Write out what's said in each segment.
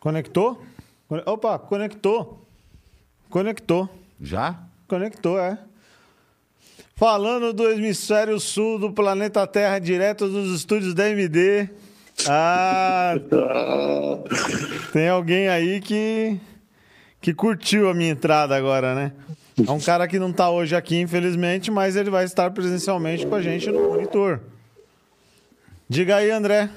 Conectou? Opa, conectou. Conectou. Já? Conectou, é. Falando do hemisfério sul do planeta Terra, direto dos estúdios da MD. Ah, tem alguém aí que que curtiu a minha entrada agora, né? É um cara que não tá hoje aqui, infelizmente, mas ele vai estar presencialmente com a gente no monitor. Diga aí, André.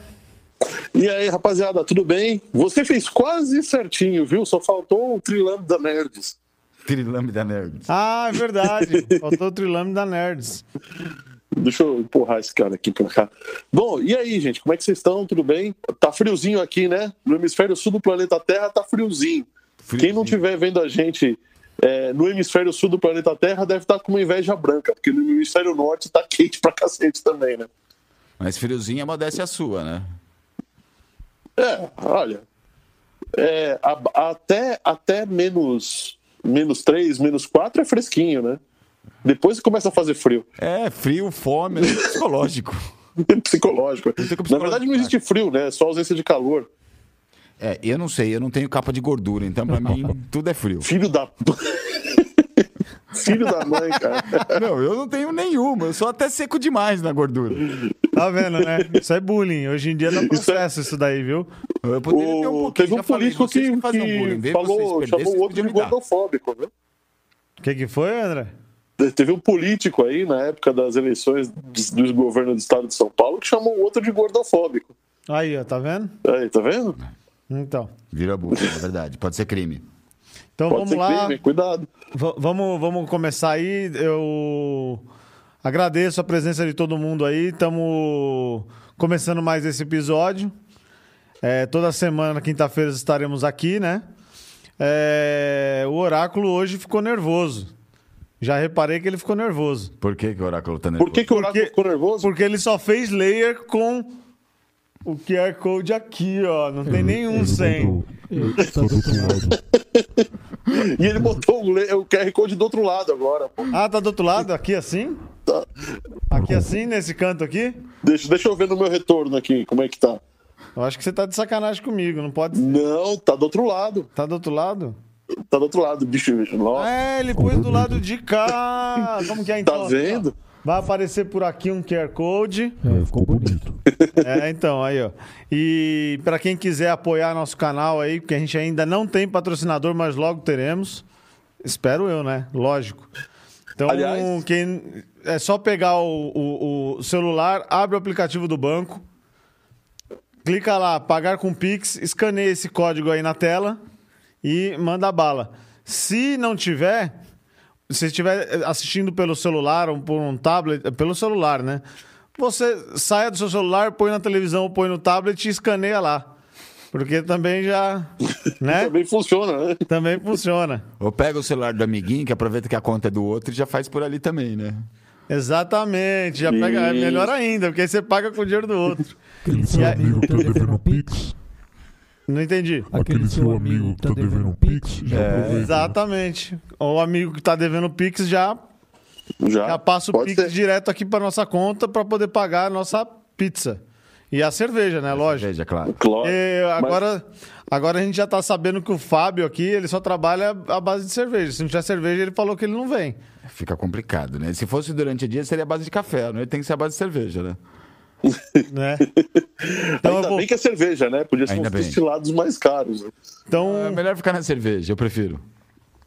E aí, rapaziada, tudo bem? Você fez quase certinho, viu? Só faltou o Trilame da Nerds. Trilame da Nerds. Ah, é verdade. Faltou o Trilame da Nerds. Deixa eu empurrar esse cara aqui pra cá. Bom, e aí, gente, como é que vocês estão? Tudo bem? Tá friozinho aqui, né? No hemisfério sul do planeta Terra tá friozinho. Friozinho. Quem não estiver vendo a gente é, no hemisfério sul do planeta Terra deve estar com uma inveja branca, porque no hemisfério norte tá quente pra cacete também, né? Mas friozinho é modéstia sua, né? É, olha. É, a- até, até menos, menos 3, menos 4 é fresquinho, né? Depois começa a fazer frio. É, frio, fome, é psicológico. Psicológico. como Na verdade, não existe frio, né? É só ausência de calor. É, eu não sei, eu não tenho capa de gordura, então pra mim tudo é frio. Filho da. Filho da mãe, cara. Não, eu não tenho nenhuma, eu sou até seco demais na gordura. Tá vendo, né? Isso é bullying. Hoje em dia dá processo isso daí, viu? Eu poderia ter um O... pouquinho, Teve um já falei, político vocês que, um que bullying, vê falou, chamou o outro de gordofóbico, viu? O que, que foi, André? Teve um político aí, na época das eleições do do governo do estado de São Paulo, que chamou o outro de gordofóbico. Aí, ó, tá vendo? Aí, tá vendo? Então. Vira bullying, é verdade, pode ser crime. Então Pode vamos ser lá. crime, cuidado. V- vamos, vamos começar aí. Eu agradeço a presença de todo mundo aí. Estamos começando mais esse episódio. É, toda semana, quinta-feira, estaremos aqui, né? É, o oráculo hoje ficou nervoso. Já reparei que ele ficou nervoso. Por que, que o oráculo tá nervoso? Por que, que o oráculo Porque- ficou nervoso? Porque ele só fez layer com o QR Code aqui, ó. Não tem nenhum sem. Tá do outro lado. E ele botou o, QR Code do outro lado agora. pô. Ah, tá do outro lado? Aqui assim? Tá. Aqui assim, nesse canto aqui? Deixa, deixa eu ver no meu retorno aqui, como é que tá. Eu acho que você tá de sacanagem comigo, não pode ser. Não, tá do outro lado. Tá do outro lado? Tá do outro lado, bicho. Nossa, É, ele pôs do lado de cá. Como que é então? tá vendo? Vai aparecer por aqui um QR Code. É, ficou bonito. É, então, aí, ó. E para quem quiser apoiar nosso canal aí, porque a gente ainda não tem patrocinador, mas logo teremos. Espero eu, né? Lógico. Então, Aliás- quem é só pegar o, o- o celular, abre o aplicativo do banco, clica lá, pagar com Pix, escaneia esse código aí na tela e manda bala. Se não tiver, se estiver assistindo pelo celular ou por um tablet, pelo celular, né? Você saia do seu celular, põe na televisão ou põe no tablet e escaneia lá. Porque também já, né? Também funciona, né? Também funciona. Ou pega o celular do amiguinho, que aproveita que a conta é do outro e já faz por ali também, né? Exatamente. Já pega, é melhor ainda, porque aí você paga com o dinheiro do outro. Aquele seu E aí- devendo um Pix. Não entendi. Aquele seu amigo que tá devendo um Pix. Já aproveita. Exatamente. O amigo que tá devendo Pix já, Já, já passa o pode Pix ser. direto aqui para nossa conta para poder pagar a nossa pizza. E a cerveja, né? Lógico. Veja, claro. Claro. E Mas- agora, agora a gente já tá sabendo que o Fábio aqui, ele só trabalha à base de cerveja. Se não tiver cerveja, ele falou que ele não vem. Fica complicado, né? Se fosse durante o dia, seria a base de café, não tem que ser a base de cerveja, né? Né? Então, Ainda vou- bem que é cerveja, né? Podia ser Ainda uns bem. destilados mais caros. né? então É melhor ficar na cerveja, eu prefiro.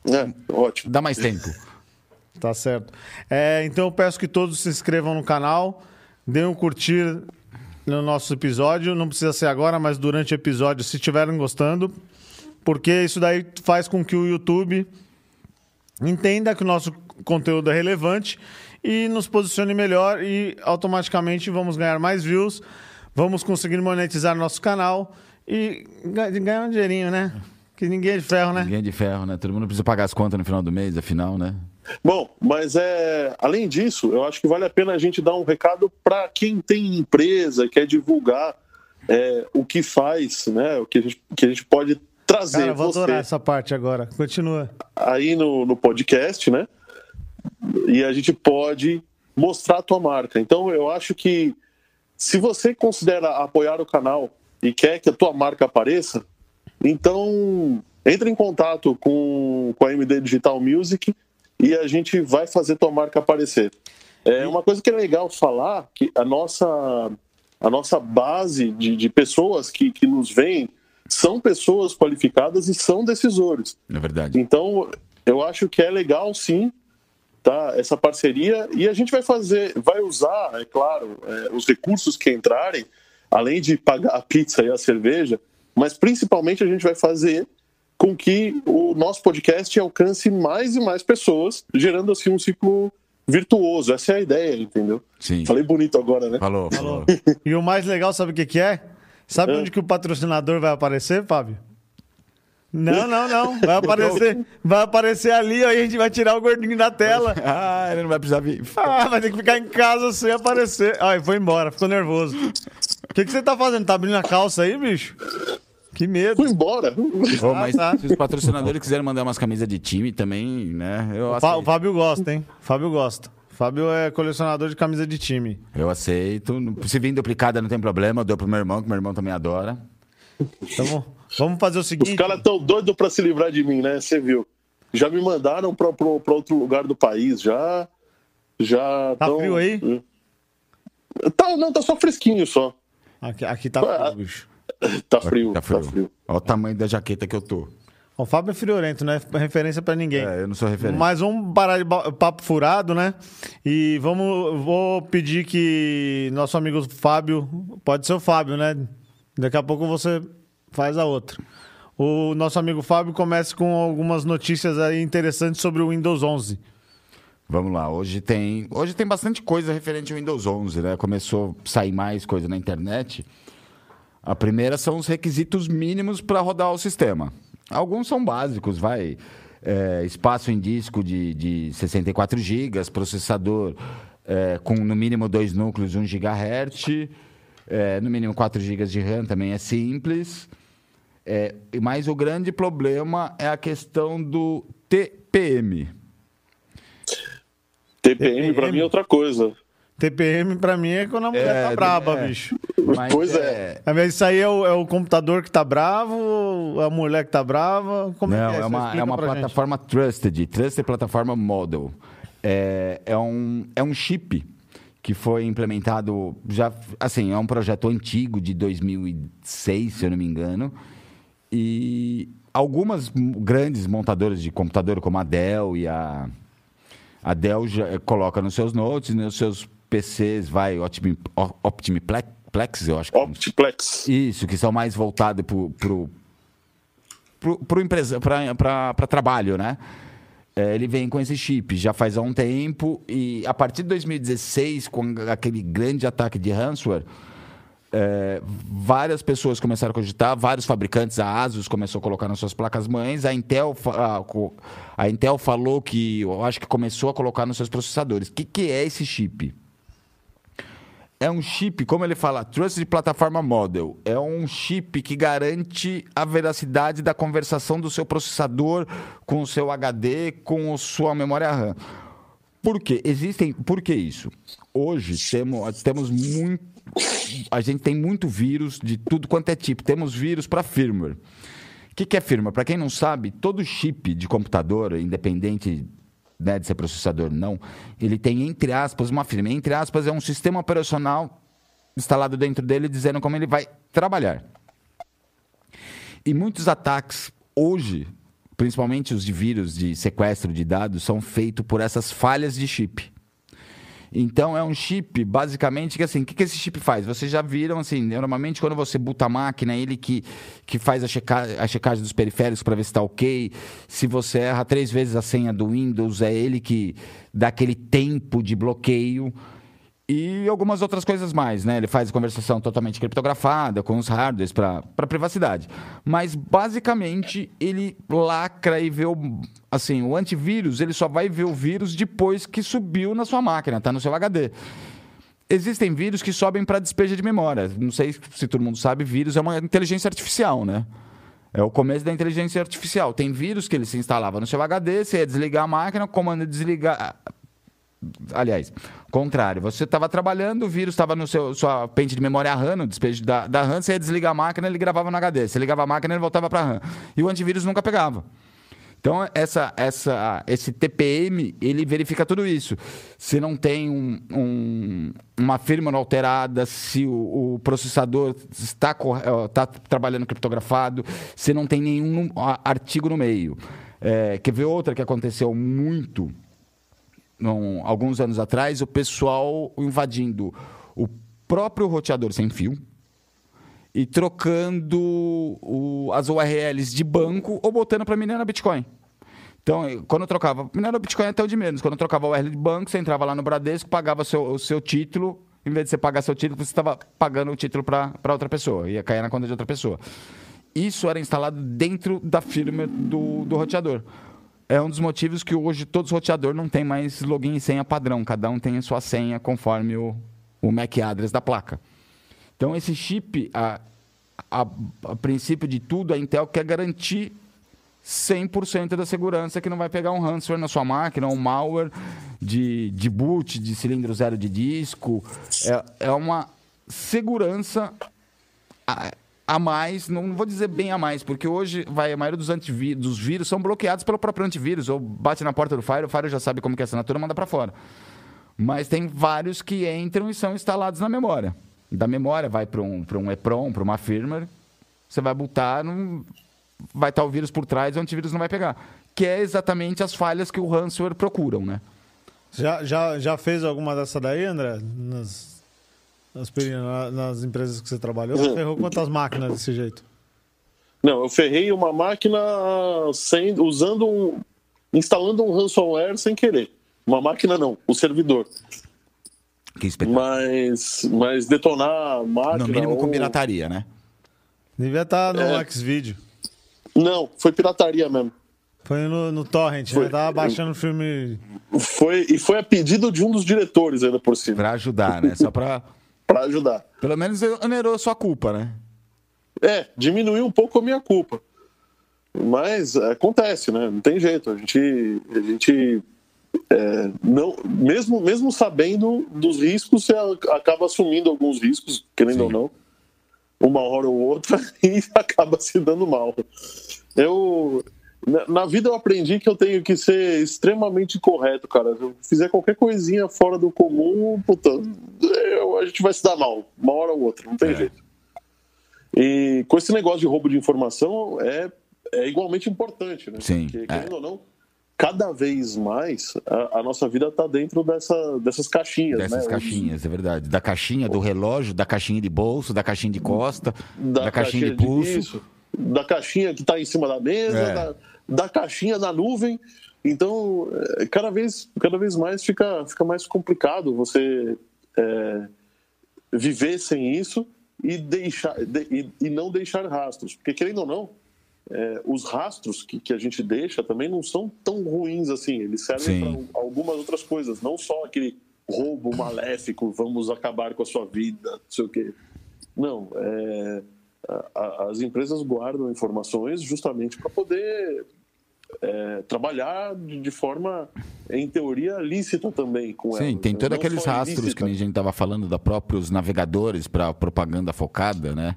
É, ótimo. Dá mais tempo. Tá certo. É, então eu peço que todos se inscrevam no canal, deem um curtir no nosso episódio. Não precisa ser agora, mas durante o episódio, se estiverem gostando. Porque isso daí faz com que o YouTube entenda que o nosso conteúdo é relevante e nos posicione melhor e automaticamente vamos ganhar mais views, vamos conseguir monetizar nosso canal e ga- ganhar um dinheirinho, né? Que ninguém é de ferro, né? Ninguém é de ferro, né? Todo mundo precisa pagar as contas no final do mês, afinal, né? Bom, mas é, além disso, eu acho que vale a pena a gente dar um recado para quem tem empresa, quer divulgar é, o que faz, né? O que a gente, que a gente pode trazer Cara, eu vou você adorar essa parte agora. Continua. aí no, no podcast, né? E a gente pode mostrar a tua marca. Então eu acho que se você considera apoiar o canal e quer que a tua marca apareça, então entre em contato com, com a MD Digital Music e a gente vai fazer tua marca aparecer. É uma coisa que é legal falar que a nossa a nossa base de, de pessoas que, que nos veem são pessoas qualificadas e são decisores. É verdade. Então, eu acho que é legal sim, tá? Essa parceria e a gente vai fazer, vai usar, é claro, é, os recursos que entrarem, além de pagar a pizza e a cerveja, mas principalmente a gente vai fazer com que o nosso podcast alcance mais e mais pessoas, gerando assim um ciclo virtuoso. Essa é a ideia, entendeu? Sim. Falei bonito agora, né? Falou, falou. E o mais legal, sabe o que, que é? Sabe É. onde que o patrocinador vai aparecer, Fábio? Não, não, não. Vai aparecer, vai aparecer ali, aí a gente vai tirar o gordinho da tela. Ah, ele não vai precisar vir. Ah, vai ter que ficar em casa sem aparecer. Ai, foi embora, ficou nervoso. O que, que você tá fazendo? Tá abrindo a calça aí, bicho? Que medo. Fui embora. Ô, mas tá. se os patrocinadores quiserem mandar umas camisas de time também, né? Eu O. Fábio gosta, hein? O Fábio gosta. O Fábio é colecionador de camisa de time. Eu aceito. Se vir duplicada não tem problema, eu dou pro meu irmão, que meu irmão também adora. Então, vamos fazer o Os seguinte. caras tão doidos pra se livrar de mim, né? Você viu? Já me mandaram pra outro lugar do país, já. Já. Tá tão- frio aí? Tá, não, tá só fresquinho só. Aqui, aqui tá frio, bicho. Tá frio, Tá frio. Olha o tamanho da jaqueta que eu tô. O Fábio é friorento, não é referência pra ninguém. É, eu não sou referente. Mas vamos parar de papo furado, né? E vamos, vou pedir que nosso amigo Fábio, pode ser o Fábio, né? Daqui a pouco você faz a outra. O nosso amigo Fábio comece com algumas notícias aí interessantes sobre o Windows 11. Vamos lá, hoje tem, hoje tem bastante coisa referente ao Windows 11, né? Começou a sair mais coisa na internet. A primeira são os requisitos mínimos para rodar o sistema. Alguns são básicos, vai. É, espaço em disco de, de 64 GB, processador é, com no mínimo dois núcleos, 1 GHz, é, no mínimo 4 GB de RAM também é simples. É, mas o grande problema é a questão do TPM. TPM pra mim é outra coisa. TPM pra mim é quando a mulher É, tá braba, é. bicho. Mas Pois é. Mas Isso aí é o, é o computador que tá bravo, ou a mulher que tá brava? Como Não, é que é? é isso? uma, é uma pra gente. plataforma trusted, Trusted Plataforma Model. É, é, um, é um chip que foi implementado já, assim, é um projeto antigo de 2006, se eu não me engano. E algumas grandes montadoras de computador, como a Dell e a, a Dell, já eh, coloca nos seus notes, nos seus PCs, vai, Optimi, O- Optimiplex, eu acho que Optiplex. isso, que são mais voltados para trabalho, né? É, ele vem com esse chip já faz há um tempo e a partir de 2016, com aquele grande ataque de ransomware, é, várias pessoas começaram a cogitar, vários fabricantes, a Asus começou a colocar nas suas placas mães, a Intel, a, a Intel falou que, eu acho que começou a colocar nos seus processadores. O que, que é esse chip? É um chip, como ele fala, Trusted Plataforma Model. É um chip que garante a veracidade da conversação do seu processador com o seu HD, com sua memória RAM. Por quê? Existem. Por que isso? Hoje temos, temos muito. A gente tem muito vírus de tudo quanto é tipo. Temos vírus para firmware. O que, que é firmware? Para quem não sabe, todo chip de computador, independente né, de ser processador ou não, ele tem, entre aspas, uma firmware. Entre aspas, é um sistema operacional instalado dentro dele dizendo como ele vai trabalhar. E muitos ataques hoje, principalmente os de vírus de sequestro de dados, são feitos por essas falhas de chip. Então é um chip, basicamente, que assim, o que, que esse chip faz? Vocês já viram, assim, normalmente quando você buta a máquina, é ele que, que faz a, checa a checagem dos periféricos para ver se está ok. Se você erra três vezes a senha do Windows, é ele que dá aquele tempo de bloqueio. E algumas outras coisas mais, né? Ele faz conversação totalmente criptografada, com os hardwares para privacidade. Mas, basicamente, ele lacra e vê o... Assim, o antivírus, ele só vai ver o vírus depois que subiu na sua máquina, tá no seu HD. Existem vírus que sobem para despeja de memória. Não sei se todo mundo sabe, vírus é uma inteligência artificial, né? É o começo da inteligência artificial. Tem vírus que ele se instalava no seu HD, você ia desligar a máquina, comando de desligar. Aliás, contrário, você estava trabalhando, o vírus estava no seu sua pente de memória RAM, no despejo da, da RAM, você ia desligar a máquina, ele gravava no HD. Você ligava a máquina, ele voltava para a RAM. E o antivírus nunca pegava. Então, essa, essa, esse TPM, ele verifica tudo isso. Se não tem um, um, uma firmware alterada, se o, o processador está, está trabalhando criptografado, se não tem nenhum artigo no meio. É, quer ver outra que aconteceu muito um, alguns anos atrás? O pessoal invadindo o próprio roteador sem fio e trocando o, as URLs de banco ou botando para minerar Bitcoin. Então, quando eu trocava, minerar Bitcoin até o de menos. Quando eu trocava o URL de banco, você entrava lá no Bradesco, pagava seu, o seu título. Em vez de você pagar seu título, você estava pagando o título para outra pessoa. Ia cair na conta de outra pessoa. Isso era instalado dentro da firma do, do roteador. É um dos motivos que hoje todos os roteadores não têm mais login e senha padrão. Cada um tem a sua senha conforme o, o MAC address da placa. Então, esse chip, a, a, a princípio de tudo, a Intel quer garantir 100% da segurança que não vai pegar um ransomware na sua máquina, um malware de, de boot, de cilindro zero de disco. É, é uma segurança a, mais, não vou dizer bem a mais, porque hoje vai, a maioria dos, antivírus, dos vírus são bloqueados pelo próprio antivírus, ou bate na porta do Fire, o Fire já sabe como que é a assinatura, manda para fora. Mas tem vários que entram e são instalados na memória da memória, vai para um, um EPROM, para uma firmware, você vai botar, não, vai estar o vírus por trás o antivírus não vai pegar. Que é exatamente as falhas que o ransomware procuram, né? Já, já, já fez alguma dessa daí, André? Nas, nas empresas que você trabalhou? Você ferrou quantas máquinas desse jeito? Não, eu ferrei uma máquina sem, usando um, instalando um ransomware sem querer. Uma máquina não, o servidor. Que espetáculo. Mas, mas detonar a máquina. No mínimo ou... com pirataria, né? Devia estar no É. Xvideo. Não, foi pirataria mesmo. Foi no, no Torrent, Foi. né? Tava baixando o filme. Foi, e foi a pedido de um dos diretores ainda por cima, Pra ajudar, né? Só pra. Para ajudar. Pelo menos onerou a sua culpa, né? É, diminuiu um pouco a minha culpa. Mas acontece, né? Não tem jeito. A gente, a gente é, não, mesmo, mesmo sabendo dos riscos, você acaba assumindo alguns riscos, querendo Sim. ou não, uma hora ou outra, e acaba se dando mal. Eu, na, vida eu aprendi que eu tenho que ser extremamente correto, cara. Se eu fizer qualquer coisinha fora do comum, puta, eu- a gente vai se dar mal, uma hora ou outra, não tem É. jeito. E com esse negócio de roubo de informação é, é igualmente importante, né? Sim, Porque, é. querendo ou não, cada vez mais a, a nossa vida está dentro dessa, dessas caixinhas, Dessas né? caixinhas, é verdade. Da caixinha do relógio, da caixinha de bolso, da caixinha de costa, da, caixinha, de pulso. isso, da caixinha que está em cima da mesa, É. da, da caixinha na nuvem. Então, é, cada vez, cada vez mais fica, fica mais complicado você é, viver sem isso e, deixar, de- e, e não deixar rastros. Porque, querendo ou não, é, os rastros que, que a gente deixa também não são tão ruins assim. Eles servem para algumas outras coisas, não só aquele roubo maléfico, vamos acabar com a sua vida, não sei o quê. Não, é, as empresas guardam informações justamente para poder é, trabalhar de, forma, em teoria, lícita também com Sim, elas, tem né? todos aqueles rastros ilícita. que a gente estava falando da próprios navegadores para propaganda focada, né?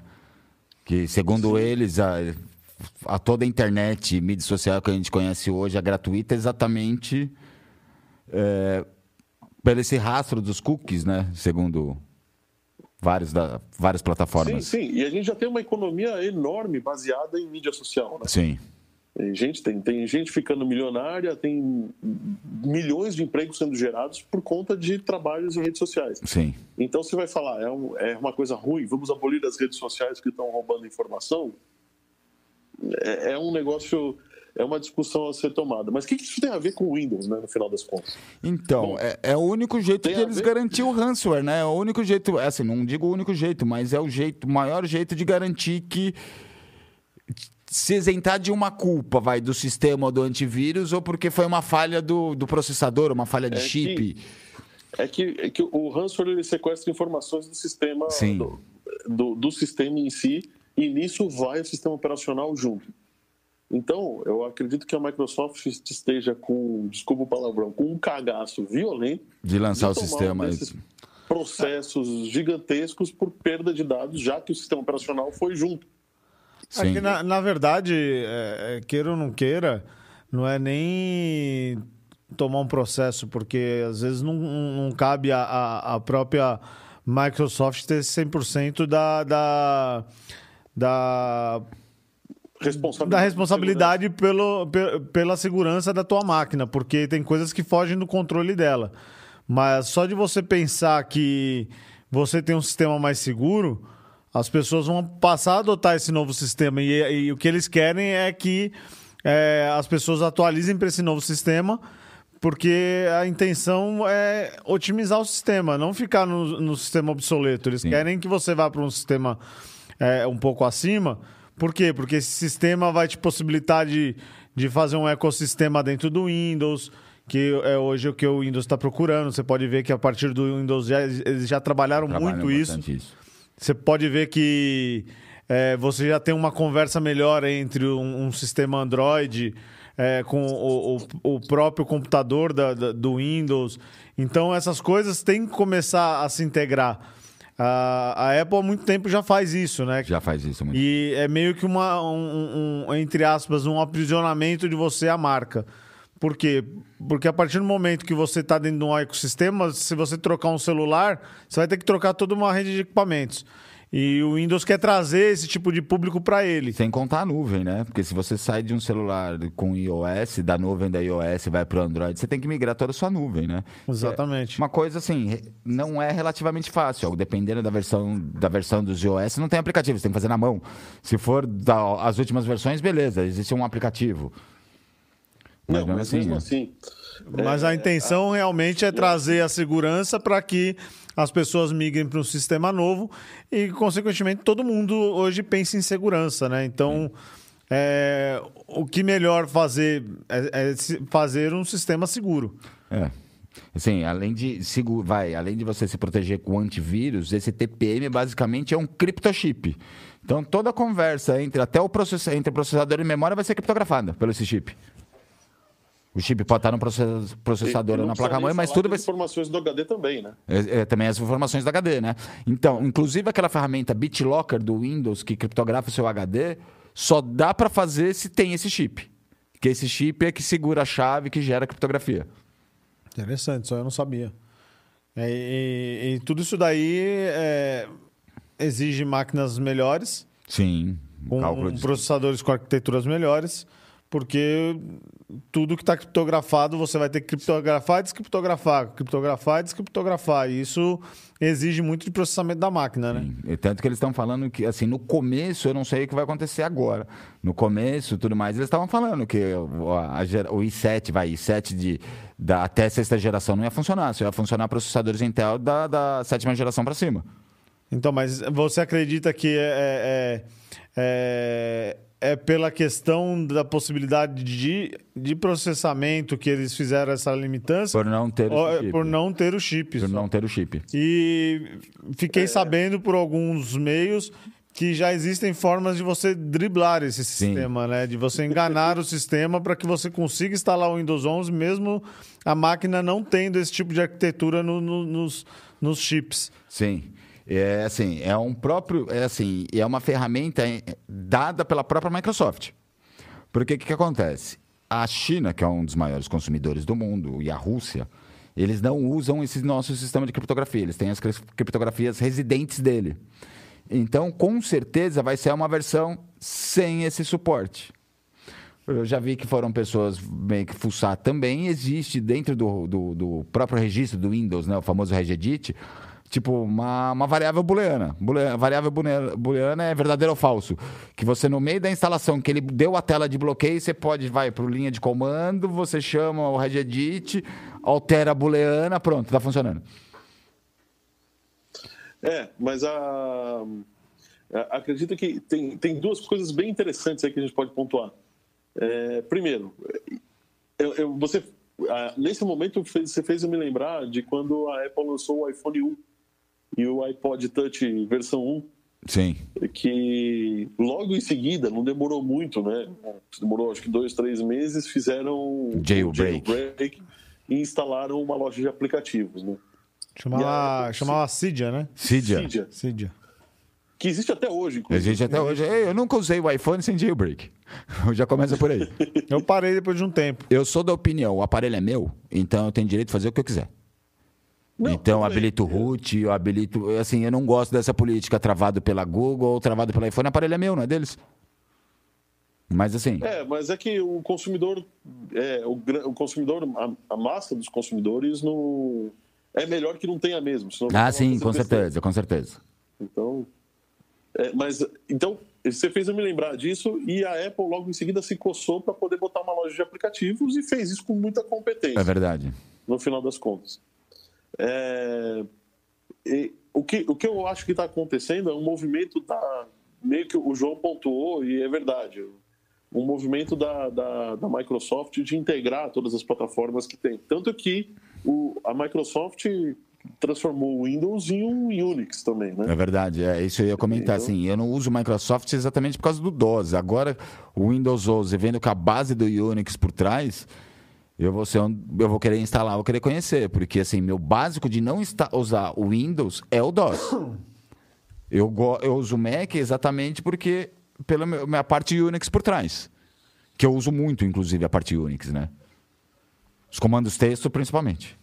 Que segundo eles a, a toda a internet e mídia social que a gente conhece hoje é gratuita exatamente é, pelo esse rastro dos cookies, né? Segundo vários da, várias Sim, plataformas. sim, e a gente já tem uma economia enorme baseada em mídia social, né? Sim, Tem gente, tem, tem gente ficando milionária, tem milhões de empregos sendo gerados por conta de trabalhos em redes sociais. sim. Então você vai falar, é, um- é uma coisa ruim, vamos abolir as redes sociais que estão roubando informação? É, é um negócio, é uma discussão a ser tomada. Mas o que, que isso tem a ver com o Windows, né, no final das contas? Então, Bom, é, é o único jeito a eles garantir o ransomware, né? É o único jeito, é assim, não digo o único jeito, mas é o jeito, maior jeito de garantir que se isentar de uma culpa, vai, do sistema ou do antivírus, ou porque foi uma falha do, do processador, uma falha de É chip. É que, é que o ransomware ele sequestra informações do sistema, do, do, do sistema em si, e nisso vai o sistema operacional junto. Então, eu acredito que a Microsoft esteja com, desculpa o palavrão, com um cagaço violento De lançar o tomar sistema. processos gigantescos por perda de dados, já que o sistema operacional foi junto. Sim. Aqui, na, na verdade, é, é, queira ou não queira, não é nem tomar um processo, porque às vezes não, não cabe a, a, a própria Microsoft ter 100% da, da, da, Responsabilidade. da responsabilidade pelo, pe- pela segurança da tua máquina, porque tem coisas que fogem do controle dela. Mas só de você pensar que você tem um sistema mais seguro, as pessoas vão passar a adotar esse novo sistema. E, e o que eles querem é que é, as pessoas atualizem para esse novo sistema, porque a intenção é otimizar o sistema, não ficar no, no sistema obsoleto. Eles Sim. querem que você vá para um sistema é, um pouco acima. Por quê? Porque esse sistema vai te possibilitar de, de fazer um ecossistema dentro do Windows, que é hoje o que o Windows está procurando. Você pode ver que a partir do Windows já, eles já trabalharam Trabalham muito isso. isso. Você pode ver que é, você já tem uma conversa melhor entre um, um sistema Android é, com o, o- o próprio computador da- da- do Windows. Então, essas coisas têm que começar a se integrar. A, a Apple há muito tempo já faz isso, né? Já faz isso muito. E é meio que uma, um, um- entre aspas, um aprisionamento de você à marca. Por quê? Porque a partir do momento que você está dentro de um ecossistema, se você trocar um celular, você vai ter que trocar toda uma rede de equipamentos. E o Windows quer trazer esse tipo de público para ele. Sem contar a nuvem, né? Porque se você sai de um celular com iOS, da nuvem da iOS e vai para o Android, você tem que migrar toda a sua nuvem, né? Exatamente. Uma coisa assim, não é relativamente fácil. Dependendo da versão, da versão dos iOS, não tem aplicativo, você tem que fazer na mão. Se for da- as últimas versões, beleza, existe um aplicativo. Mas Não, mas assim, mesmo né? assim, Mas a intenção realmente é trazer a segurança para que as pessoas migrem para um sistema novo e, consequentemente, todo mundo hoje pensa em segurança, né? Então, é, o que melhor fazer é, é fazer um sistema seguro. É. Assim, além de seguro, vai, além de você se proteger com antivírus, esse TPM basicamente é um criptochip. Então toda a conversa entre até o processa- entre processador e memória vai ser criptografada pelo esse chip. O chip pode estar no process- processador ou na placa-mãe, mas tudo vai ser. informações do HD também, né? É, é, também as informações da HD, né? Então, inclusive aquela ferramenta BitLocker do Windows que criptografa o seu HD, só dá para fazer se tem esse chip. Que esse chip é que segura a chave que gera a criptografia. Interessante, só eu não sabia. É, e, e tudo isso daí é, exige máquinas melhores, Sim. com processadores com arquiteturas melhores, porque tudo que está criptografado você vai ter que criptografar, descriptografar, criptografar, descriptografar. E isso exige muito de processamento da máquina, né? E Tanto que eles estão falando que, assim, no começo, eu não sei o que vai acontecer agora. No começo, tudo mais, eles estavam falando que o, a gera- o i7, vai, i7 de, da, até sexta geração não ia funcionar. Só ia funcionar processadores Intel da, da sétima geração para cima. Então, mas você acredita que é, é, é, é pela questão da possibilidade de, de processamento que eles fizeram essa limitância? Por não ter é chip. por não ter o chip? Por só? não ter o chip. E fiquei sabendo por alguns meios que já existem formas de você driblar esse Sim. sistema, né? De você enganar o sistema para que você consiga instalar o Windows 11 mesmo a máquina não tendo esse tipo de arquitetura no- no- nos, nos chips. Sim. É assim, é um próprio, é assim, é uma ferramenta dada pela própria Microsoft. Porque o que, que acontece? A China, que é um dos maiores consumidores do mundo, e a Rússia, eles não usam esse nosso sistema de criptografia. Eles têm as cri- criptografias residentes dele. Então, com certeza, vai ser uma versão sem esse suporte. Eu já vi que foram pessoas meio que fuçar também. Existe dentro do, do, do próprio registro do Windows, né, o famoso regedit, tipo uma, uma variável booleana. Booleana- variável booleana, é verdadeiro ou falso. Que você, no meio da instalação, que ele deu a tela de bloqueio, você pode, vai para linha de comando, você chama o regedit, altera a booleana, pronto, está funcionando. É, mas a, acredito que tem, tem duas coisas bem interessantes aí que a gente pode pontuar. É, primeiro, eu- eu- você ah, nesse momento você fez eu me lembrar de quando a Apple lançou o iPhone 1 e o iPod Touch versão 1 Sim. que logo em seguida, não demorou muito, né? Demorou acho que dois, três meses, fizeram um Jailbreak. jailbreak e instalaram uma loja de aplicativos, né? Chamava, a- chamava Cydia, né? Cydia. Cydia, Cydia. que existe até hoje. inclusive. Existe até hoje. Ei, Eu nunca usei o iPhone sem jailbreak. Já começa por aí. Eu parei depois de um tempo. Eu sou da opinião, o aparelho é meu, então eu tenho direito de fazer o que eu quiser. Não, então habilito o root, eu habilito. Assim, eu não gosto dessa política travado pela Google ou travado pelo iPhone. O aparelho é meu, não é deles. Mas assim. É, mas é que o consumidor, é, o, o consumidor, a, a massa dos consumidores não é melhor que não tenha mesmo. Ah, sim, com besteira. certeza, com certeza. Então, é, mas então você fez eu me lembrar disso e a Apple logo em seguida se coçou para poder botar uma loja de aplicativos e fez isso com muita competência. É verdade. no final das contas. É, e o, que, o que eu acho que está acontecendo é um movimento da. Meio que o João pontuou, e é verdade. Um movimento da, da, da Microsoft de integrar todas as plataformas que tem. Tanto que o, a Microsoft transformou o Windows em um Unix também, né? É verdade, é isso eu ia comentar. Assim, eu não uso o Microsoft exatamente por causa do DOS. Agora, o Windows 11, vendo com a base do Unix por trás, eu vou, ser um- eu vou querer instalar, eu vou querer conhecer. Porque, assim, meu básico de não usar o Windows é o DOS. Eu, go- eu uso o Mac exatamente porque pela meu- minha parte Unix por trás. Que eu uso muito, inclusive, a parte Unix, né? Os comandos texto, principalmente.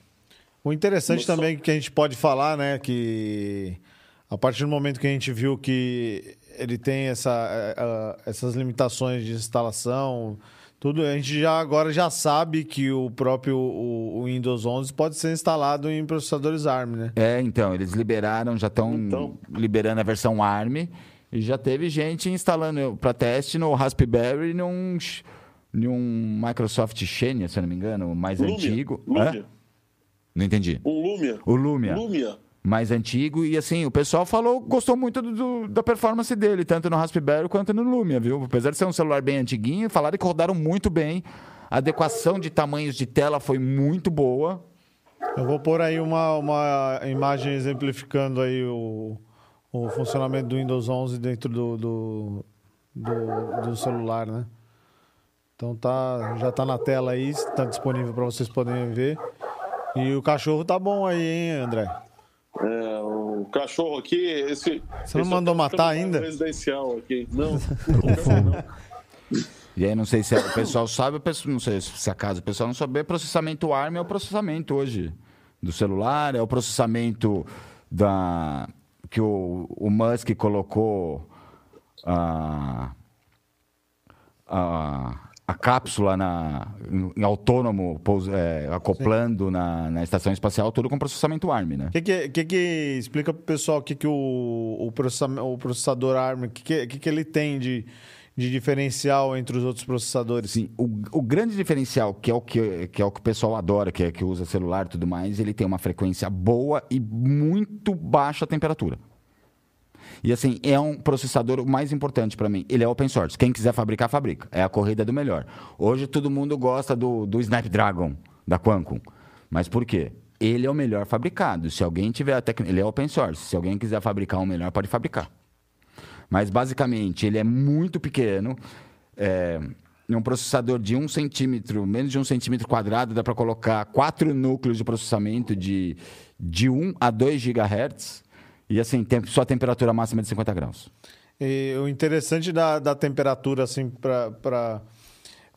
O interessante Nossa. também que a gente pode falar, né, que a partir do momento que a gente viu que ele tem essa, eh, ah, essas limitações de instalação, tudo, a gente já agora já sabe que o próprio o, o Windows 11 pode ser instalado em processadores ARM, né? É, então, eles liberaram, já estão Então. liberando a versão ARM e já teve gente instalando para teste no Raspberry num, num Microsoft Xenia, se eu não me engano, o mais Lumia. antigo. Lumia. Não entendi. Um Lumia. O Lumia, Lumia. Mais antigo, e assim, o pessoal falou, gostou muito do- do- da performance dele, tanto no Raspberry quanto no Lumia, viu? Apesar de ser um celular bem antiguinho, falaram que rodaram muito bem. A adequação de tamanhos de tela foi muito boa. Eu vou pôr aí uma, uma imagem exemplificando aí o, o funcionamento do Windows 11 dentro do, do, do, do celular, né? Então tá, já tá na tela aí, está disponível para vocês poderem ver. E o cachorro tá bom aí, hein, André? É, o cachorro aqui, esse. Você não mandou é matar ainda? Residencial aqui. Não, não, não. E aí, não sei se é- o pessoal sabe, o pessoal- não sei se acaso o pessoal não saber, processamento ARM é o processamento hoje do celular, é o processamento da que o, o Musk colocou a, a, a cápsula na, em, autônomo, pous- é, acoplando na, na estação espacial, tudo com processamento ARM, né? O que que, que que explica pro pessoal o que que o, o, o processador ARM, o que que, que que ele tem de, de diferencial entre os outros processadores? Sim, o, o grande diferencial, que é o que, que é o que o pessoal adora, que é que usa celular e tudo mais, ele tem uma frequência boa e muito baixa temperatura. E assim, é um processador mais importante para mim. Ele é open source. Quem quiser fabricar, fabrica. É a corrida do melhor. Hoje todo mundo gosta do, do Snapdragon, da Qualcomm. Mas por quê? Ele é o melhor fabricado. Se alguém tiver a tecnologia. Ele é open source. Se alguém quiser fabricar um melhor, pode fabricar. Mas basicamente ele é muito pequeno. É, um processador de um centímetro, menos de um centímetro quadrado, dá para colocar quatro núcleos de processamento de, de 1 a 2 gigahertz. E assim, tem sua temperatura máxima de 50 graus. E o interessante da, da temperatura, assim, para.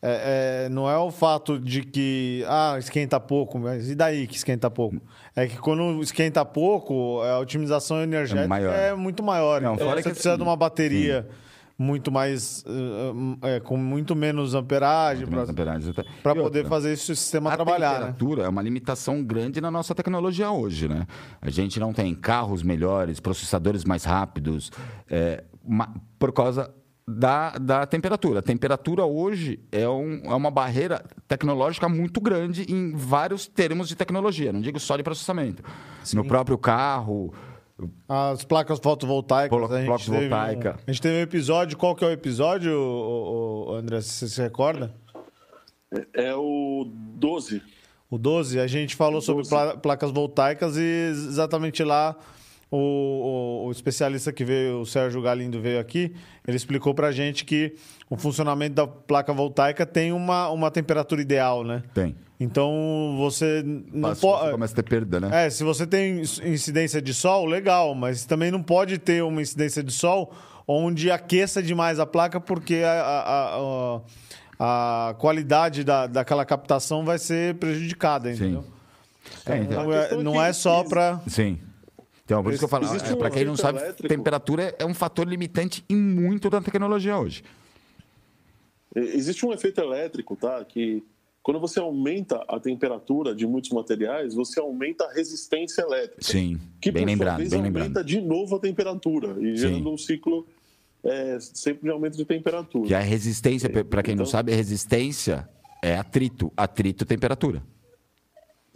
É, é, não é o fato de que ah, esquenta pouco, mas e daí que esquenta pouco? É que quando esquenta pouco, a otimização energética É é muito maior. Não, Então, fora você que precisa assim, de uma bateria muito mais. eh, com muito menos amperagem para poder fazer esse sistema a trabalhar, né? temperatura é uma limitação grande na nossa tecnologia hoje, né? A gente não tem carros melhores, processadores mais rápidos, é, ma- por causa da, da temperatura. A temperatura hoje é, um- é uma barreira tecnológica muito grande em vários termos de tecnologia, não digo só de processamento. No próprio carro, As placas fotovoltaicas. Polo- a gente placa teve um- fotovoltaica. a gente teve um episódio. Qual que é o episódio, o, André? Você se recorda? É o 12. O 12, a gente falou sobre 12. pla- placas voltaicas e exatamente lá o, o- o especialista que veio, o Sérgio Galindo veio aqui, ele explicou pra gente que o funcionamento da placa voltaica tem uma, uma temperatura ideal, né? Tem. Então você não pode. começa a ter perda, né? É, se você tem incidência de sol, legal, mas também não pode ter uma incidência de sol onde aqueça demais a placa, porque a, a, a, a qualidade da, daquela captação vai ser prejudicada, entendeu? É, então- Não A é, é não que é só para. Sim. Então, por isso que eu falo, é, um para quem não sabe, elétrico. temperatura é um fator limitante em muito da tecnologia hoje. Existe um efeito elétrico, tá? Que quando você aumenta a temperatura de muitos materiais, você aumenta a resistência elétrica. Sim, Que bem lembrado, vez, bem aumenta lembrado. de novo a temperatura e gerando um ciclo é, sempre de aumento de temperatura. Que a resistência, para quem não Então- sabe, a resistência é atrito, atrito temperatura.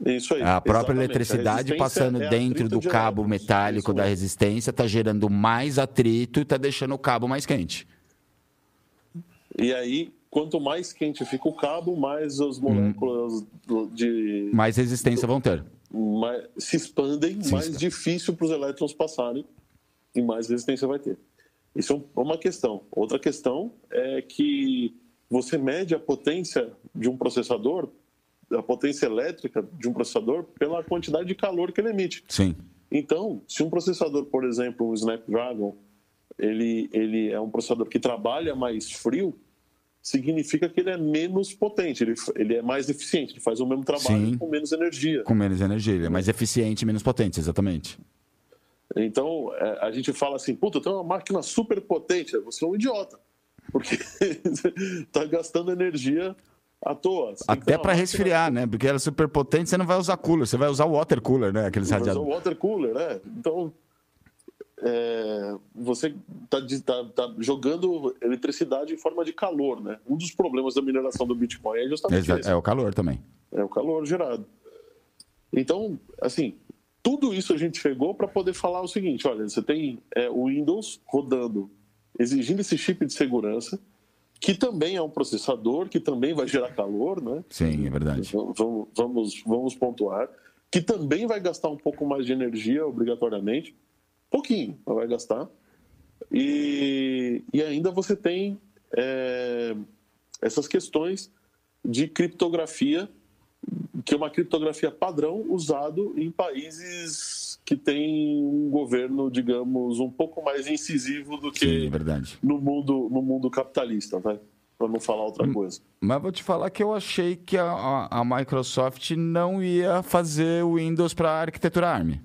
Isso aí. A própria exatamente. Eletricidade passando é dentro do cabo metálico Isso da resistência, está gerando mais atrito e está deixando o cabo mais quente. E aí, quanto mais quente fica o cabo, mais as Hum. moléculas do- de Mais resistência vão ter. mais- se expandem, Sim, mais está. difícil para os elétrons passarem e mais resistência vai ter. Isso é um- uma questão. Outra questão é que você mede a potência de um processador, a potência elétrica de um processador, pela quantidade de calor que ele emite. Sim. Então, se um processador, por exemplo, um Snapdragon, ele, ele é um processador que trabalha mais frio, significa que ele é menos potente, ele, ele é mais eficiente, ele faz o mesmo trabalho Sim. com menos energia. Com menos energia, ele é mais eficiente e menos potente, exatamente. Então, é, a gente fala assim, puta, tem uma máquina super potente, você é um idiota, porque está gastando energia à toa. Ter Até uma para resfriar, né? Porque ela é super potente, você não vai usar cooler, você vai usar o water cooler, né? Aqueles Mas é o radiadores. water cooler, né? Então, é, você está jogando eletricidade em forma de calor, né? Um dos problemas da mineração do Bitcoin é justamente esse. É o calor também. É o calor gerado. Então, assim, tudo isso a gente chegou para poder falar o seguinte: olha, você tem é, o Windows rodando, exigindo esse chip de segurança, que também é um processador, que também vai gerar calor, né? Sim, é verdade. Vamos, vamos, vamos pontuar. Que também vai gastar um pouco mais de energia, obrigatoriamente. Pouquinho, mas vai gastar. E, e ainda você tem é, essas questões de criptografia, que é uma criptografia padrão usado em países que têm um governo, digamos, um pouco mais incisivo do que Sim, é no mundo, no mundo capitalista, né? para não falar outra Hum. coisa. Mas vou te falar que eu achei que a, a- a Microsoft não ia fazer o Windows para arquitetura ARM.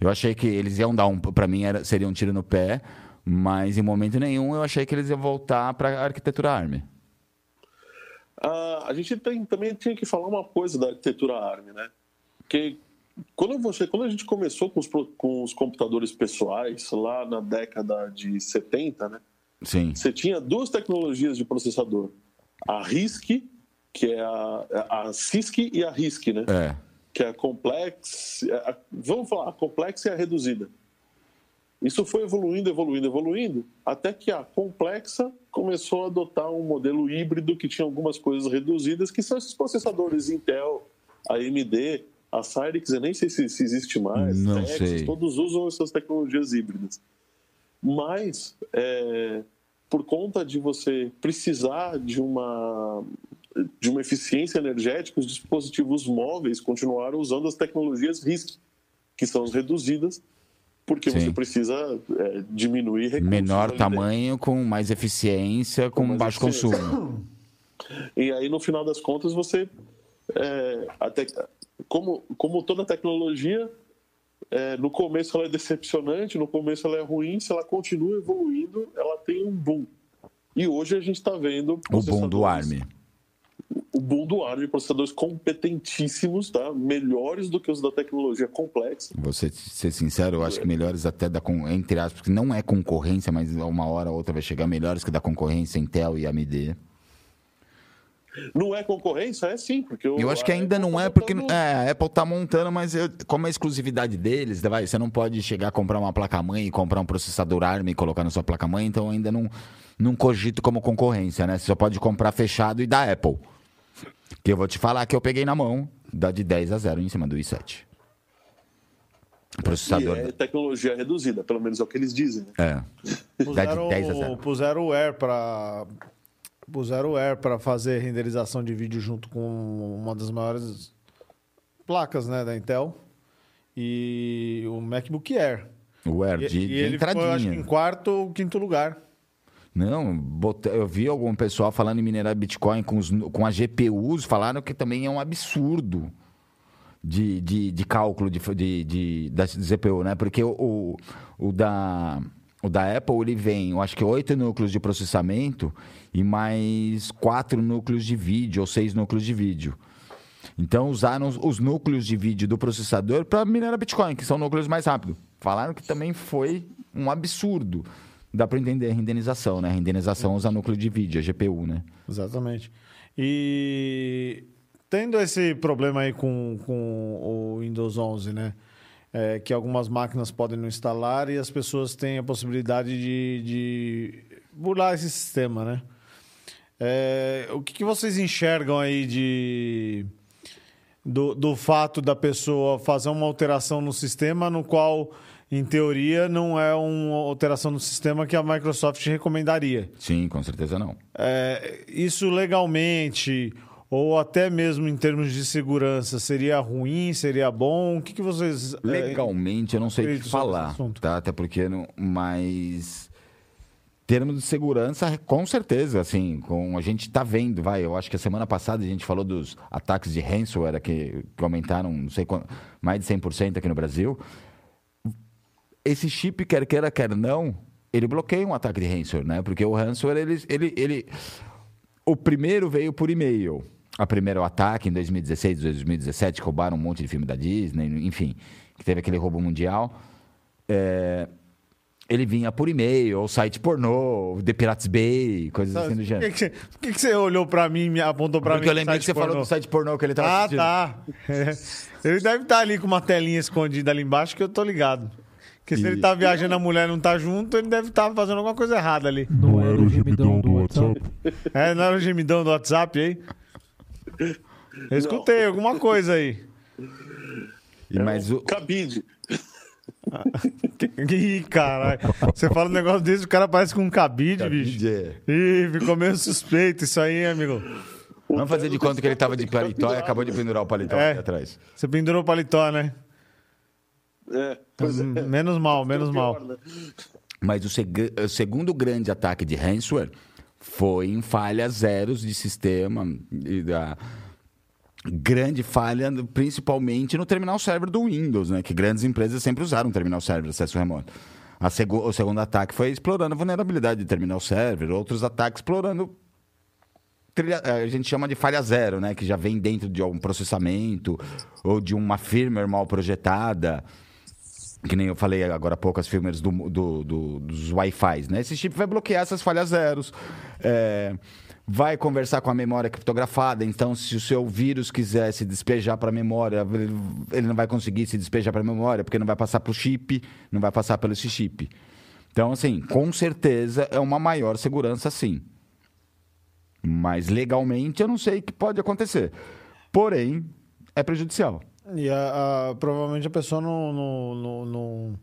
Eu achei que eles iam dar um. Para mim, era, seria um tiro no pé, mas em momento nenhum eu achei que eles iam voltar para arquitetura ARM. Ah, a gente tem- também tinha que falar uma coisa da arquitetura ARM, né? Porque quando, você, quando a gente começou com os, com os computadores pessoais, lá na década de 70, né? Sim. Você tinha duas tecnologias de processador. A RISC, que é a, a CISC e a RISC, né? É. que é a complex, a- vamos falar, a complexa e a reduzida. Isso foi evoluindo, evoluindo, evoluindo, até que a complexa começou a adotar um modelo híbrido que tinha algumas coisas reduzidas, que são esses processadores Intel, AMD, a Cyrix, eu nem sei se, se existe mais, Não Texas, sei. todos usam essas tecnologias híbridas. Mas, é, por conta de você precisar de uma, de uma eficiência energética, os dispositivos móveis continuaram usando as tecnologias RISC, que são as reduzidas, porque Sim. você precisa é, diminuir recursos. Menor dentro. tamanho, com mais eficiência, com, mais baixo eficiência. consumo. E aí, no final das contas, você. é, até, como, como toda tecnologia, é, no começo ela é decepcionante, no começo ela é ruim, se ela continua evoluindo, ela tem um boom. E hoje a gente está vendo. O boom do ARM. O boom do ARM, processadores competentíssimos, tá? melhores do que os da tecnologia complexa. Vou ser, sincero, eu acho que melhores até da entre aspas, porque não é concorrência, mas uma hora ou outra vai chegar melhores que da concorrência Intel e AMD. Não é concorrência? É sim, porque Eu acho que ainda Apple não tá é, porque é, a Apple tá montando, mas eu- como é a exclusividade deles, vai, você não pode chegar a comprar uma placa-mãe e comprar um processador ARM e colocar na sua placa-mãe, então ainda não, não cogito como concorrência, né? Você só pode comprar fechado e da Apple. Que eu vou te falar que eu peguei na mão, dá de 10 a 0 em cima do i7. Processador. E é tecnologia reduzida, pelo menos é o que eles dizem. Né? É. Dá de Puseram, 10 a 0. puseram o Air para puseram o Air para fazer renderização de vídeo junto com uma das maiores placas, né, da Intel e o MacBook Air. O Air E, de, e de ele ficou, acho em entradinha. quarto ou quinto lugar. Não, bota- eu vi algum pessoal falando em minerar Bitcoin com, os, com as GPUs, falaram que também é um absurdo de, de, de cálculo de, de, de, da GPU, né? Porque o, o, o da, o da Apple, ele vem, eu acho que oito núcleos de processamento e mais quatro núcleos de vídeo, ou seis núcleos de vídeo. Então usaram os núcleos de vídeo do processador para minerar Bitcoin, que são núcleos mais rápidos. Falaram que também foi um absurdo. Dá para entender a renderização, né? A renderização usa núcleo de vídeo, a GPU, né? Exatamente. E tendo esse problema aí com, com o Windows 11, né? É, que algumas máquinas podem não instalar e as pessoas têm a possibilidade de, de burlar esse sistema, né? É, o que, que vocês enxergam aí de do, do fato da pessoa fazer uma alteração no sistema no qual, em teoria, não é uma alteração no sistema que a Microsoft recomendaria? Sim, com certeza não. É, isso legalmente ou até mesmo em termos de segurança seria ruim, seria bom? O que, que vocês... é, Legalmente, eu não sei o que falar, tá? Até porque, não, mas termos de segurança, com certeza, assim, com a gente tá vendo, vai, eu acho que a semana passada a gente falou dos ataques de ransomware que, que aumentaram, não sei quanto, mais de 100% aqui no Brasil. Esse chip, quer queira, quer não, ele bloqueia um ataque de ransomware, né? Porque o ransomware, ele, ele, ele... O primeiro veio por e-mail. A primeiro ataque em 2016, 2017, que roubaram um monte de filme da Disney, enfim, que teve aquele roubo mundial. É, ele vinha por e-mail, ou site pornô, The Pirates Bay, coisas assim do gênero. que, por que, que você olhou pra mim e me apontou pra Porque mim? eu lembrei que você falou pornô? do site pornô que ele tava Ah, assistindo. tá. É. Ele deve estar ali com uma telinha escondida ali embaixo que eu tô ligado. Porque se ele tá viajando e a mulher não tá junto, ele deve estar fazendo alguma coisa errada ali. Não era o gemidão do WhatsApp? É, não era o gemidão do WhatsApp aí? Eu escutei alguma coisa aí. E, mas o, Cabide. Ih, caralho. Você fala um negócio desse, o cara parece com um cabide, bicho. é. Ih, ficou meio suspeito isso aí, hein, amigo. Vamos fazer de conta que ele tava de paletó e acabou de pendurar o paletó É. aqui atrás. Você pendurou o paletó, né? É, é. Menos mal, menos mal. Pior, né? Mas o, seg- o segundo grande ataque de ransomware foi em falhas zeros de sistema e da grande falha, principalmente no terminal server do Windows, né? Que grandes empresas sempre usaram terminal server de acesso remoto. A segu- o segundo ataque foi explorando a vulnerabilidade de terminal server, outros ataques explorando trilha- a gente chama de falha zero, né? Que já vem dentro de algum processamento ou de uma firmware mal projetada. Que nem eu falei agora há pouco, as firmwares do, do- do- dos Wi-Fi, né? Esse chip vai bloquear essas falhas zeros. É, vai conversar com a memória criptografada. Então, se o seu vírus quiser se despejar para a memória, ele- ele não vai conseguir se despejar para a memória, porque não vai passar para o chip, não vai passar pelo esse chip. Então, assim, com certeza é uma maior segurança, sim. Mas legalmente eu não sei o que pode acontecer. Porém, é prejudicial. E a- a- provavelmente a pessoa não, não, não, não-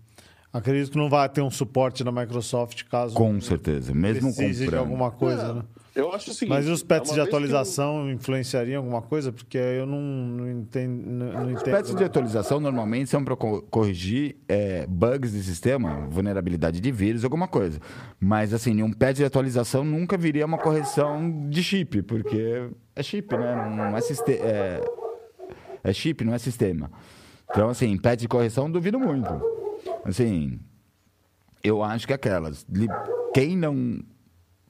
Acredito que não vai ter um suporte da Microsoft caso Com certeza. Mesmo precise de alguma coisa, né? Eu acho o seguinte. Mas e os patches é uma de atualização influenciariam alguma coisa? Porque eu não, não entendo. Não, não Os entendo. patches de atualização normalmente são para corrigir é, bugs de sistema, vulnerabilidade de vírus, alguma coisa. Mas, assim, nenhum patch de atualização nunca viria uma correção de chip, porque é chip, né? Não é, siste é, é chip, não é sistema. Então, assim, patch de correção, duvido muito. Assim, eu acho que aquelas. li- Quem não.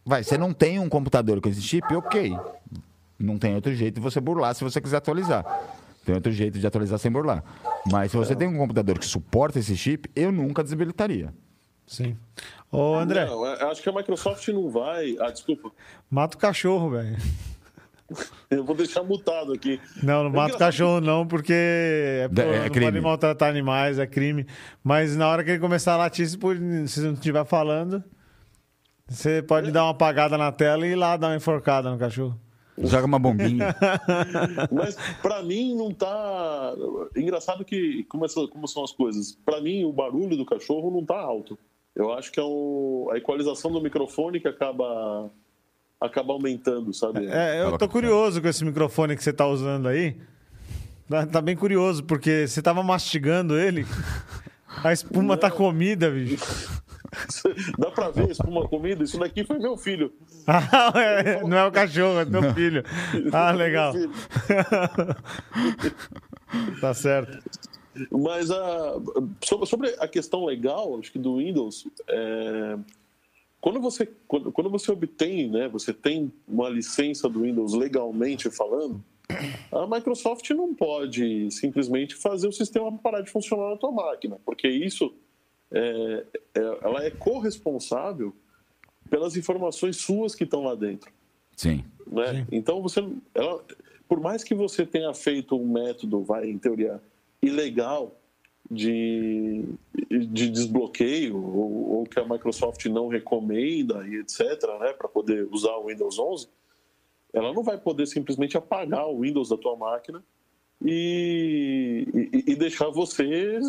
Vai, você não tem um computador com esse chip, ok. Não tem outro jeito de você burlar se você quiser atualizar. Tem outro jeito de atualizar sem burlar. Mas se você tem um computador que suporta esse chip, eu nunca desabilitaria. Sim. Ô, André, Não, eu acho que a Microsoft não vai. Ah, desculpa. mata o cachorro, velho. Eu vou deixar mutado aqui. Não, não É mata o cachorro, não, porque é, Da- é não crime. pode maltratar animais, é crime. Mas na hora que ele começar a latir, se se não estiver falando, você pode dar uma apagada na tela e ir lá dar uma enforcada no cachorro. Joga uma bombinha. Mas para mim não tá. Engraçado que como, essa, como são as coisas. Para mim o barulho do cachorro não tá alto. Eu acho que é o... a equalização do microfone que acaba acaba aumentando, sabe? É, eu tô curioso com esse microfone que você tá usando aí. Tá, tá bem curioso, porque você tava mastigando ele. A espuma tá comida, bicho. Dá pra ver espuma comida? Isso daqui foi meu filho. Ah, é, não é o cachorro, é teu filho. Ah, legal. Tá certo. Mas a, sobre, sobre a questão legal, acho que do Windows, é, quando, você, quando, quando você obtém, né, você tem uma licença do Windows legalmente falando, a Microsoft não pode simplesmente fazer o sistema parar de funcionar na tua máquina, porque isso é, é- ela é corresponsável pelas informações suas que estão lá dentro. Sim. Né? Então você, ela, por mais que você tenha feito um método, vai em teoria ilegal de, de desbloqueio ou, ou que a Microsoft não recomenda e etc, né, para poder usar o Windows 11, ela não vai poder simplesmente apagar o Windows da tua máquina e, e, e deixar você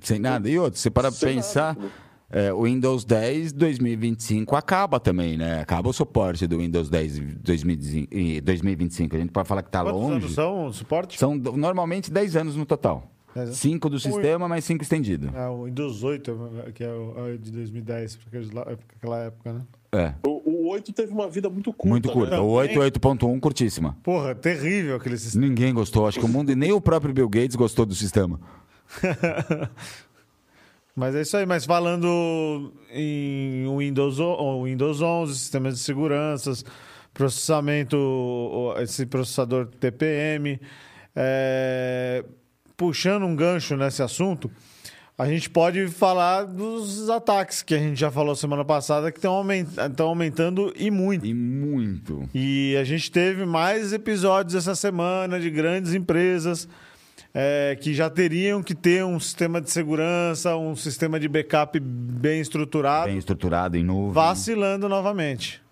Sem nada. E outro, você para pensar, nada. é, o Windows 10 2025 acaba também, né? Acaba o suporte do Windows 10 em 2025. e 2025. A gente pode falar que tá Quantos longe. anos são o suporte? São normalmente 10 anos no total. Anos. 5 do sistema, mais 5 estendido. É, o Windows 8, que é o é de 2010, pra aqueles lá- pra aquela época, né? É, O, o 8 teve uma vida muito curta. muito curta. né? O 8, 8.1, curtíssima. Porra, terrível aquele sistema. Ninguém gostou. Acho que o mundo e nem o próprio Bill Gates gostou do sistema. Mas é isso aí, mas falando em Windows, Windows 11, sistemas de seguranças, processamento, esse processador TPM, é, puxando um gancho nesse assunto, a gente pode falar dos ataques que a gente já falou semana passada, que estão aumentando, aumentando e muito. E muito. E a gente teve mais episódios essa semana de grandes empresas é, que já teriam que ter um sistema de segurança, um sistema de backup bem estruturado, Bem estruturado, em nuvem. vacilando novamente.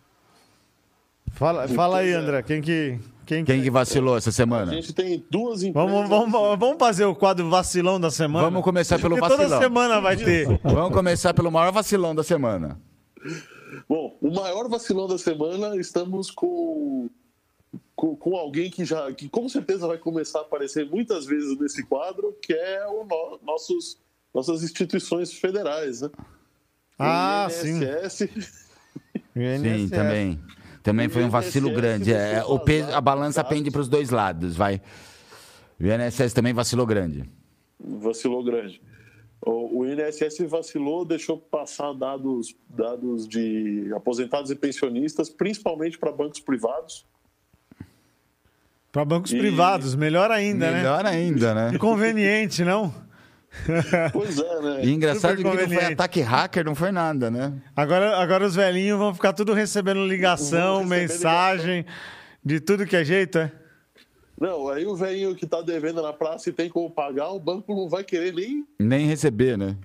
Fala, fala aí, André, quem que. Quem, Quem que vacilou essa A semana? gente tem duas empresas. Vamos, vamos, vamos fazer o quadro vacilão da semana? Vamos começar pelo Porque toda vacilão. semana vai ter. Vamos começar pelo maior vacilão da semana. Bom, o maior vacilão da semana, estamos com, com, com alguém que já, que com certeza vai começar a aparecer muitas vezes nesse quadro, que é o no- nossos, nossas instituições federais, né? Ah, O sim. INSS, Sim, também. Também foi um vacilo grande. É, começou o a peso, a balança pende para os dois lados, vai. O INSS também vacilou grande. vacilou grande. O, o INSS vacilou, deixou passar dados, dados de aposentados e pensionistas, principalmente para bancos privados. Para bancos E- privados, melhor ainda, né? Melhor ainda, né? Conveniente, não? Pois é, né? E engraçado Super que não foi ataque hacker, não foi nada, né? Agora, agora os velhinhos vão ficar tudo recebendo ligação, receber mensagem, de tudo que é jeito, é? Não, aí o velhinho que tá devendo na praça e tem como pagar, o banco não vai querer nem, Nem receber, né?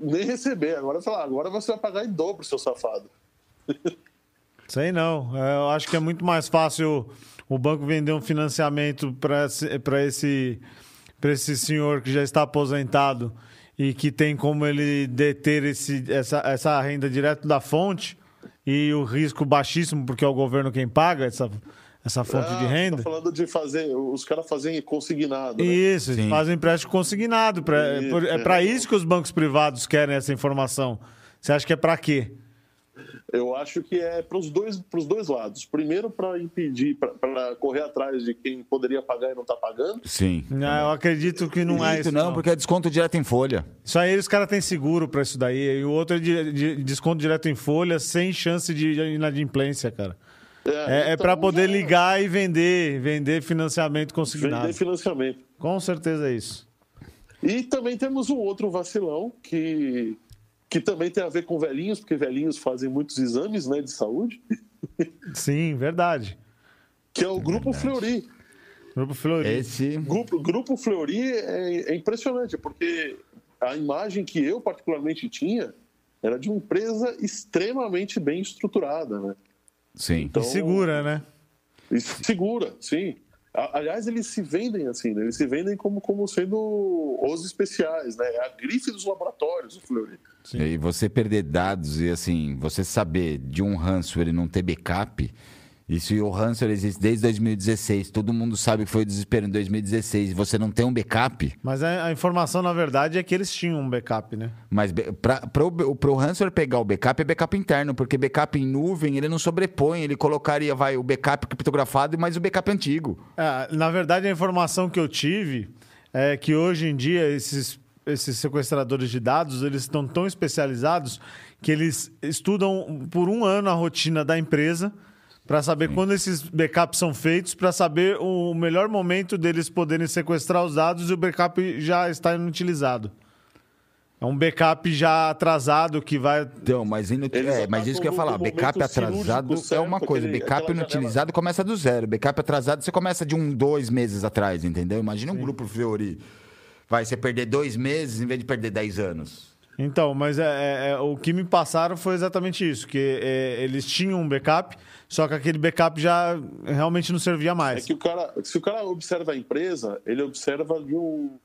nem receber. Agora falar, agora você vai pagar em dobro, seu safado. Isso aí não. É, Eu acho que é muito mais fácil o banco vender um financiamento para esse, pra esse, pra esse senhor que já está aposentado e que tem como ele deter esse, essa, essa renda direto da fonte e o risco baixíssimo, porque é o governo quem paga essa, essa fonte Ah, de você renda. Tá falando de fazer, os caras fazem consignado. Né? Isso, Sim. fazem empréstimo consignado. Pra, Isso, por- é é. para isso que os bancos privados querem essa informação. Você acha que é para quê? Eu acho que é para os dois, pros dois lados. Primeiro, para impedir, para correr atrás de quem poderia pagar e não está pagando. Sim. Ah, eu acredito que não é Isso isso. não, porque é desconto direto em folha. Isso aí os caras têm seguro para isso daí. E o outro é de, de- desconto direto em folha, sem chance de inadimplência, cara. É, é então para poder já- ligar e vender, vender financiamento consignado. Vender financiamento. Com certeza é isso. E também temos um outro vacilão que, que também tem a ver com velhinhos, porque velhinhos fazem muitos exames né, de saúde, Sim, verdade. que é o Grupo Fleury. Grupo Fleury. Esse. Grupo, Grupo Fleury é, é impressionante, porque a imagem que eu particularmente tinha era de uma empresa extremamente bem estruturada, né? Sim. E segura, né? E segura, sim. Aliás, eles se vendem assim, né? eles se vendem como, como sendo os especiais, né? É a grife dos laboratórios, o Fleury. E você perder dados e assim, você saber de um ransomware e não ter backup, isso e o ransomware existe desde 2016, todo mundo sabe que foi o desespero em 2016, e você não tem um backup, Mas a, a informação, na verdade, é que eles tinham um backup, né? mas para o ransomware pegar o backup é backup interno, porque backup em nuvem ele não sobrepõe, ele colocaria vai, o backup criptografado mais o backup antigo. É, na verdade, a informação que eu tive é que hoje em dia esses, esses sequestradores de dados eles estão tão especializados que eles estudam por um ano a rotina da empresa para saber quando esses backups são feitos, para saber o melhor momento deles poderem sequestrar os dados e o backup já está inutilizado. É um backup já atrasado que vai Então, mas, é, mas isso que eu ia falar, backup atrasado é uma coisa, aquele- backup inutilizado começa do zero, backup atrasado você começa de um, dois meses atrás, entendeu? Imagina um grupo Fiori, vai você perder dois meses em vez de perder dez anos. Então, mas é, é- é- o que me passaram foi exatamente isso, que é, eles tinham um backup, só que aquele backup já realmente não servia É mais. que o cara, se o cara observa a empresa, ele observa de um.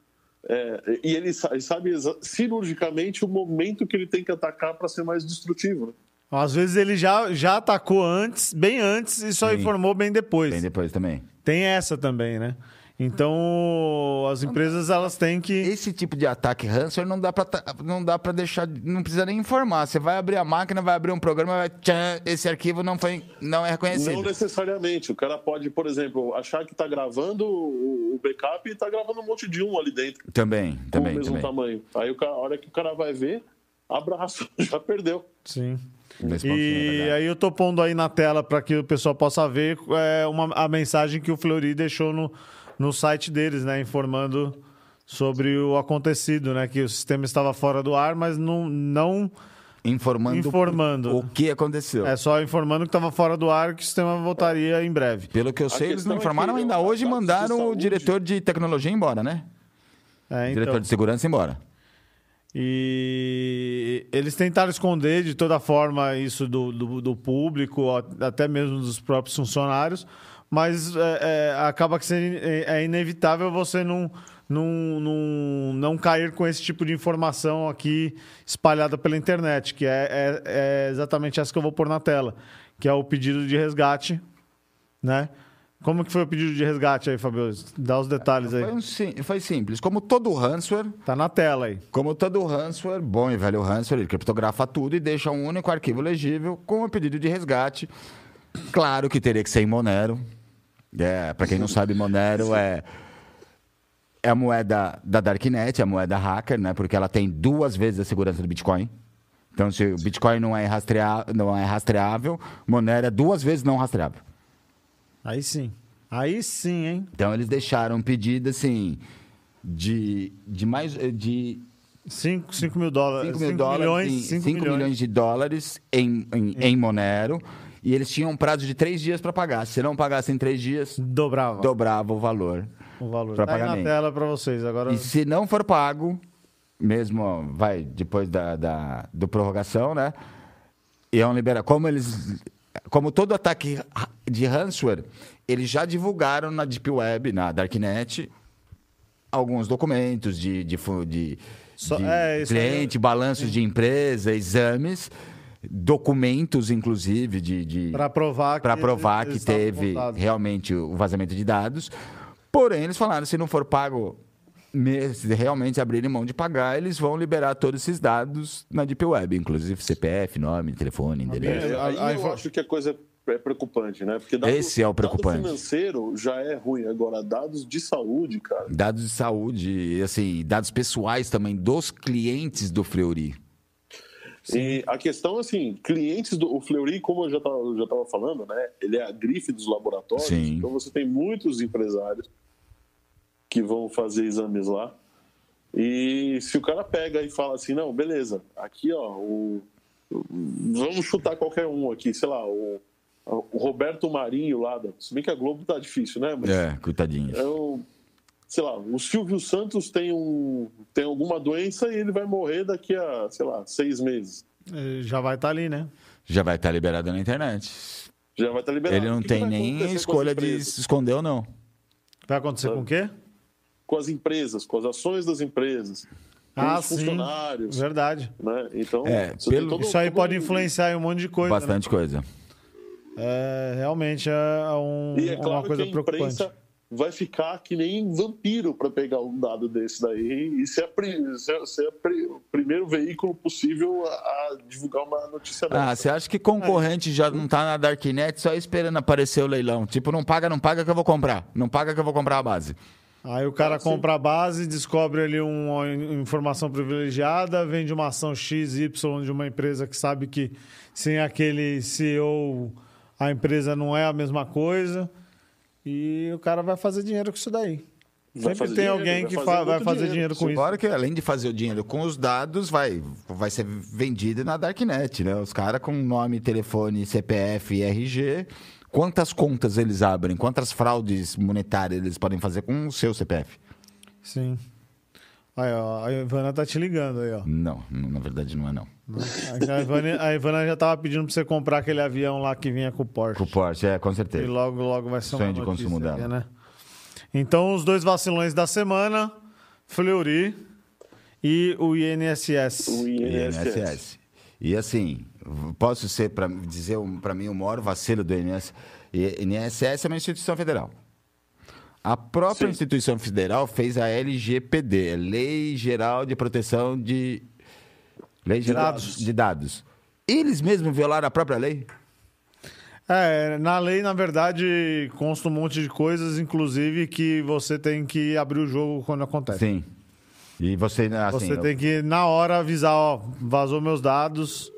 é, e ele sa- sabe cirurgicamente o momento que ele tem que atacar para ser mais destrutivo. Né? Às vezes ele já, já atacou antes, bem antes, e só Sim. informou bem depois. Tem depois também. Tem essa também, né? Então, as empresas elas têm que. Esse tipo de ataque ransomware não dá pra ta- não dá para deixar, não precisa nem informar. Você vai abrir a máquina, vai abrir um programa, vai tchan, esse arquivo não foi não é reconhecido. Não necessariamente. O cara pode, por exemplo, achar que está gravando o backup e está gravando um monte de um ali dentro, Também, com também, o mesmo também. tamanho. Aí o cara, a hora que o cara vai ver, abraço, já perdeu. Sim. É E verdade. aí eu tô pondo aí na tela para que o pessoal possa ver é, uma, a mensagem que o Fleury deixou no, no site deles, né? Informando sobre o acontecido, né? Que o sistema estava fora do ar, mas não, não informando, informando. o que aconteceu. é só informando que estava fora do ar que o sistema voltaria em breve. Pelo que eu sei, eles não é informaram eu- ainda hoje e mandaram o diretor de tecnologia embora, né? É, então. Diretor de segurança embora. E eles tentaram esconder de toda forma isso do, do, do público, até mesmo dos próprios funcionários, mas é, é, acaba que é, é inevitável você não, não, não, não cair com esse tipo de informação aqui espalhada pela internet, que é, é, é exatamente essa que eu vou pôr na tela, que é o pedido de resgate, né? Como que foi o pedido de resgate aí, Fabio? Dá os detalhes Foi, aí. um sim- foi simples. Como todo ransomware, Tá na tela aí. como todo ransomware, bom e velho ransomware, ele criptografa tudo e deixa um único arquivo legível com o pedido de resgate. Claro que teria que ser em Monero. É, para quem não sabe, Monero é é a moeda da Darknet, a moeda hacker, né? Porque ela tem duas vezes a segurança do Bitcoin. Então, se o Bitcoin não é, rastrea... não é rastreável, Monero é duas vezes não rastreável. Aí sim. Aí sim, hein? Então, eles deixaram um pedido, assim, de, de mais... de 5 mil dólares. 5 mil dólares, milhões. milhões de dólares em, em, em Monero. E eles tinham um prazo de três dias para pagar. Se não pagasse em três dias, Dobrava dobrava o valor. o valor. Tá aí na tela para vocês. Agora, E se não for pago, mesmo vai depois da, da do prorrogação, né? Iam liberar. Como eles. Como todo ataque de ransomware, eles já divulgaram na Deep Web, na Darknet, alguns documentos de, de, fu- de, Só- de é, cliente, balanços de empresa, exames, documentos, inclusive, de. de para provar que, para provar que teve voltados. realmente o vazamento de dados. Porém, eles falaram, se não for pago, se realmente abrirem mão de pagar, eles vão liberar todos esses dados na Deep Web, inclusive CPF, nome, telefone, endereço. É, aí eu acho que a coisa é preocupante, né? Porque dado, Esse é o preocupante. Dado financeiro já é ruim. Agora, dados de saúde, cara. Dados de saúde, assim, dados pessoais também dos clientes do Fleury. E a questão, assim, clientes do o Fleury, como eu já estava já tava falando, né? Ele é a grife dos laboratórios. Sim. Então você tem muitos empresários que vão fazer exames lá. E se o cara pega e fala assim, não, beleza, aqui, ó, o- vamos chutar qualquer um aqui, sei lá, o, o Roberto Marinho lá, da- se bem que a Globo tá difícil, né? Mas É, coitadinhos. é o, sei lá, o Silvio Santos tem, um, tem alguma doença e ele vai morrer daqui a, sei lá, seis meses. Eh, Já vai estar ali, né? Já vai estar liberado na internet. Já vai estar liberado. Ele não que tem que nem escolha de se esconder ou não. Vai acontecer com o quê? Com as empresas, com as ações das empresas, com Ah, os sim. funcionários. Verdade. Né? Então, É, pelo- todo- Isso aí todo pode influenciar em um monte de coisa. né? Bastante coisa. É, realmente é um, E é claro uma coisa que a preocupante. Vai ficar que nem vampiro para pegar um dado desse daí e ser, a pri- ser- ser a pri- o primeiro veículo possível a, a divulgar uma notícia Ah, dessa. você acha que concorrente já não tá na Darknet só esperando aparecer o leilão? Tipo, não paga, não paga que eu vou comprar. Não paga que eu vou comprar a base. Aí o cara Ah, compra a base, descobre ali uma in- informação privilegiada, vende uma ação XY de uma empresa que sabe que sem aquele CEO a empresa não é a mesma coisa. E o cara vai fazer dinheiro com isso daí. Vai Sempre fazer tem dinheiro, alguém vai que fazer fa- vai fazer dinheiro. dinheiro com isso. Agora que além de fazer o dinheiro com os dados, vai, vai ser vendido na Darknet, né? Os caras com nome, telefone, CPF e RG. Quantas contas eles abrem? Quantas fraudes monetárias eles podem fazer com o seu CPF? Sim. Aí, ó, a Ivana tá te ligando aí, ó. Não, na verdade não é não. A Ivana, a Ivana já tava pedindo pra você comprar aquele avião lá que vinha com o Porsche. Com o Porsche, é, com E certeza. logo, logo vai ser Sonho uma de consumo aí, dela. né? Então, os dois vacilões da semana, Fleury e o INSS. O INSS. INSS. E assim, posso ser, para dizer pra mim, o maior vacilo do INSS. INSS é uma instituição federal. A própria Sim. instituição federal fez a LGPD, Lei Geral de Proteção de Lei Geral Dados. de Dados. Eles mesmos violaram a própria lei? É, na lei, na verdade, consta um monte de coisas, inclusive que você tem que abrir o jogo quando acontece. Sim. E você, assim, você tem que, na hora, avisar, ó, vazou meus dados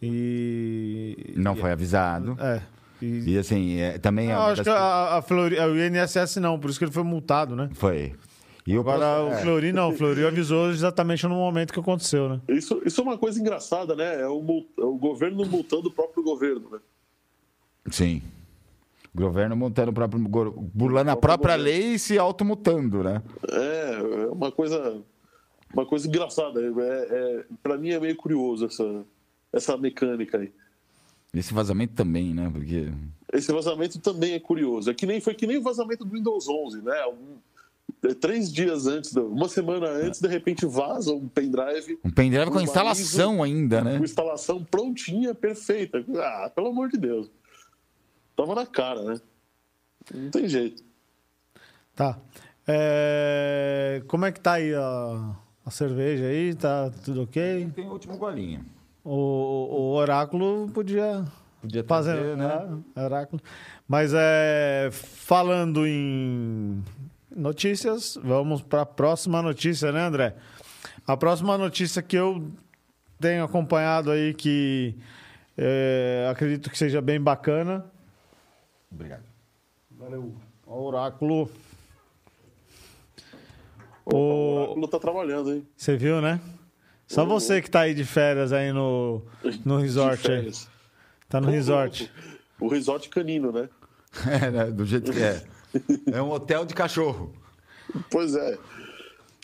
e... não foi avisado. É. E... E assim, é, também é Eu uma acho das- que a, a Fleury, o INSS não, por isso que ele foi multado, né? foi. E o Agora, o é. Fleury não, o Fleury avisou exatamente no momento que aconteceu, né? Isso, isso é uma coisa engraçada, né? É o, é o governo multando o próprio governo, né? Sim. O governo montando o próprio. burlando a própria lei e se automutando, né? É, é uma coisa, uma coisa engraçada. É, é, para mim é meio curioso essa, essa mecânica aí. Esse vazamento também, né? Porque. Esse vazamento também é curioso. É que nem foi que nem o vazamento do Windows 11, né? Um- é, três dias antes, uma semana antes, de repente vaza um pendrive Um pendrive com Um instalação ainda, né? com instalação prontinha, perfeita. Ah, pelo amor de Deus. Tava na cara, né? Não tem jeito. Tá. É, Como é que tá aí a, a cerveja aí? Tá tudo ok? Tem o último golinho. O, o oráculo podia Podia fazer, trazer, né? né? Oráculo. Mas é, falando em notícias, vamos para a próxima notícia, né, André? A próxima notícia que eu tenho acompanhado aí, que é, acredito que seja bem bacana. Obrigado. Valeu. O oráculo. O O, Oráculo tá trabalhando, hein? você viu, né? Só você que tá aí de férias aí no, no resort De aí. Tá no resort. O resort canino, né? É, né? Do jeito que é. É um hotel de cachorro. Pois é.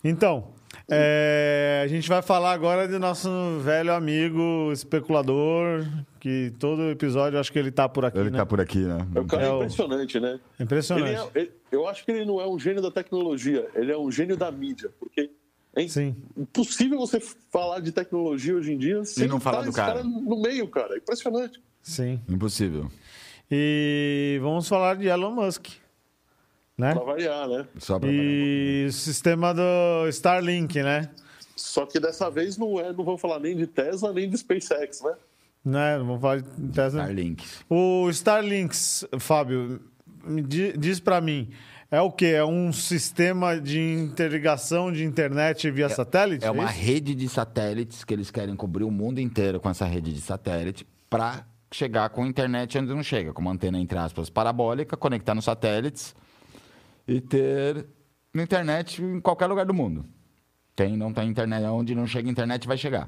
Então, é, a gente vai falar agora do nosso velho amigo especulador, que todo episódio eu acho que ele tá por aqui, Ele né? tá por aqui, né? É um cara É o- impressionante, né? Ele Impressionante. é- ele- eu acho que ele não é um gênio da tecnologia, ele é um gênio da mídia, porque é Sim. impossível você falar de tecnologia hoje em dia sem não falar do esse cara. no meio, cara. É impressionante. Sim. Impossível. E vamos falar de Elon Musk, né? Pra variar, né? Só pra E o sistema do Starlink, né? Só que dessa vez não é, não vamos falar nem de Tesla nem de SpaceX, né? né? Não vamos falar de Tesla. Starlink. O Starlinks, Fábio, diz pra mim, é o quê? É um sistema de interligação de internet via satélite? É uma isso? rede de satélites que eles querem cobrir o mundo inteiro com essa rede de satélite para chegar com internet onde não chega, com uma antena, entre aspas, parabólica, conectar nos satélites e ter internet em qualquer lugar do mundo. Tem, não tem internet, onde não chega internet vai chegar.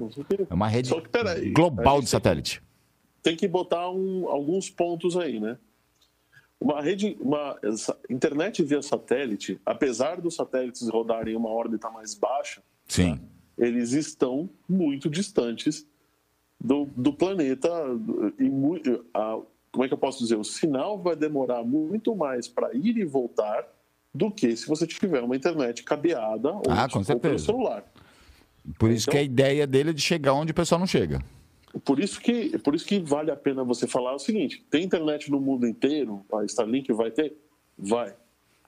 É uma rede que, peraí, a global de satélite. Tem que botar um- alguns pontos aí, né? Uma rede, uma internet via satélite, apesar dos satélites rodarem em uma órbita mais baixa, Sim. eles estão muito distantes do, do planeta. E mu- a- como é que eu posso dizer? O sinal vai demorar muito mais para ir e voltar do que se você tiver uma internet cabeada ou, Ah, ou pelo celular. Por isso Então- que a ideia dele é de chegar onde o pessoal não chega. Por isso que, por isso que vale a pena você falar o seguinte: tem internet no mundo inteiro, a Starlink vai ter? Vai.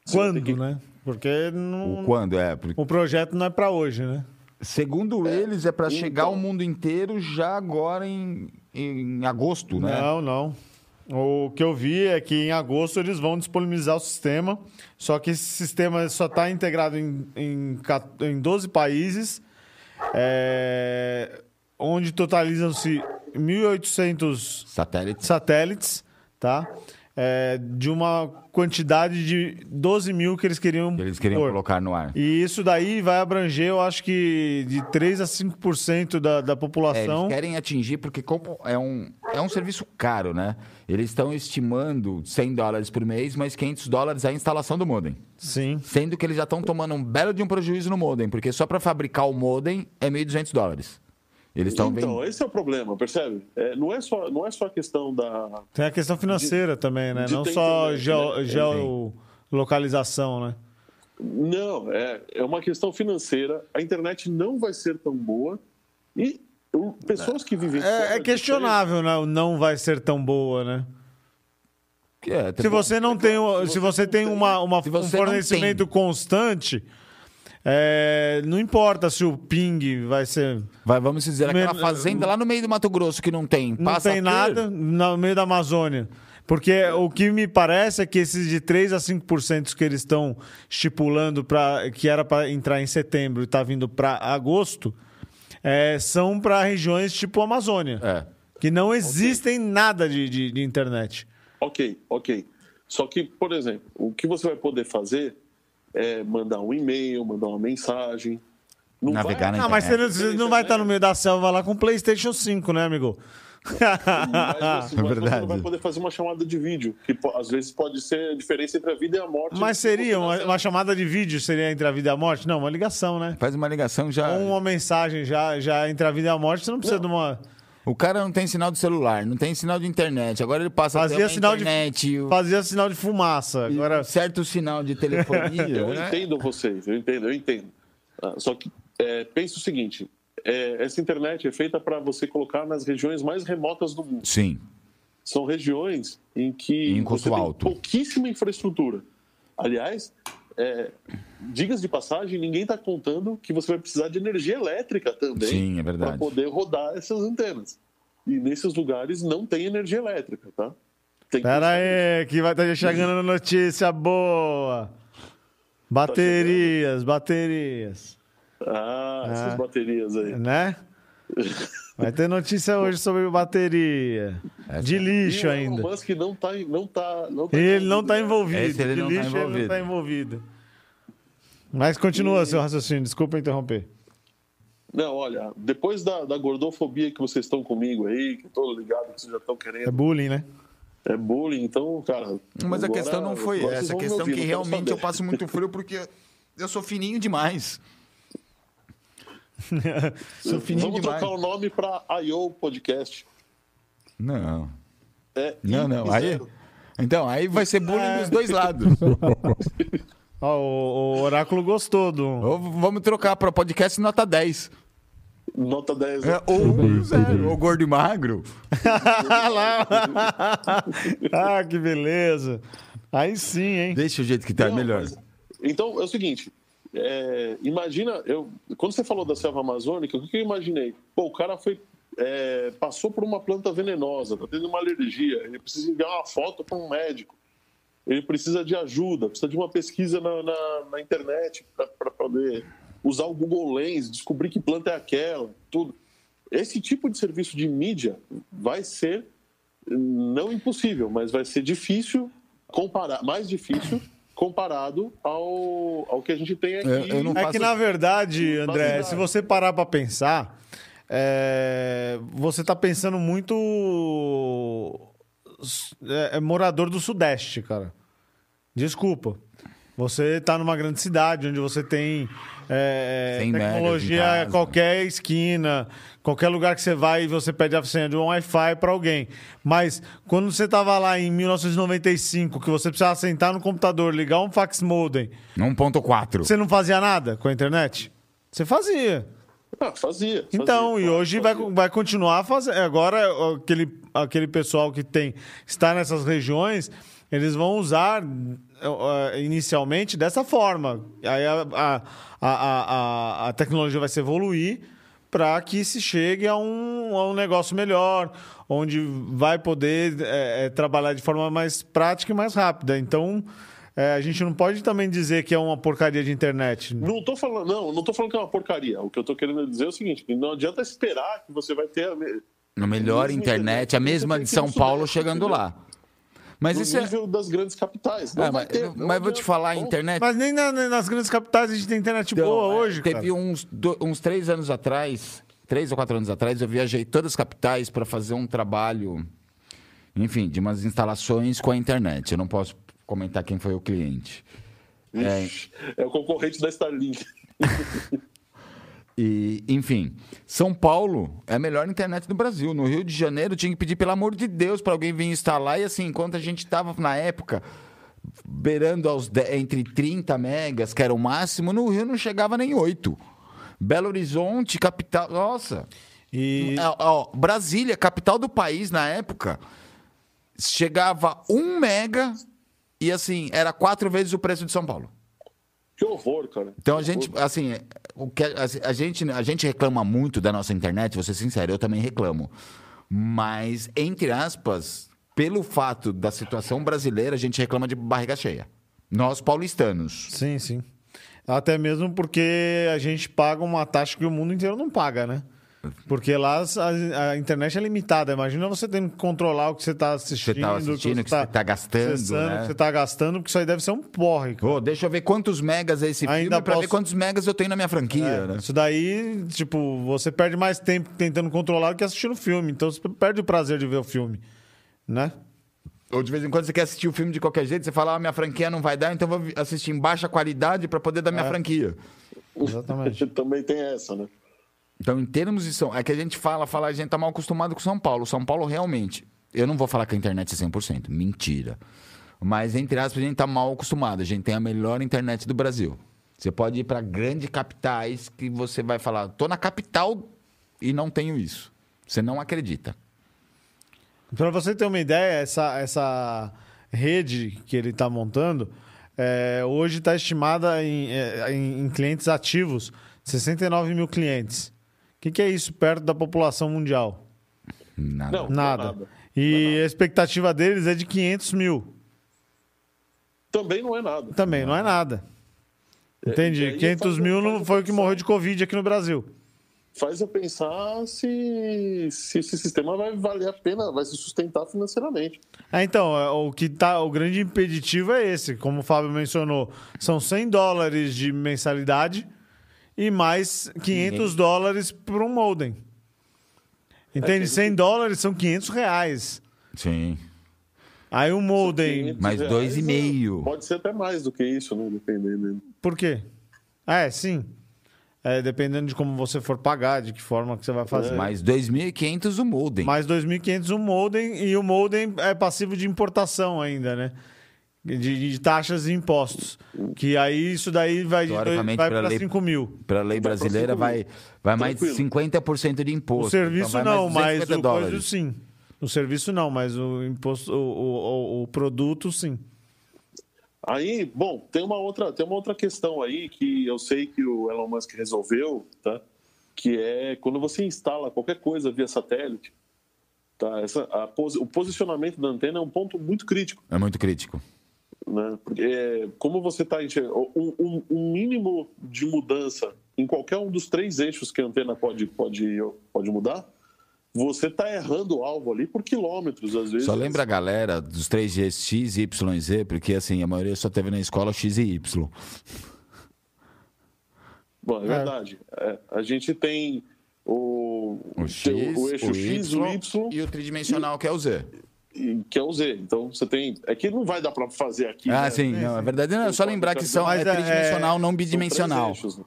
Você vai ter Quando, que- né? Porque O não- quando é? Porque, o projeto não é pra hoje, né? segundo eles, é para então- chegar ao mundo inteiro já agora em, em agosto, né? Não, não. O que eu vi é que em agosto eles vão disponibilizar o sistema, só que esse sistema só está integrado em, em, em 12 países, é, onde totalizam-se 1.800 Satélites. satélites, tá? É, de uma quantidade de 12 mil que eles queriam Que eles queriam pôr. colocar no ar. E isso daí vai abranger, eu acho que de 3 a 5% da, da É, população. eles querem atingir, porque como é um, é um serviço caro, né? Eles estão estimando 100 dólares por mês, mas 500 dólares é a instalação do modem. Sim. Sendo que eles já estão tomando um belo de um prejuízo no modem, porque só para fabricar o modem é 1.200 dólares. Eles estão Então, vendo. esse é o problema, percebe? É, não, é só, não é só a questão da. Tem a questão financeira também, né? de Não só internet, geo- né? geolocalização, né? Não, é, é uma questão financeira. A internet não vai ser tão boa. E o- pessoas que vivem. É, é de questionável, né? O não vai ser tão boa, né? É, Se você não tem, se você tem uma, uma- Se um fornecimento constante, é, não importa se o ping vai ser. Vai, vamos dizer, aquela fazenda lá no meio do Mato Grosso que não tem. Não tem ter. nada no meio da Amazônia. Porque o que me parece é que esses de 3 a 5% que eles estão estipulando para que era para entrar em setembro e está vindo para agosto, é, são para regiões tipo Amazônia, É. que não existem nada de, de- de internet. Ok, ok. Só que, por exemplo, o que você vai poder fazer é mandar um e-mail, mandar uma mensagem. Não Navegar vai... na Ah, mas você não, internet. você não vai estar no meio da selva lá com o PlayStation 5, né, amigo? Mas você, É você verdade. não vai poder fazer uma chamada de vídeo, que às vezes pode ser a diferença entre a vida e a morte. Mas seria uma, uma chamada de vídeo, seria entre a vida e a morte? Não, uma ligação, né? Faz uma ligação já. Ou uma mensagem já, já entre a vida e a morte, você não precisa de uma. O cara não tem sinal de celular, não tem sinal de internet. Agora ele passa Fazia sinal de- internet, o- Fazia sinal de fumaça. Agora. certo sinal de telefonia. Eu né? entendo vocês, eu entendo, eu entendo. Ah, só que é, pense o seguinte: é, essa internet é feita para você colocar nas regiões mais remotas do mundo. Sim. São regiões em que Em você tem alto. pouquíssima infraestrutura. Aliás, é, digas de passagem, ninguém está contando que você vai precisar de energia elétrica também é verdade. para poder rodar essas antenas. E nesses lugares não tem energia elétrica, tá? Tem que- Pera aí, que vai estar chegando notícia boa. Baterias, baterias. Ah, essas Ah. baterias aí. Né? Vai ter notícia hoje sobre bateria. De lixo E o Elon ainda. Musk não tá, não tá, não tá Ele não está envolvido. Esse ele De não tá lixo ele não envolvido. está envolvido. Mas continua seu raciocínio, desculpa interromper. Não, olha, depois da, da gordofobia que vocês estão comigo aí, que eu tô ligado que vocês já estão É querendo, bullying, né? é bullying, então, cara. Mas a agora- questão não foi essa. A questão ouvir, que realmente eu passo muito frio porque eu sou fininho demais. sou fininho Vamos demais. trocar o nome para I.O. Podcast. Não. É Não, não. Aí, então, aí vai ser bullying dos dois lados. Ó, o, o Oráculo gostou do. Ou vamos trocar para podcast nota 10. Nota 10. É, ou um zero. Ou gordo e magro. Ah, que beleza. Aí sim, hein? Deixa o jeito que tá Não, melhor. mas- então, é o seguinte. É, imagina, eu, quando você falou da selva amazônica, o que eu imaginei? Pô, o cara foi, é, passou por uma planta venenosa, tá tendo uma alergia, ele precisa enviar uma foto para um médico, ele precisa de ajuda, precisa de uma pesquisa na, na- na internet para poder usar o Google Lens, descobrir que planta é aquela, tudo. Esse tipo de serviço de mídia vai ser não impossível, mas vai ser difícil comparar, mais difícil comparado ao, ao que a gente tem aqui. Eu- eu não É que, na verdade, André, se você parar pra pensar, é, você tá pensando muito é, é morador do Sudeste, cara. Desculpa. Você está numa grande cidade onde você tem é, 100 megas em tecnologia a qualquer esquina, qualquer lugar que você vai e você pede a senha de um Wi-Fi para alguém. Mas quando você estava lá em 1995, que você precisava sentar no computador, ligar um fax modem, 1.4. você não fazia nada com a internet? Você fazia. Ah, fazia. Então, fazia, e hoje vai, fazia. vai continuar fazendo. Agora, aquele, aquele pessoal que tem está nessas regiões, eles vão usar eh, inicialmente dessa forma. Aí a, a, a, a, a tecnologia vai se evoluir para que se chegue a um, a um negócio melhor, onde vai poder eh, eh, trabalhar de forma mais prática e mais rápida. Então, eh, a gente não pode também dizer que é uma porcaria de internet. Não tô falando, não, não tô falando que é uma porcaria. O que eu tô querendo dizer é o seguinte: que não adianta esperar que você vai ter a me- No melhor Mesma internet, a internet, mesma você de São Paulo chegando lá. Mas no isso é. nível das grandes capitais. Não vai mas, ter, não mas vou te falar, a internet. Mas nem na- nem nas grandes capitais a gente tem internet Então, boa é, hoje, Teve cara. uns, do- uns três anos atrás, três ou quatro anos atrás, eu viajei todas as capitais para fazer um trabalho, enfim, de umas instalações com a internet. Eu não posso comentar quem foi o cliente. É, Ixi, é o concorrente da Starlink. E, enfim, São Paulo é a melhor internet do Brasil. No Rio de Janeiro tinha que pedir, pelo amor de Deus, para alguém vir instalar. E assim, enquanto a gente estava na época beirando aos de- entre 30 megas, que era o máximo, no Rio não chegava nem 8. Belo Horizonte, capital. Nossa! E É, ó, Brasília, capital do país na época, chegava 1 mega e assim, era quatro vezes o preço de São Paulo. Que horror, cara. Então a gente, assim, o que a, a gente, a gente reclama muito da nossa internet, vou ser sincero, eu também reclamo. Mas, entre aspas, pelo fato da situação brasileira, a gente reclama de barriga cheia. Nós paulistanos. sim, sim. Até mesmo porque a gente paga uma taxa que o mundo inteiro não paga, né? Porque lá a, a internet é limitada. Imagina você tendo que controlar o que você está assistindo, Você tá assistindo, o que você tá gastando, acessando, né? o que você está gastando, porque isso aí deve ser um porre. cara. Ô, deixa eu ver quantos megas é esse Ainda filme pra posso- ver quantos megas eu tenho na minha franquia, É, né? Isso daí, tipo, você perde mais tempo tentando controlar do que assistindo o filme. Então você perde o prazer de ver o filme, né? Ou de vez em quando você quer assistir o filme de qualquer jeito, você fala, ah, minha franquia não vai dar, então eu vou assistir em baixa qualidade pra poder dar minha É. franquia. Exatamente. Também tem essa, né? Então, em termos de São... É que a gente fala, fala, a gente tá mal acostumado com São Paulo. São Paulo, realmente... Eu não vou falar que a internet é 100%. Mentira. Mas, entre aspas, a gente tá mal acostumado. A gente tem a melhor internet do Brasil. Você pode ir para grandes capitais que você vai falar... Tô na capital e não tenho isso. Você não acredita. Para você ter uma ideia, essa, essa rede que ele está montando é, hoje está estimada em, é, em- em clientes ativos 69 mil clientes. O que, que é isso perto da população mundial? Nada. Não, é Nada. nada. E a expectativa deles é de 500 mil. Também não é nada. Também não é nada. Entendi. e aí 500 faz- mil não foi o que morreu de Covid aqui no Brasil. Faz eu pensar se, se esse sistema vai valer a pena, vai se sustentar financeiramente. É, então, é, o que tá, o grande impeditivo é esse, como o Fábio mencionou, são 100 dólares de mensalidade e mais 500 dólares por um modem. Entende? 100 dólares são 500 reais. Sim. Aí o modem, 500 Mais dois e meio. Pode ser até mais do que isso, né? Dependendo. por quê? É, sim. É, dependendo de como você for pagar, de que forma que você vai fazer. Mais 2.500 o modem. Mais 2.500 um modem e o modem é passivo de importação ainda, né? De, de taxas e impostos. Que aí isso daí vai, vai para lei- 5 mil. Para a lei brasileira, vai, vai mais de Tranquilo. 50% de imposto. O serviço Então não, mais mas 250 o dólares. coisa sim. O serviço não, mas o imposto, o, o, o- produto sim. Aí, bom, tem uma outra, tem uma outra questão aí que eu sei que o Elon Musk resolveu, tá? Que é quando você instala qualquer coisa via satélite, tá? Essa, a o posicionamento da antena é um ponto muito crítico, É muito crítico. Né? Porque é, como você está um, um, um mínimo de mudança em qualquer um dos três eixos que a antena pode pode pode mudar, você está errando o alvo ali por quilômetros às vezes. Só lembra a galera dos 3Gs X, Y e Z, porque assim, a maioria só teve na escola X e Y. Bom, é verdade. É, a gente tem o, O X, o eixo o X, y, o Y e o tridimensional, que é o Z. que é o Z. Então você tem. É que não vai dar para fazer aqui. Ah, né? sim, não, é verdade. Não, é só lembrar que são, Mas é é- tridimensional, não São bidimensional. eixos, né?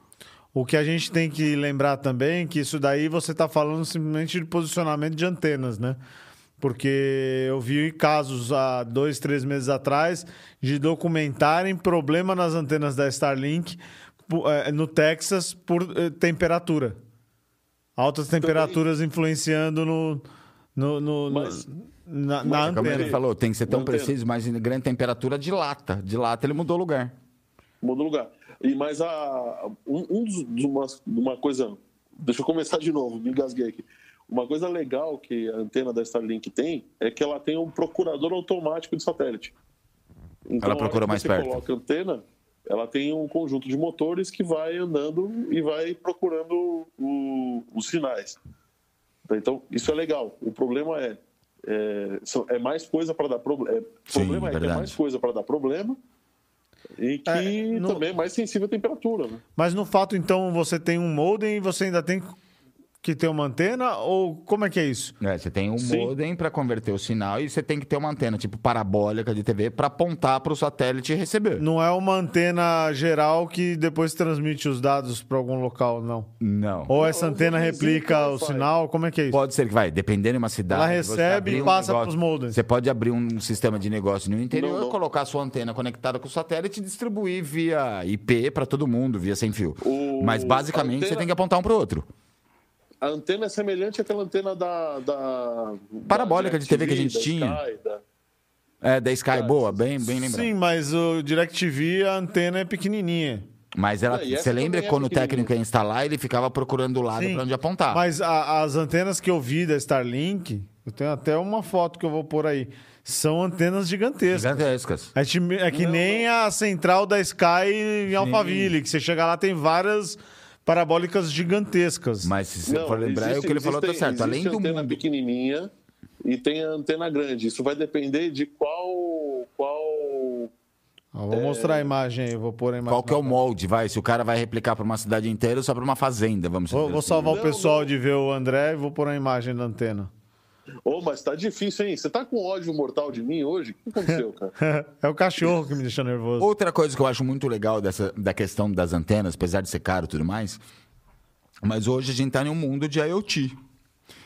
O que a gente tem que lembrar também é que isso daí você está falando simplesmente de posicionamento de antenas, né? Porque eu vi casos há dois, três meses atrás de documentarem problema nas antenas da Starlink no Texas por temperatura. Altas temperaturas influenciando no, no, no- no- Mas- na, na Como antena. ele falou, tem que ser tão preciso, mas em grande temperatura dilata. Dilata, ele mudou lugar. Muda o lugar. E mais a um, um dos de uma, uma coisa. Deixa eu começar de novo, me engasguei aqui. Uma coisa legal que a antena da Starlink tem é que ela tem um procurador automático de satélite. Então, Ela procura mais você perto. coloca a antena, ela tem um conjunto de motores que vai andando e vai procurando o- os sinais. Então, isso é legal. O problema é. É, são- é mais coisa para dar problema. É, Sim, problema é que é mais coisa para dar problema e que É, no- também é mais sensível à temperatura. Né? Mas no fato, então, você tem um modem e você ainda tem que ter uma antena? Ou como é que é isso? É, você tem um Sim. modem para converter o sinal e você tem que ter uma antena tipo parabólica de TV para apontar para o satélite e receber. Não é uma antena geral que depois transmite os dados para algum local, não. Não. Ou essa antena replica que o sinal? Como é que é isso? Pode ser que vai, dependendo de uma cidade. Ela recebe e um passa negócio- pros modems. Você pode abrir um sistema de negócio no interior, Não, não. colocar a sua antena conectada com o satélite e distribuir via IP para todo mundo, via sem fio. O- Mas basicamente antena- você tem que apontar um para o outro. A antena é semelhante àquela antena da. da Parabólica da de TV que a gente da tinha. Sky, da- É, da Sky, boa, bem, bem lembrado. Sim, mas o DirecTV, a antena é pequenininha. Mas ela, É, você lembra é quando o técnico ia instalar, ele ficava procurando o lado para onde apontar. Mas a- as antenas que eu vi da Starlink, eu tenho até uma foto que eu vou pôr aí, são antenas gigantescas. Gigantescas. É, é que Não, nem a central da Sky em Alphaville, que você chega lá tem várias parabólicas gigantescas. Mas se você Não, for lembrar, é o existe- que ele falou tá existe- certo. Além existe do antena mundo. pequenininha e tem a antena grande. Isso vai depender de qual. qual vou mostrar a imagem aí, vou pôr a imagem. Qual que é o molde, vai? Se o cara vai replicar para uma cidade inteira ou só para uma fazenda, vamos Vou, vou assim. salvar o Não, pessoal não. de ver o André e vou pôr a imagem da antena. Ô, mas tá difícil, hein? Você tá com ódio mortal de mim hoje? O que aconteceu, cara? é o cachorro que me deixa nervoso. Outra coisa que eu acho muito legal dessa, da questão das antenas, apesar de ser caro e tudo mais, mas hoje a gente está em um mundo de IoT.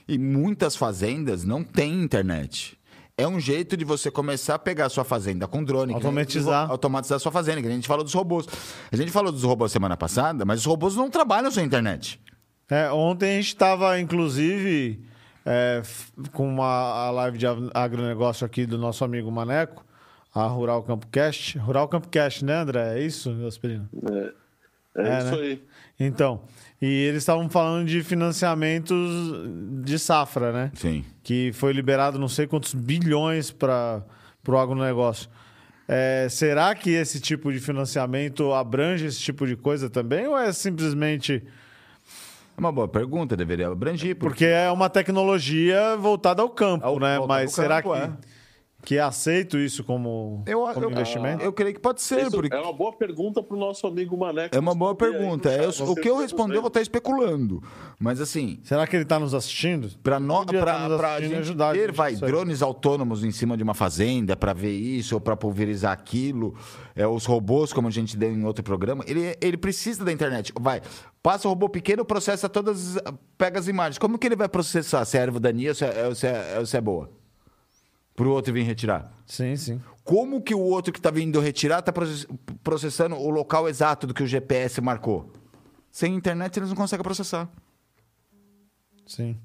E muitas fazendas não têm internet. É um jeito de você começar a pegar a sua fazenda com drone. Automatizar. Automatizar a sua fazenda, que a gente falou dos robôs. A gente falou dos robôs semana passada, mas os robôs não trabalham sem internet. É, ontem a gente estava, inclusive, é, com uma a live de ag- agronegócio aqui do nosso amigo Maneco, a Rural Campo Cast. Rural Campo Cast, né, André? É isso, Aspirina? É, É, isso né? aí. Então, e eles estavam falando de financiamentos de safra, né? Sim. Que foi liberado não sei quantos bilhões para o agronegócio. É, será que esse tipo de financiamento abrange esse tipo de coisa também? Ou é simplesmente É uma boa pergunta, deveria abranger. Porque é uma tecnologia voltada ao campo, Ao- né? Mas será campo, que, é. que é aceito isso como, Eu, como eu, investimento? eu creio que pode ser, Isso porque É uma boa pergunta pro nosso amigo Maneco. é uma boa aí pergunta. É, chat. eu- o que eu responder, eu vou estar especulando. Mas assim, Será que ele está nos assistindo? Para nós, assistindo e gente ajudar a ter, gente vai, aí. drones autônomos em cima de uma fazenda para ver isso ou para pulverizar aquilo, é, os robôs, como a gente deu em outro programa, ele, ele precisa da internet. Vai, passa o robô pequeno, processa todas, as- pega as imagens. Como que ele vai processar se é erva daninha ou se é, ou se é, ou se é boa? Para o outro vir retirar. Sim, sim. Como que o outro que está vindo retirar está processando o local exato do que o GPS marcou? Sem internet eles não conseguem processar. Sim.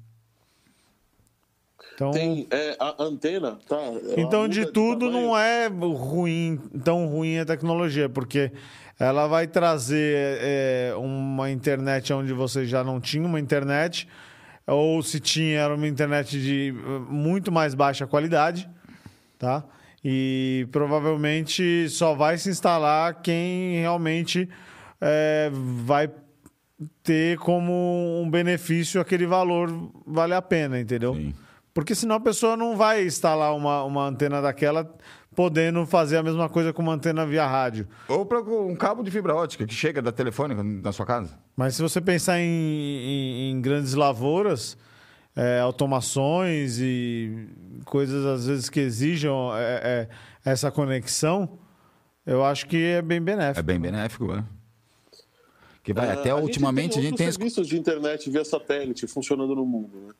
Então, Tem é, a antena, tá? então de tudo tamanho. não é ruim, tão ruim a tecnologia, porque ela vai trazer é, uma internet onde você já não tinha uma internet, ou se tinha, era uma internet de muito mais baixa qualidade, tá? E provavelmente só vai se instalar quem realmente eh, vai ter como um benefício aquele valor vale a pena, entendeu? Sim. Porque senão a pessoa não vai instalar uma, uma antena daquela podendo fazer a mesma coisa com uma antena via rádio. Ou para um cabo de fibra ótica que chega da telefônica na sua casa. Mas se você pensar em, em- em grandes lavouras, é, automações e coisas às vezes que exijam é, é, essa conexão, eu acho que é bem benéfico. É bem benéfico, é. Que vai, É, até a gente ultimamente a tem gente tem... serviços de internet via satélite funcionando no mundo. Né?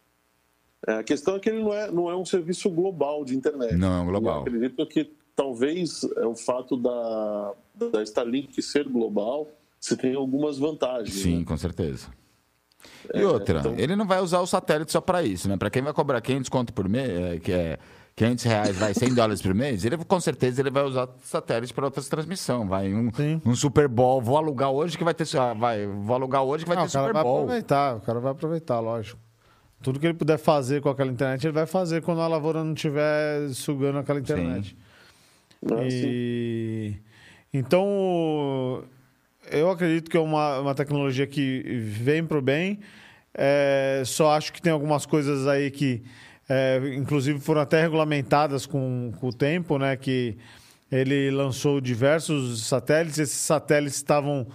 É, a questão é que ele não é, não é um serviço global de internet. Não, é um global. Eu acredito que talvez é o fato da, da Starlink ser global, você tem algumas vantagens. Sim, né? com certeza. E outra, então- ele não vai usar o satélite só para isso, né? Para quem vai cobrar 500 conto por mês, é, que é 500 reais, vai 100 dólares por mês, ele com certeza ele vai usar satélite para outras transmissões. Vai um, Sim. um Super Bowl, vou alugar hoje que vai ter, ah, vai, vou alugar hoje que vai Não, ter o cara Super vai Bowl. aproveitar, o cara vai aproveitar, lógico. Tudo que ele puder fazer com aquela internet, ele vai fazer quando a lavoura não estiver sugando aquela internet. Assim, E... Então, eu acredito que é uma, uma tecnologia que vem para o bem. É, só acho que tem algumas coisas aí que, é, inclusive, foram até regulamentadas com, com o tempo, né? Que ele lançou diversos satélites. Esses satélites estavam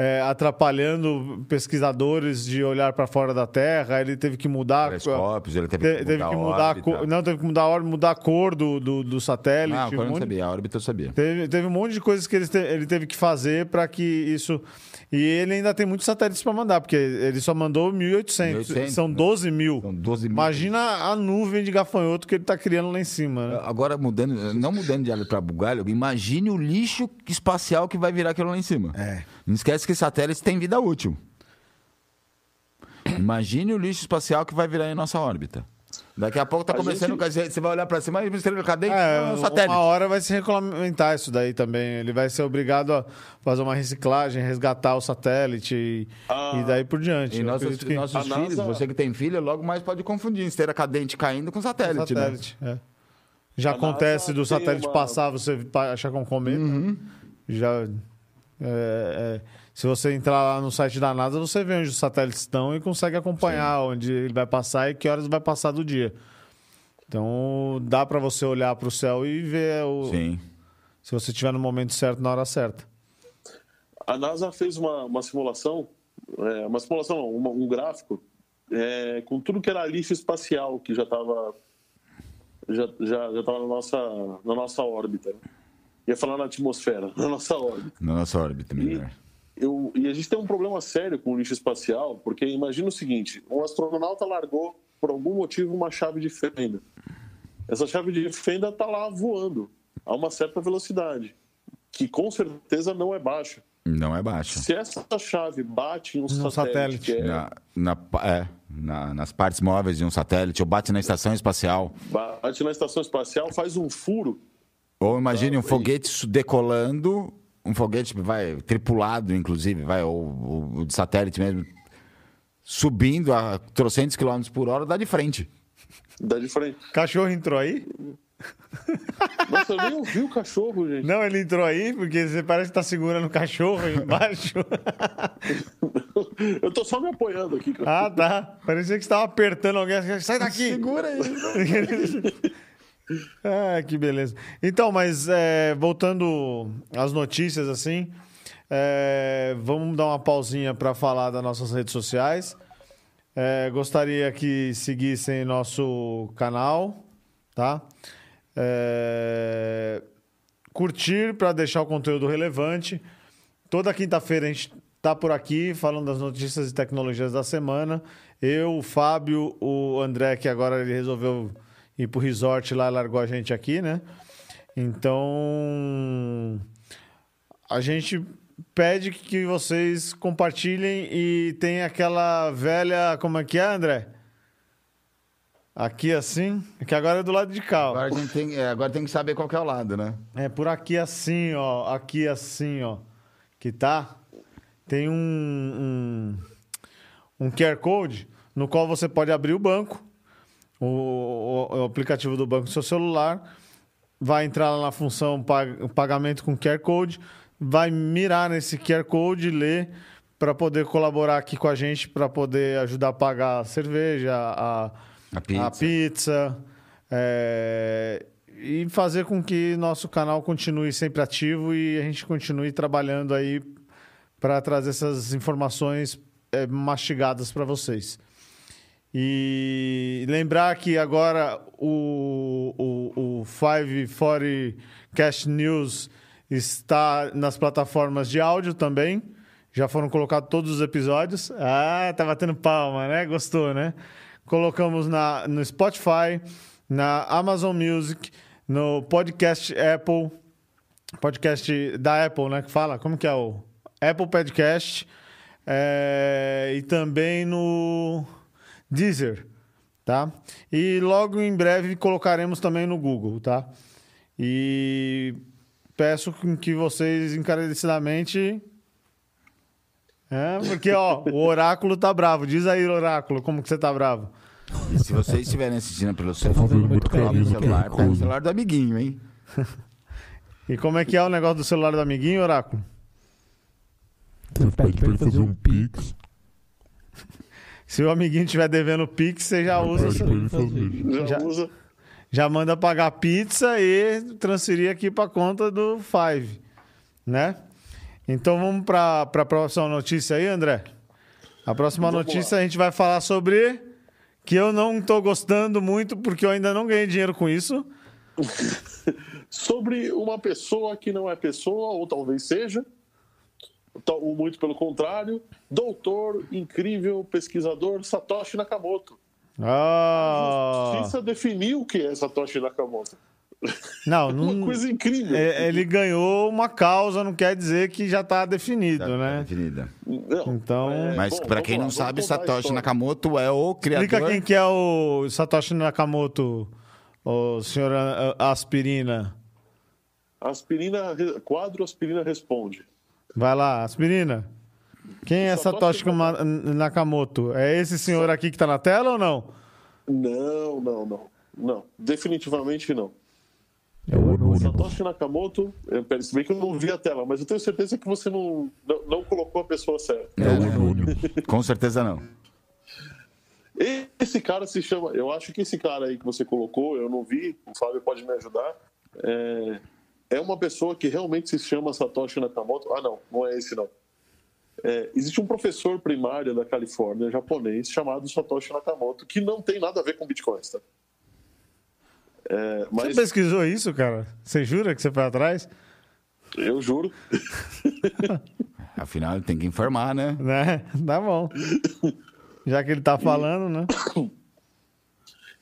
é, atrapalhando pesquisadores de olhar para fora da Terra. Ele teve que mudar. Telescópios, ele teve, Te- que teve mudar que mudar a cor, não teve que mudar a órbita, mudar a cor do, do, do satélite. Ah, um eu não monte- sabia, a órbita eu sabia. Teve, teve um monte de coisas que ele, te- ele teve que fazer para que isso. E ele ainda tem muitos satélites para mandar, porque ele só mandou 1.800. 1.800, São né? 12 mil. São 12 mil. Imagina a nuvem de gafanhoto que ele está criando lá em cima. Né? Agora, mudando, não mudando de alho para bugalho, imagine o lixo espacial que vai virar aquilo lá em cima. É. Não esquece que satélites têm vida útil. Imagine o lixo espacial que vai virar em nossa órbita. Daqui a pouco tá A começando, gente- você vai olhar para cima e estrela cadente, É, é um satélite. uma hora vai se regulamentar isso daí também. Ele vai ser obrigado a fazer uma reciclagem, resgatar o satélite e, Ah. e daí por diante. E nossos, que- nossos filhos, NASA- você que tem filho, logo mais pode confundir esteira cadente caindo com satélite, né? satélite. é. Já A acontece NASA do satélite uma- passar, você achar que é um cometa. Uhum. Já. É, é, se você entrar lá no site da NASA, você vê onde os satélites estão e consegue acompanhar onde ele vai passar e que horas vai passar do dia. Então dá para você olhar para o céu e ver o, Sim. se você estiver no momento certo, na hora certa. A NASA fez uma, uma simulação, é, uma simulação, não, uma- um gráfico, é, com tudo que era lixo espacial que já estava já, já, já tava na, nossa, na nossa órbita. né? Ia falar na atmosfera, na nossa órbita. Na nossa órbita, melhor. Eu, e a gente tem um problema sério com o lixo espacial, porque imagina o seguinte: um astronauta largou, por algum motivo, uma chave de fenda. Essa chave de fenda está lá voando a uma certa velocidade, que com certeza não é baixa. Não é baixa. Se essa chave bate em um No satélite, satélite. é- Na, na, é, na- nas partes móveis de um satélite, ou bate na estação espacial. bate na estação espacial, faz um furo, Ou imagine um Ah, foguete decolando, um foguete vai tripulado, inclusive, vai, ou, ou- ou de satélite mesmo, subindo a trocentos quilômetros por hora, dá de frente. dá de frente. Cachorro entrou aí? Nossa, eu nem ouvi o cachorro, gente. Não, ele entrou aí porque você parece que tá segurando o cachorro aí embaixo. Eu tô só me apoiando aqui. cara. ah, tá. Parecia que você tava apertando alguém. Sai daqui! Segura aí. Ah, que beleza. Então, mas é, voltando às notícias, assim, é, vamos dar uma pausinha para falar das nossas redes sociais. É, gostaria que seguissem nosso canal, tá? É, curtir para deixar o conteúdo relevante. Toda quinta-feira a gente tá por aqui falando das notícias e tecnologias da semana. Eu, o Fábio, o André, que agora ele resolveu ir pro resort lá, largou a gente aqui, né? Então, a gente pede que vocês compartilhem e tem aquela velha, como é que é, André? Aqui assim, que agora é do lado de cá. ó. Agora, tem, é, agora tem que saber qual que é o lado, né? É por aqui assim, ó. Aqui assim, ó. Que tá. Tem um, um, um QR Code no qual você pode abrir o banco, o, o- o aplicativo do banco no seu celular, vai entrar lá na função pag- pagamento com QR Code, vai mirar nesse QR Code, ler para poder colaborar aqui com a gente, para poder ajudar a pagar a cerveja, a, A pizza. a pizza, é, e fazer com que nosso canal continue sempre ativo e a gente continue trabalhando aí para trazer essas informações é, mastigadas para vocês. E lembrar que agora o, o, o 540 Cast News está nas plataformas de áudio também. Já foram colocados todos os episódios. Ah, tá batendo palma, né? Gostou, né? Colocamos na, no Spotify, na Amazon Music, no podcast Apple, podcast da Apple, né? Que fala, como que é o Apple Podcast é, e também no Deezer, tá? E logo em breve colocaremos também no Google, tá? E peço que vocês encarecidamente é, porque, ó, o oráculo tá bravo. Diz aí, oráculo, como que você tá bravo? E se vocês estiverem assistindo pelo celular, muito pega o carinho, celular, pega o celular do amiguinho, hein? E como é que é o negócio do celular do amiguinho, oráculo? Você pede pra ele fazer um pix. Se o amiguinho estiver devendo Pix, você já usa. Já, Já- usa. já manda pagar pizza e transferir aqui para conta do Five, né? Então vamos para a próxima notícia aí, André. A próxima Vamos notícia lá. a gente vai falar sobre que eu não tô gostando muito porque eu ainda não ganhei dinheiro com isso. Sobre uma pessoa que não é pessoa, ou talvez seja, muito pelo contrário, doutor, incrível pesquisador Satoshi Nakamoto. Ah, A justiça definiu o que é Satoshi Nakamoto. não, Uma não coisa incrível. é, ele ganhou uma causa, não quer dizer que já está definido, Tá né? definida. Não, Então- é, Mas vamos quem lá, não sabe, Satoshi. Nakamoto é o criador. Explica quem que é o Satoshi Nakamoto, o senhor ah, Aspirina. Aspirina, quadro Aspirina responde. Vai lá, Aspirina. Quem é Satoshi Nakamoto? É esse senhor aqui que tá na tela ou não? Não, não, não. Não, definitivamente não. É o anônimo. Satoshi Nakamoto, eu, pera, se bem que eu não vi a tela, mas eu tenho certeza que você não, não, não colocou a pessoa certa. É o anônimo. Com certeza não. Esse cara se chama. Eu acho que esse cara aí que você colocou, eu não vi, o Fábio pode me ajudar. É, é uma pessoa que realmente se chama Satoshi Nakamoto. Ah, não, não é esse não. É, existe um professor primário da Califórnia, japonês, chamado Satoshi Nakamoto, que não tem nada a ver com bitcoins, tá? É, Você mas pesquisou isso, cara? Você jura que você foi atrás? eu juro, Afinal, ele tem que informar, né? Né? Tá bom. Já que ele tá falando, né?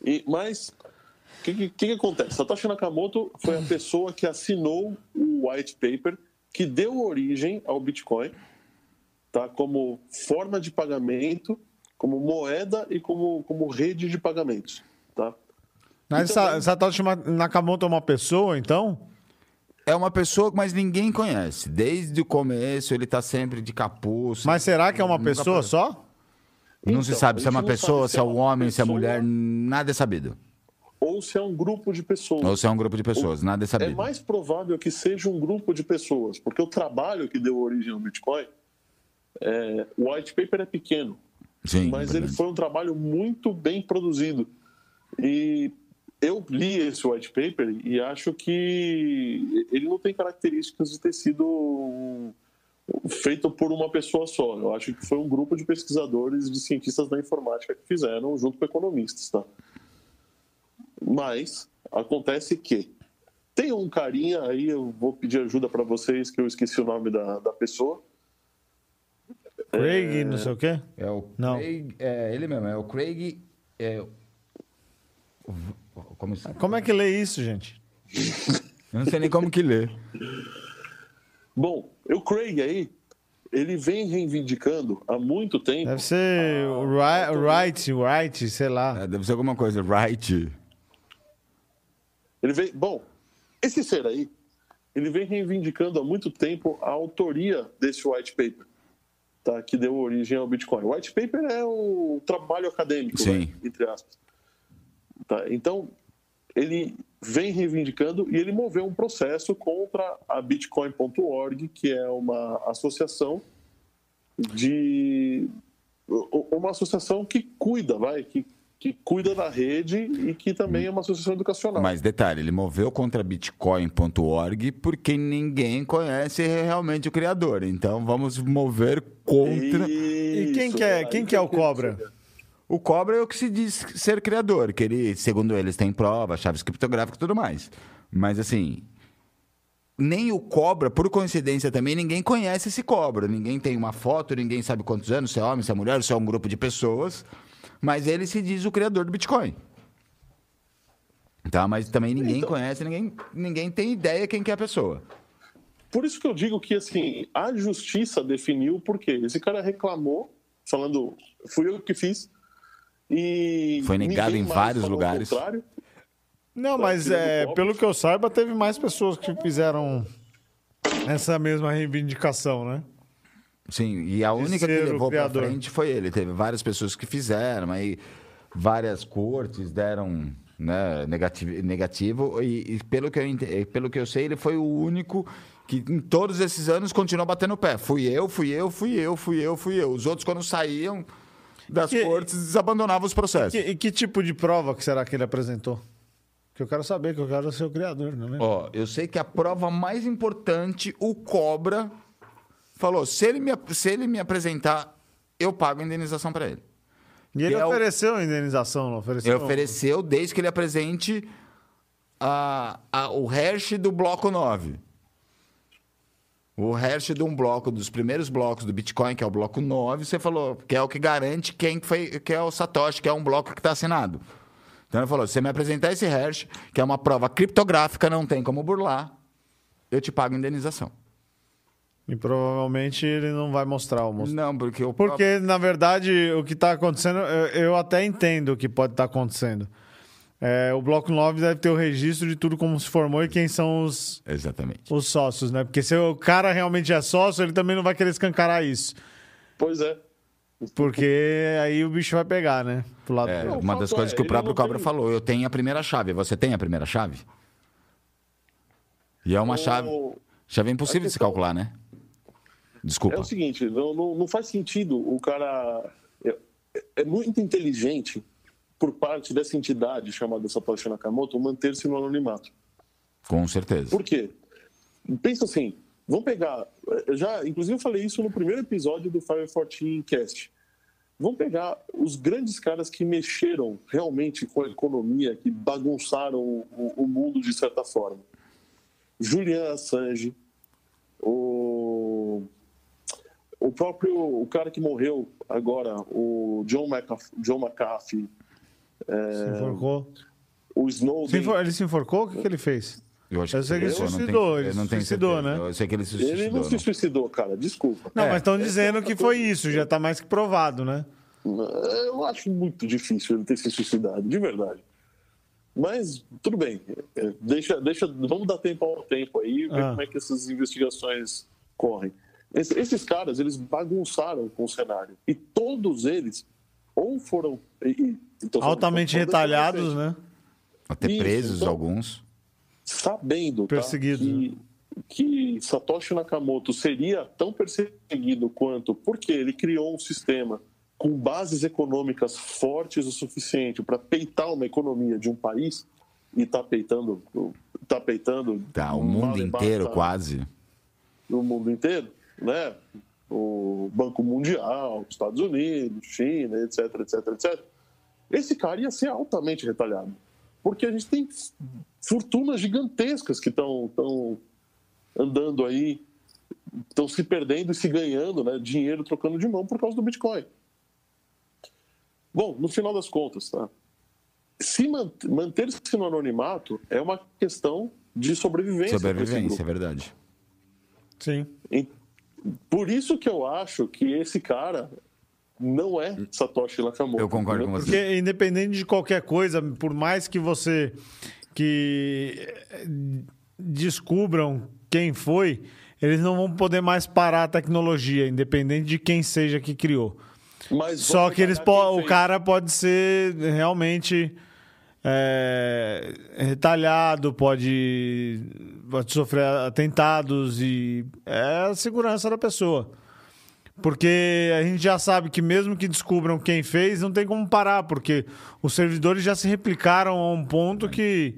E, mas o que, que, que acontece? Satoshi Nakamoto foi a pessoa que assinou o white paper que deu origem ao Bitcoin, tá? Como forma de pagamento, como moeda e como, como rede de pagamentos, tá? Mas E Sa- também- Satoshi Nakamoto é uma pessoa, então? É uma pessoa que mais ninguém conhece. Desde o começo, ele tá sempre de capuz. Mas será que é uma pessoa só? Não se Então, sabe se é uma pessoa, se é um homem, se é pessoa mulher, nada é sabido. Ou se é um grupo de pessoas. Ou se é um grupo de pessoas, nada é É sabido. mais provável que seja um grupo de pessoas, porque o trabalho que deu origem ao Bitcoin, é, o white paper é pequeno, Sim, mas verdade. ele foi um trabalho muito bem produzido. E eu li esse white paper e acho que ele não tem características de ter sido feito por uma pessoa só. Eu acho que foi um grupo de pesquisadores, de cientistas da informática que fizeram, junto com economistas, tá? Mas acontece que tem um carinha aí, eu vou pedir ajuda para vocês, que eu esqueci o nome da, da pessoa. Craig, não sei o quê? É o Não. Craig, é ele mesmo, é o Craig. É, como, se- Como é que lê isso, gente? eu não sei nem como que lê. Bom, o Craig aí, ele vem reivindicando há muito tempo. Deve ser o Ri- Wright, Wright, sei lá. É, deve ser alguma coisa, right? Ele vem, bom, esse ser aí, ele vem reivindicando há muito tempo a autoria desse white paper, tá? Que deu origem ao Bitcoin. O white paper é o trabalho acadêmico, né? entre aspas. Tá? Então, ele vem reivindicando e ele moveu um processo contra a Bitcoin.org, que é uma associação de uma associação que cuida, vai, que, que cuida da rede e que também é uma associação educacional. Mas detalhe, ele moveu contra bitcoin.org porque ninguém conhece realmente o criador. Então vamos mover contra. E quem Isso, que é, quem que é o que- cobra? O Cobra é o que se diz ser criador, que ele, segundo eles, tem prova, chaves criptográficas e tudo mais. Mas assim, nem o Cobra, por coincidência também, ninguém conhece esse Cobra. Ninguém tem uma foto, ninguém sabe quantos anos, se é homem, se é mulher, se é um grupo de pessoas. Mas ele se diz o criador do Bitcoin. Tá? Mas também ninguém Então- conhece, ninguém, ninguém tem ideia quem que é a pessoa. Por isso que eu digo que assim, a justiça definiu por quê. Esse cara reclamou, falando, fui eu que fiz. E Foi negado em vários lugares. Não, mas tirando é, pelo que eu saiba, teve mais pessoas que fizeram essa mesma reivindicação, né? Sim, e a única que levou pra criador. frente foi ele. Teve várias pessoas que fizeram, aí várias cortes deram né, negativo, negativo e, e pelo, que eu, pelo que eu sei, ele foi o único que em todos esses anos continuou batendo o pé. Fui eu, fui eu, fui eu, fui eu, fui eu. Os outros, quando saíam das Que- cortes, desabandonavam os processos. Que- e que tipo de prova que será que ele apresentou? Que eu quero saber, que eu quero ser o criador, não é? Ó, eu sei que a prova mais importante, o Cobra falou: se ele me, se ele me apresentar, eu pago a indenização para ele. E ele é o- ofereceu a indenização, não ofereceu? Ele ofereceu desde que ele apresente a, a- o hash do bloco 9. O hash de um bloco, dos primeiros blocos do Bitcoin, que é o bloco 9, você falou que é o que garante quem foi, que é o Satoshi, que é um bloco que está assinado. Então ele falou: se você me apresentar esse hash, que é uma prova criptográfica, não tem como burlar, eu te pago indenização. E provavelmente ele não vai mostrar o moço. Não, porque o Porque, na verdade, o que está acontecendo, eu, eu até entendo o que pode estar acontecendo. É, o Bloco 9 deve ter o registro de tudo como se formou e quem são os, Exatamente. os sócios, né? Porque se o cara realmente é sócio, ele também não vai querer escancarar isso. Pois é. Porque aí o bicho vai pegar, né? Pro lado É, uma das coisas é, que o próprio Cobra tem- falou, eu tenho a primeira chave. Você tem a primeira chave? E é uma O- chave. Chave impossível de se questão- calcular, né? É Desculpa. o seguinte, não, não, não faz sentido o cara. É, é muito inteligente por parte dessa entidade chamada Satoshi Nakamoto manter-se no anonimato. Com certeza. Por quê? Pensa assim, vamos pegar. eu Já, inclusive, eu falei isso no primeiro episódio do Fire 14 Cast. Vamos pegar os grandes caras que mexeram realmente com a economia, que bagunçaram o, o mundo de certa forma. Julian Assange, o, o próprio o cara que morreu agora, o John, McAf- John McAfee, Se enforcou. o Se Snowden. Ele se enforcou? O que, que ele fez? Eu acho Eu sei que ele suicidou, ele não tenho suicidou, certeza. né? Eu sei que ele se suicidou. Ele não se não. suicidou, cara, desculpa. Não, É. mas estão dizendo que foi isso, já tá mais que provado, né? Eu acho muito difícil ele ter se suicidado, de verdade. Mas tudo bem, é, deixa, deixa, vamos dar tempo ao tempo aí e ver Ah. como é que essas investigações correm. Es- Esses caras, eles bagunçaram com o cenário. E todos eles ou foram... então, Altamente eu retalhados, né? Até Isso, presos então- alguns. sabendo tá, Perseguidos, que, que Satoshi Nakamoto seria tão perseguido quanto porque ele criou um sistema com bases econômicas fortes o suficiente para peitar uma economia de um país e está peitando, tá peitando Tá, o mundo inteiro basta quase. no mundo inteiro, né? O Banco Mundial, Estados Unidos, China, etc, etc, etc. Esse cara ia ser altamente retalhado. Porque a gente tem fortunas gigantescas que estão andando aí, estão se perdendo e se ganhando, né? Dinheiro trocando de mão por causa do Bitcoin. Bom, no final das contas, tá? Se man- manter-se no anonimato é uma questão de sobrevivência. Sobrevivência, é verdade. Sim. Por isso que eu acho que esse cara não é Satoshi Nakamoto. Eu concordo com você. Porque independente de qualquer coisa, por mais que você que eh, descubram quem foi, eles não vão poder mais parar a tecnologia, independente de quem seja que criou. Mas Só que eles o cara pode ser realmente é, retalhado, pode, pode sofrer atentados e é a segurança da pessoa. Porque a gente já sabe que mesmo que descubram quem fez, não tem como parar, porque os servidores já se replicaram a um ponto que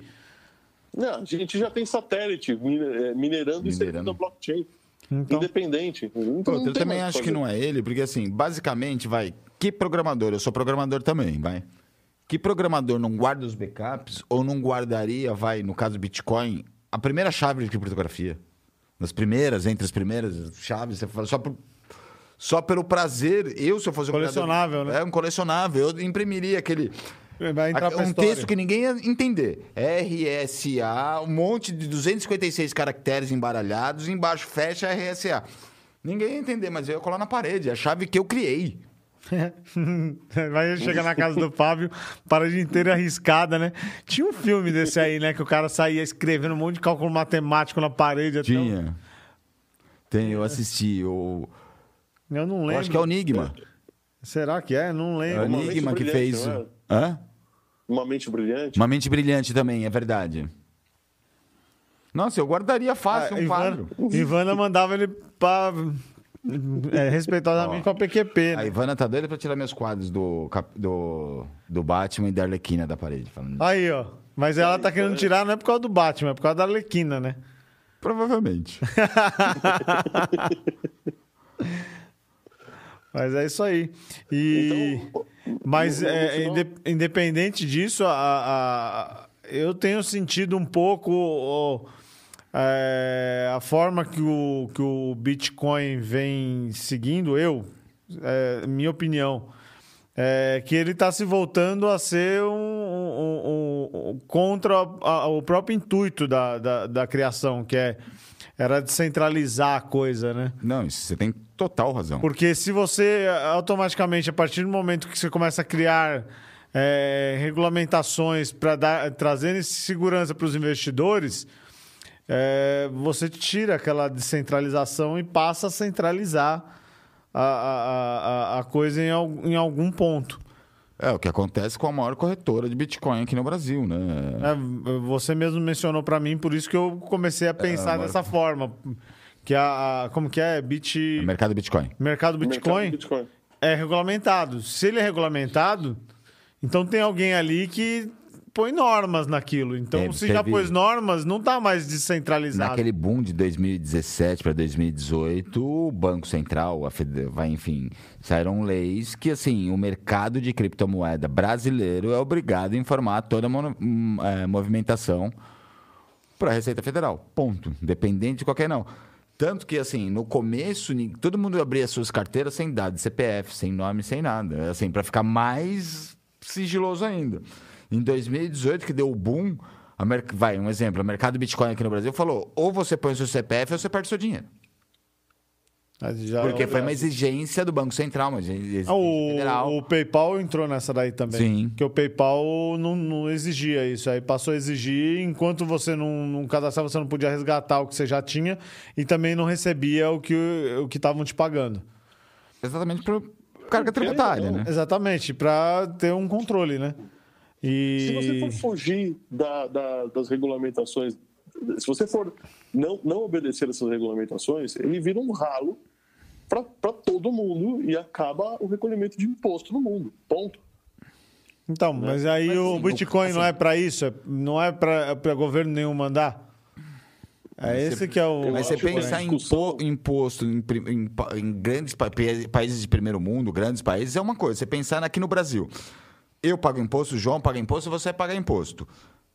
Não, a gente já tem satélite eh, minerando isso Minerando. na blockchain. Então, independente. Então, eu também acho que não é ele, porque assim, basicamente, vai. Que programador? Eu sou programador também, vai. Que programador não guarda os backups ou não guardaria, vai, no caso do Bitcoin, a primeira chave de criptografia? Nas primeiras, entre as primeiras chaves, você fala só por. Só pelo prazer, eu, se eu fosse um Colecionável, criador- né? É um colecionável. Eu imprimiria aquele. Vai entrar um texto que ninguém ia entender. RSA, um monte de 256 caracteres embaralhados, embaixo fecha RSA. Ninguém ia entender, mas eu ia colar na parede. É a chave que eu criei. Vai chegar na casa do Fábio, parede inteira arriscada, né? Tinha um filme desse aí, né? Que o cara saía escrevendo um monte de cálculo matemático na parede. até Tinha. Tem, eu assisti. O... o- Eu não lembro. Eu acho que é o Enigma. Será que é? Não É lembro. o Uma Enigma que fez. é? Hã? Uma mente brilhante. Uma mente brilhante também, é verdade. Nossa, eu guardaria fácil Ah, um Ivana, quadro. Ivana mandava ele pra. É, respeitosamente pra PQP, A né? Ivana tá doida pra tirar meus quadros do, cap- do, do Batman e da Arlequina da parede. Falando... Aí, ó. Mas ela tá querendo tirar não é por causa do Batman, é por causa da Arlequina, né? Provavelmente. Mas é isso aí. E, Então, mas é, inde- independente disso, a, a- eu tenho sentido um pouco o- é, a forma que o, que o Bitcoin vem seguindo, eu, é, minha opinião, é que ele está se voltando a ser um, um- um- um- contra a- o próprio intuito da, da, da criação, que é, era descentralizar a coisa, né? Não, isso você tem total razão. Porque se você automaticamente, a partir do momento que você começa a criar é, regulamentações para trazer segurança para os investidores, é, você tira aquela descentralização e passa a centralizar a, a, a, a coisa em, em algum ponto. É o que acontece com a maior corretora de Bitcoin aqui no Brasil, né? É, você mesmo mencionou para mim, por isso que eu comecei a pensar agora- dessa forma. Que a, a- como que é? Bit... Mercado Bitcoin. Mercado mercado Bitcoin? Bitcoin. é regulamentado. Se ele é regulamentado, então tem alguém ali que põe normas naquilo. Então, Teve- se já teve- pôs normas, não tá mais descentralizado. Naquele boom de 2017 para 2018, o Banco Central, a Fede- vai, enfim, saíram leis que, assim, o mercado de criptomoeda brasileiro é obrigado a informar toda a mono- hum, é, movimentação para a Receita Federal. Ponto. Independente de qualquer não. Tanto que, assim, no começo, todo mundo abria suas carteiras sem dados, CPF, sem nome, sem nada. Assim, para ficar mais sigiloso ainda. Em 2018, que deu o boom, a mer- vai, um exemplo, o mercado Bitcoin aqui no Brasil falou: ou você põe o seu CPF ou você perde o seu dinheiro. Porque foi uma exigência do Banco Central, uma exigência Ah, o, federal. o PayPal entrou nessa daí também. Sim. Porque o PayPal não, não exigia isso. Aí passou a exigir, enquanto você não, não cadastrava, você não podia resgatar o que você já tinha e também não recebia o que o que estavam te pagando. Exatamente por carga tributária, né? Exatamente, para ter um controle, né? E... Se você for fugir da- da- das regulamentações, se você for não, não obedecer essas regulamentações, ele vira um ralo para todo mundo e acaba o recolhimento de imposto no mundo. Ponto. Então, mas aí Mas, o assim, Bitcoin não é para isso, não é para governo nenhum mandar. É esse que é o. Mas você pensar em imposto em, em em grandes pa- países de primeiro mundo, grandes países, é uma coisa. Você pensar aqui no Brasil. Eu pago imposto, o João paga imposto, você paga imposto.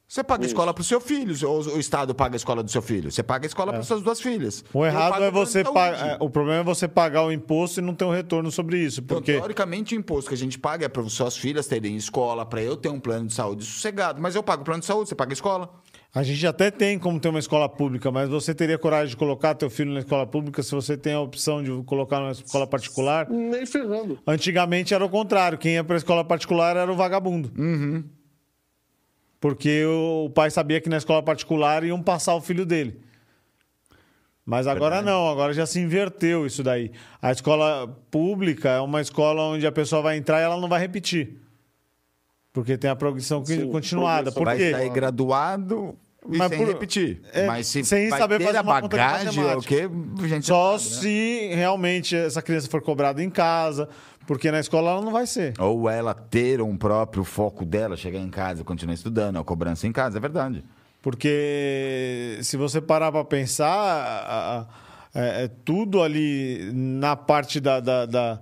Você paga escola para o seu filho, ou o Estado paga a escola do seu filho. Você paga a escola para suas duas filhas. O errado é você pagar. O problema é você pagar o imposto e não ter um retorno sobre isso. Então, Porque teoricamente, o imposto que a gente paga é para suas filhas terem escola, para eu ter um plano de saúde sossegado. Mas eu pago o plano de saúde, você paga a escola. A gente até tem como ter uma escola pública, mas você teria coragem de colocar teu filho na escola pública se você tem a opção de colocar numa escola particular? Nem ferrando. Antigamente era o contrário. Quem ia para a escola particular era o vagabundo. Uhum. Porque o pai sabia que na escola particular iam passar o filho dele. Mas agora não, agora já se inverteu isso daí. A escola pública é uma escola onde a pessoa vai entrar e ela não vai repetir. Porque tem a progressão Sim, continuada. Por Vai sair graduado e Mas sem por- repetir. é, Mas se sem vai saber ter fazer a uma conta de bagagem, é o quê? Gente Só sabe, né? se realmente essa criança for cobrada em casa, porque na escola ela não vai ser. Ou ela ter um próprio foco dela, chegar em casa e continuar estudando, a cobrança em casa, é verdade. Porque se você parar para pensar, é, é tudo ali na parte da, da, da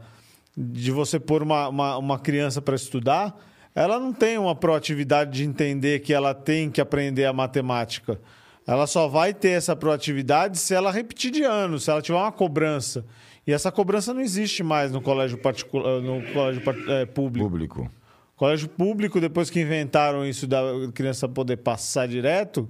de você pôr uma, uma, uma criança para estudar, ela não tem uma proatividade de entender que ela tem que aprender a matemática. Ela só vai ter essa proatividade se ela repetir de ano, se ela tiver uma cobrança. E essa cobrança não existe mais no colégio particular, no colégio é, público. Público. Colégio público, depois que inventaram isso da criança poder passar direto,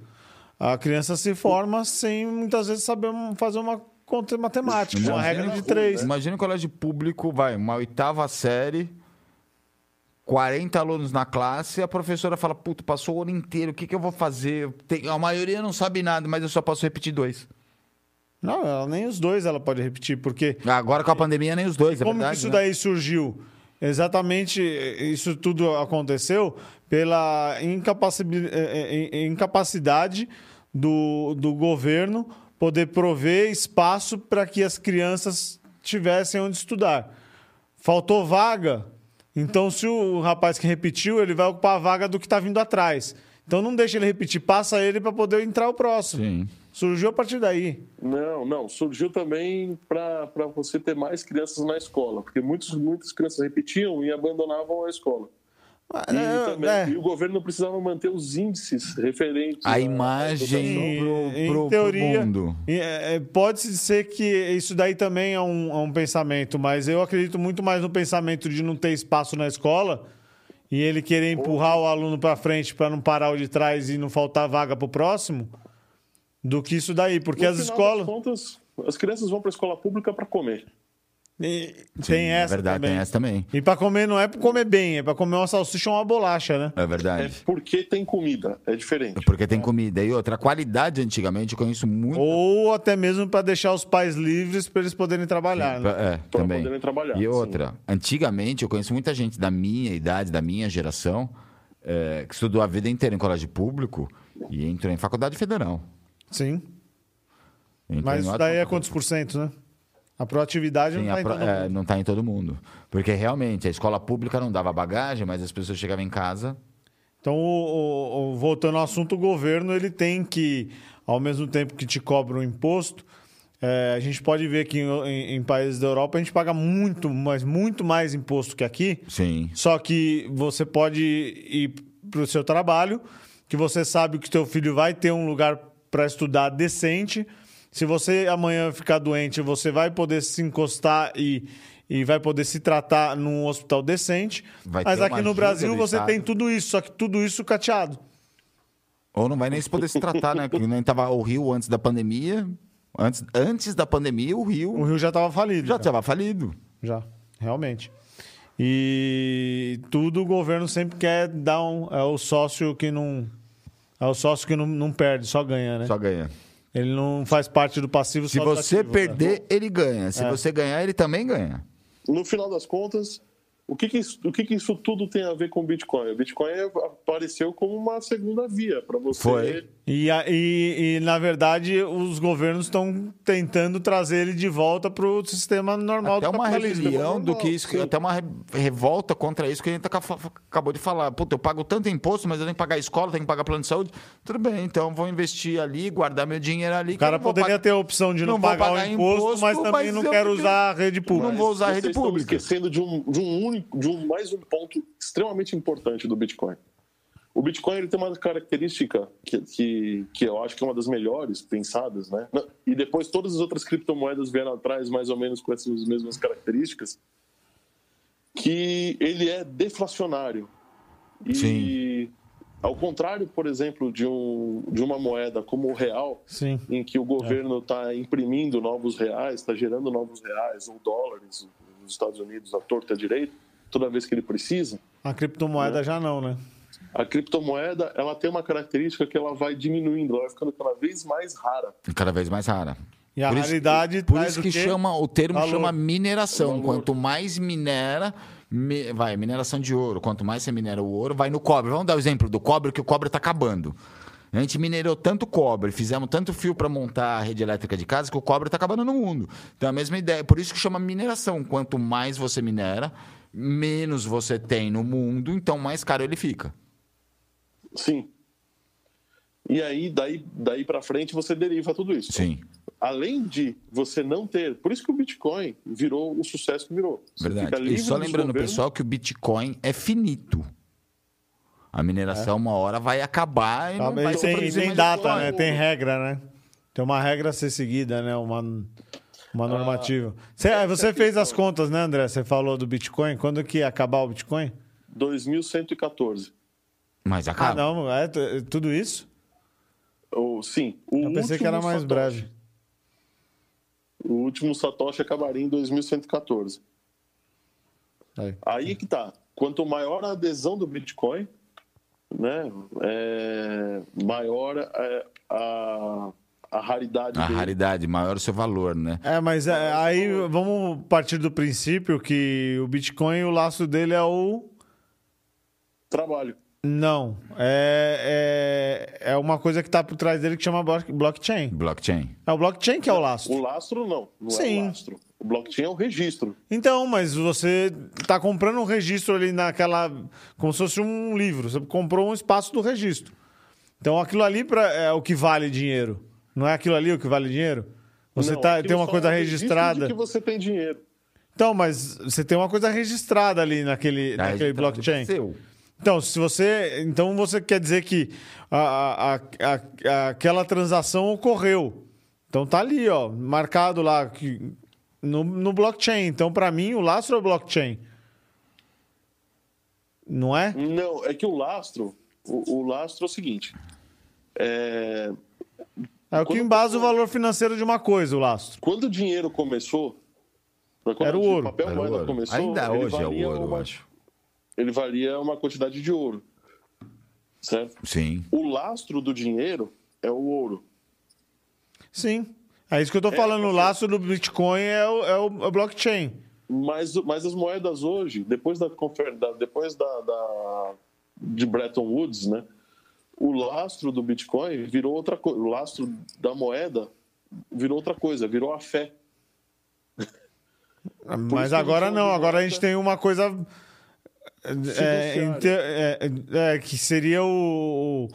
a criança se forma sem muitas vezes saber fazer uma conta matemática, imagina, uma regra de três. Imagina o colégio público, vai, uma oitava série, 40 alunos na classe, a professora fala, puta, passou o ano inteiro, o que, que eu vou fazer? Tem, a maioria não sabe nada, mas eu só posso repetir dois. Não, ela, nem os dois ela pode repetir, porque... Agora com a pandemia, nem os dois, é Como verdade, isso né? daí surgiu? Exatamente, isso tudo aconteceu pela eh, eh, incapacidade do, do governo poder prover espaço para que as crianças tivessem onde estudar. Faltou vaga, então se o rapaz que repetiu, ele vai ocupar a vaga do que está vindo atrás. Então não deixa ele repetir, passa ele para poder entrar o próximo. Sim. Surgiu a partir daí. Não, não. Surgiu também para você ter mais crianças na escola, porque muitos, muitas crianças repetiam e abandonavam a escola. E, é, também, é. e, o governo precisava manter os índices referentes a imagem teoria, pro mundo. É, é, pode ser que isso daí também é um, é um, pensamento, mas eu acredito muito mais no pensamento de não ter espaço na escola e ele querer empurrar o aluno para frente para não parar o de trás e não faltar vaga para o próximo do que isso daí, porque no as escolas. Contas, as crianças vão para a escola pública para comer. E tem Sim, essa é verdade, também. tem essa também. E para comer não é para comer bem, é para comer uma salsicha ou uma bolacha, né? É verdade. É porque tem comida, é diferente. É porque tem comida. E outra, a qualidade antigamente eu conheço muito. Ou até mesmo para deixar os pais livres para eles poderem trabalhar. Sim, né? É, pra também. poderem trabalhar. E outra, sim. antigamente eu conheço muita gente da minha idade, da minha geração, é, que estudou a vida inteira em colégio público e entrou em faculdade federal. Sim. Entrou Mas isso daí é quantos por cento, né? A proatividade Sim, não está pro... em todo é, mundo. Não está em todo mundo. Porque realmente a escola pública não dava bagagem, mas as pessoas chegavam em casa. Então, o, o, voltando ao assunto, o governo ele tem que, ao mesmo tempo que te cobra um imposto, é, a gente pode ver que em, em, em, países da Europa a gente paga muito, mas muito mais imposto que aqui. Sim. Só que você pode ir para o seu trabalho, que você sabe que seu filho vai ter um lugar para estudar decente se você amanhã ficar doente, você vai poder se encostar e, e vai poder se tratar num hospital decente. Vai Mas aqui no Brasil você tem tudo isso, só que tudo isso cateado. Ou não vai nem se poder se tratar, né? Porque nem tava o Rio antes da pandemia. Antes, antes da pandemia, o Rio. O Rio já estava falido. Já estava falido. Já, realmente. E tudo o governo sempre quer dar um. É o sócio que não. É o sócio que não, não perde, só ganha, né? Só ganha. Ele não faz parte do passivo Se você ativo, perder, né? ele ganha. Se é. você ganhar, ele também ganha. No final das contas, o que, que, isso, o que, que isso tudo tem a ver com o Bitcoin? O Bitcoin apareceu como uma segunda via para você. Foi. E, e, e, na verdade, os governos estão tentando trazer ele de volta para o sistema normal até do uma rebelião do que isso, sim. até uma revolta contra isso que a gente acabou de falar. Puta, eu pago tanto imposto, mas eu tenho que pagar escola, tenho que pagar plano de saúde. Tudo bem, então vou investir ali, guardar meu dinheiro ali. O cara poderia ter a opção de não, não pagar, pagar, o imposto, imposto mas também mas não quero usar a rede pública. Não vou usar a rede pública. esquecendo de um, de um único de um, mais um ponto extremamente importante do Bitcoin. O Bitcoin ele tem uma característica que, que, que eu acho que é uma das melhores pensadas, né? E depois todas as outras criptomoedas vieram atrás mais ou menos com essas mesmas características, que ele é deflacionário. E Sim. ao contrário, por exemplo, de, um, de uma moeda como o real, Sim. em que o governo está é. imprimindo novos reais, está gerando novos reais ou dólares nos Estados Unidos à torta direita, toda vez que ele precisa. A criptomoeda né? já não, né? A criptomoeda ela tem uma característica que ela vai diminuindo, ela vai ficando cada vez mais rara. Cada vez mais rara. E a por raridade isso, por isso que chama o termo Valor. chama mineração. Quanto mais minera, mi, vai mineração de ouro. Quanto mais você minera o ouro, vai no cobre. Vamos dar o exemplo do cobre que o cobre está acabando. A gente minerou tanto cobre, fizemos tanto fio para montar a rede elétrica de casa que o cobre está acabando no mundo. Então a mesma ideia. Por isso que chama mineração. Quanto mais você minera, menos você tem no mundo, então mais caro ele fica. Sim. E aí, daí, daí para frente, você deriva tudo isso. Sim. além de você não ter. Por isso que o Bitcoin virou o sucesso que virou. Você fica Verdade. E só lembrando, pessoal, que o Bitcoin é finito. A mineração, uma hora, vai acabar e não Tá, vai e ser tem, e tem data, Bitcoin. né? Tem regra, né? Tem uma regra a ser seguida, né? Uma, uma normativa. Você, essa você é fez as contas, né, André? Você falou do Bitcoin. Quando que ia acabar o Bitcoin? 2114. Mas Ah, acaba. não. É t- tudo isso? Ou, sim, o Eu pensei que era mais Satoshi. breve. O último Satoshi acabaria em 2114. Aí. Aí que tá. Quanto maior a adesão do Bitcoin, né, é, maior é, a, a raridade A dele. raridade, maior o seu valor, né? É, mas é, aí vamos partir do princípio que o Bitcoin, o laço dele é o. Trabalho. Não. É, é, é uma coisa que está por trás dele que chama block- blockchain. Blockchain. É o blockchain que é o lastro. O lastro não, não é Sim. o lastro. O blockchain é o registro. Então, mas você está comprando um registro ali naquela. Como se fosse um livro. Você comprou um espaço do registro. Então aquilo ali pra, é o que vale dinheiro. Não é aquilo ali o que vale dinheiro? Você Não, tá, tem uma só coisa é registrada. De que você tem dinheiro. Então, mas você tem uma coisa registrada ali naquele, Tá naquele registrado blockchain. Seu. Então, se você, então você quer dizer que a, a- a- a- aquela transação ocorreu. Então tá ali, ó, marcado lá que, no, no blockchain. Então, para mim, o lastro é o blockchain. Não é? Não, é que o lastro, o, o lastro é o seguinte. É, É o que embasa o valor financeiro de uma coisa, o lastro. quando o dinheiro começou, Era o o ouro. papel Era moeda ouro. começou, Ainda hoje é o ouro, eu uma, acho. Ele valia uma quantidade de ouro, certo? Sim. O lastro do dinheiro é o ouro. Sim. É isso que eu tô falando. O lastro do Bitcoin é o, é o- é o blockchain. Mas, mas as moedas hoje, depois da, depois da, da- de Bretton Woods, né? O lastro do Bitcoin virou outra coisa. O lastro da moeda virou outra coisa, virou a fé. Mas agora não, agora a gente tem uma coisa é, inte- é, é, que seria o,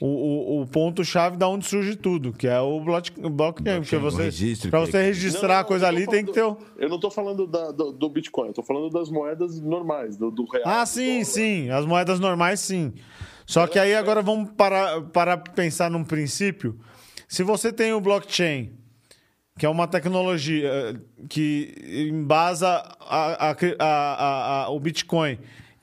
o, o, o ponto-chave da onde surge tudo, que é o block- o blockchain. Porque você, registro pra que- você registrar a coisa ali, tem que ter o... Eu não estou falando da- do, do Bitcoin, eu tô falando das moedas normais, do, do real. Ah, sim, sim. As moedas normais, sim. Só que aí agora vamos parar para pensar num princípio. Se você tem o blockchain, que é uma tecnologia eh, que embasa a- a- a- a- a- o Bitcoin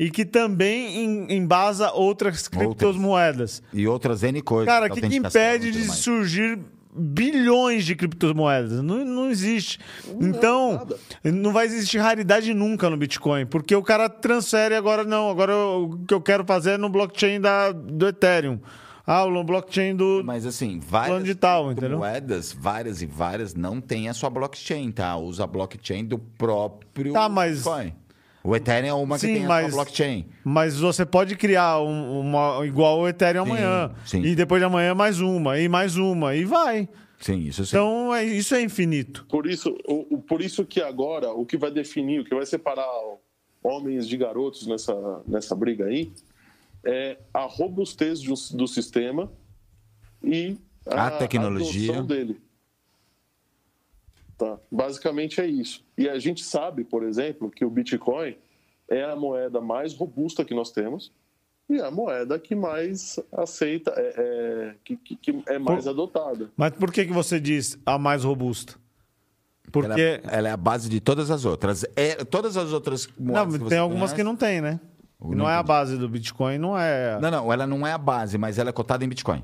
e que também em- embasa outras criptomoedas. E outras N coisas. Cara, o que, que impede de mais. surgir bilhões de criptomoedas? Não, não existe. então, nada. não vai existir raridade nunca no Bitcoin, porque o cara transfere agora, não, agora eu- o que eu quero fazer é no blockchain da, do Ethereum. Ah, no blockchain do... Mas assim, Plano várias de tal, entendeu? moedas, várias e várias, não tem a sua blockchain, tá? Usa a blockchain do próprio Tá, mas- Bitcoin. O Ethereum é uma que Sim, tem a mas- sua blockchain. Mas você pode criar um- uma igual o Ethereum Sim, amanhã. sim. E depois de amanhã mais uma, e mais uma, e vai. Sim, isso sim. Então, é, isso é infinito. Por isso, o, o- por isso que agora o que vai definir, o que vai separar homens de garotos nessa, nessa briga aí é a robustez do, do sistema e A tecnologia. adoção dele. Tá? Basicamente é isso. E a gente sabe, por exemplo, que o Bitcoin é a moeda mais robusta que nós temos e é a moeda que mais aceita, é, é- que, que- que é mais Por- adotada. Mas por que, que você diz a mais robusta? Ela, Porque... ela é a base de todas as outras. É, todas as outras Não, moedas que tem algumas conhece- que não tem, né? Não Não, é a base do Bitcoin, não é. Não, não, ela não é a base, mas ela é cotada em Bitcoin.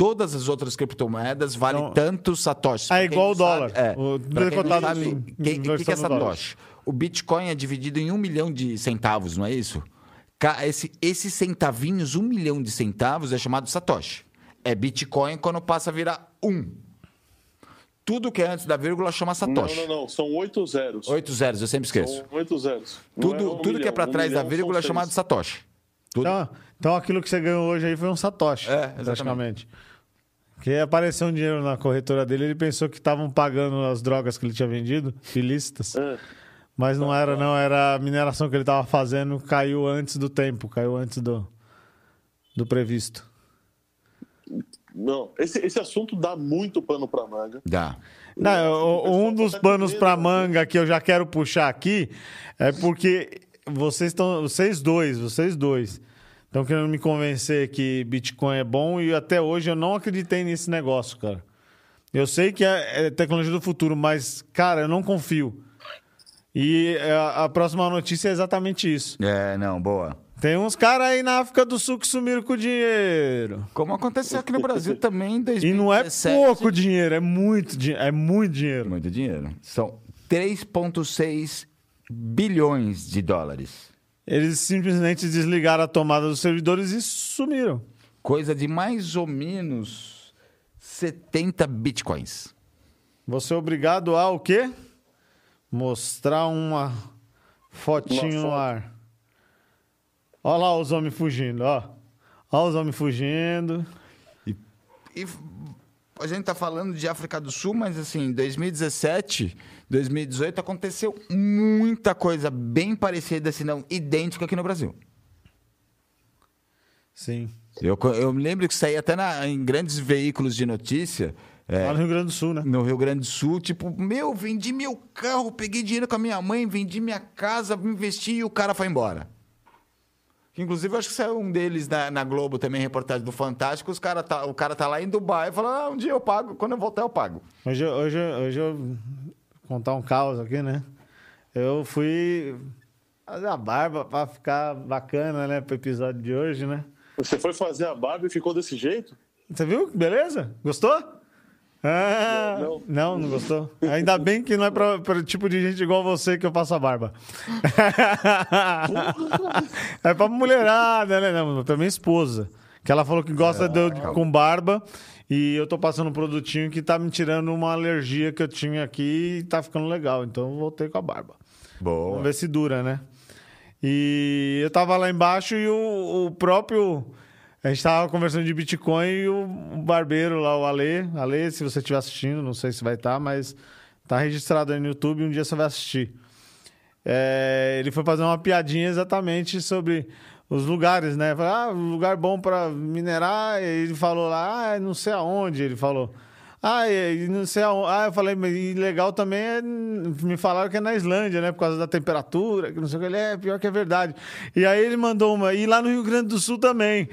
Todas as outras criptomoedas valem Então- tanto satoshis. Ah, Pra quem igual não o dólar. sabe- é, O- pra tudo é quem não cotado sabe, em- quem- O que, que é satoshi? O Bitcoin é dividido em um milhão de centavos, não é isso? Esse, esses centavinhos, um milhão de centavos, é chamado satoshi. É Bitcoin quando passa a virar um. Tudo que é antes da vírgula chama Não, satoshi. não, não. São oito zeros. Oito zeros, eu sempre esqueço. São oito zeros. Não Tudo, é um tudo que é para Um trás da vírgula é chamado satoshi. Tudo. Então, então aquilo que você ganhou hoje aí foi um Satoshi. É, exatamente. praticamente. Porque apareceu um dinheiro na corretora dele, ele pensou que estavam pagando as drogas que ele tinha vendido, ilícitas. É. Mas não era, não. Era a mineração que ele estava fazendo, caiu antes do tempo, caiu antes do, do previsto. Não, esse, esse assunto dá muito pano para manga. Dá. Não, o- um dos tá panos né? manga que eu já quero puxar aqui é porque vocês estão, vocês dois, vocês dois, estão querendo me convencer que Bitcoin é bom e até hoje eu não acreditei nesse negócio, cara. Eu sei que é, é tecnologia do futuro, mas, cara, eu não confio. E é, a, a próxima notícia é exatamente isso. É, não, boa. Tem uns caras aí na África do Sul que sumiram com o dinheiro. Como aconteceu aqui no Brasil também em E 2017. não é pouco dinheiro, é muito, é muito dinheiro. Muito dinheiro. São 3,6 bilhões de dólares. Eles simplesmente desligaram a tomada dos servidores e sumiram. Coisa de mais ou menos 70 bitcoins. Você é obrigado a o quê? Mostrar uma fotinho Uma no ar. Olha lá os homens fugindo, ó. Olha os homens fugindo. E a gente tá falando de África do Sul, mas assim, em 2017, 2018 aconteceu muita coisa bem parecida, se não idêntica aqui no Brasil. Sim. Eu, eu me lembro que saía até na- em grandes veículos de notícia. é, Lá no Rio Grande do Sul, né? no Rio Grande do Sul, tipo, meu, vendi meu carro, peguei dinheiro com a minha mãe, vendi minha casa, investi e o cara foi embora. Inclusive, acho que saiu um deles na, na Globo também, reportagem do Fantástico. Os cara tá, o cara tá lá em Dubai e fala: ah, um dia eu pago, quando eu voltar eu pago. Hoje, hoje, hoje eu contar um caos aqui, né? Eu fui fazer a barba pra ficar bacana, né? Pro episódio de hoje, né? Você foi fazer a barba e ficou desse jeito? Você viu? Beleza? Gostou? Ah, Não. não, não gostou. Ainda bem que não é pra, pra tipo de gente igual você que eu faço a barba. é pra mulherada, né? Não, pra minha esposa. Que ela falou que gosta de eu com barba. E eu tô passando um produtinho que tá me tirando uma alergia que eu tinha aqui e tá ficando legal. Então eu voltei com a barba. Vamos Boa. ver se dura, né? E eu tava lá embaixo e o, o próprio. A gente tava conversando de Bitcoin e o barbeiro lá, o Ale. Ale, se você estiver assistindo, não sei se vai estar, mas tá registrado aí no YouTube um dia você vai assistir. É, ele foi fazer uma piadinha exatamente sobre os lugares, né? Falou, ah, lugar bom para minerar. E ele falou lá, ah, não sei aonde. Ele falou. Ah, e não sei aonde. Ah, eu falei, mas legal também é. Me falaram que é na Islândia, né? Por causa da temperatura, que não sei o que. Ele é pior que é verdade. E aí ele mandou uma. E lá no Rio Grande do Sul também.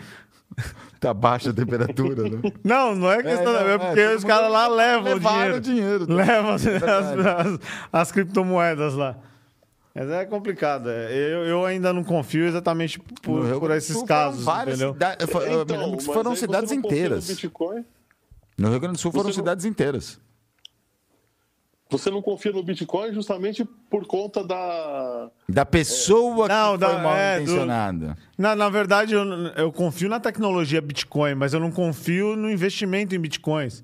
Tá baixa a temperatura, né? Não, não é questão. não, É, é, porque todo os caras lá levam o dinheiro. dinheiro. Levam as, Verdade. as- as criptomoedas lá. Mas é complicado. é. Eu, eu ainda não confio exatamente No por, por do esses casos, várias entendeu? cida- eu, me lembro que foram cidades não no inteiras. Bitcoin? No Rio Grande do Sul foram Você não- cidades inteiras. Você não confia no Bitcoin justamente por conta da. Da pessoa Não, que da- foi mal é, do- intencionada. Na, na verdade, eu, eu confio na tecnologia Bitcoin, mas eu não confio no investimento em Bitcoins.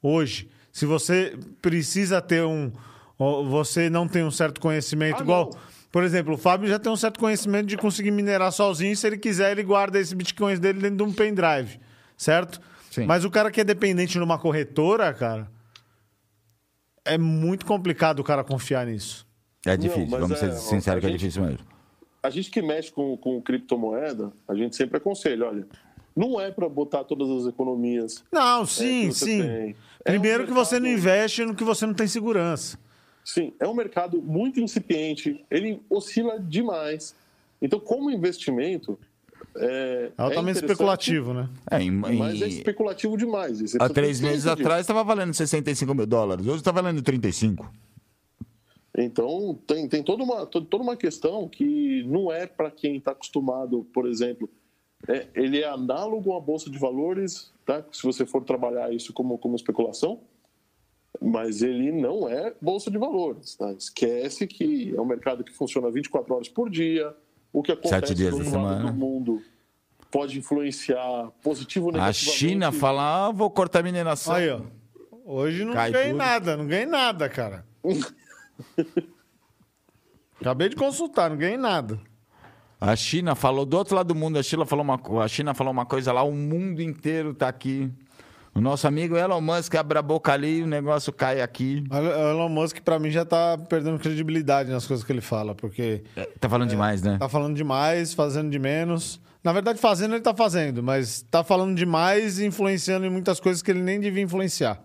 Hoje, se você precisa ter um. Você não tem um certo conhecimento, Ah, igual. não. Por exemplo, o Fábio já tem um certo conhecimento de conseguir minerar sozinho. Se ele quiser, ele guarda esses bitcoins dele dentro de um pendrive, certo? Sim. Mas o cara que é dependente numa corretora, cara, é muito complicado o cara confiar nisso. É difícil, mas vamos é, ser sinceros que é a gente- difícil mesmo. A gente que mexe com, com criptomoeda, a gente sempre aconselha: olha, não é para botar todas as economias. Não, é, sim, você sim. tem. É Primeiro um que você não investe no que você não tem segurança. Sim, é um mercado muito incipiente, ele oscila demais. Então, como investimento. É, É altamente interessante, especulativo, né? É, em- Mas é especulativo demais. você há três meses disso. atrás estava valendo 65 mil dólares. Hoje está valendo 35. Então, tem, tem toda, uma, to- toda uma questão que não é para quem está acostumado, por exemplo, é, ele é análogo à Bolsa de Valores, tá? se você for trabalhar isso como, como especulação, mas ele não é Bolsa de Valores. Tá? Esquece que é um mercado que funciona 24 horas por dia, o que acontece outro lado semana. do mundo pode influenciar positivo ou A negativamente. China fala, ah, vou cortar a mineração. Aí, ó. Hoje não Cai ganhei tudo. nada, não ganhei nada, cara. Acabei de consultar, não ganhei nada. A China falou, do outro lado do mundo, a China falou uma, a China falou uma coisa lá, o mundo inteiro está aqui O nosso amigo Elon Musk abre a boca ali e o negócio cai aqui. O Elon Musk, pra mim, já tá perdendo credibilidade nas coisas que ele fala, porque É, Tá falando demais, né? tá falando demais, fazendo de menos. Na verdade, fazendo ele tá fazendo, mas tá falando demais e influenciando em muitas coisas que ele nem devia influenciar,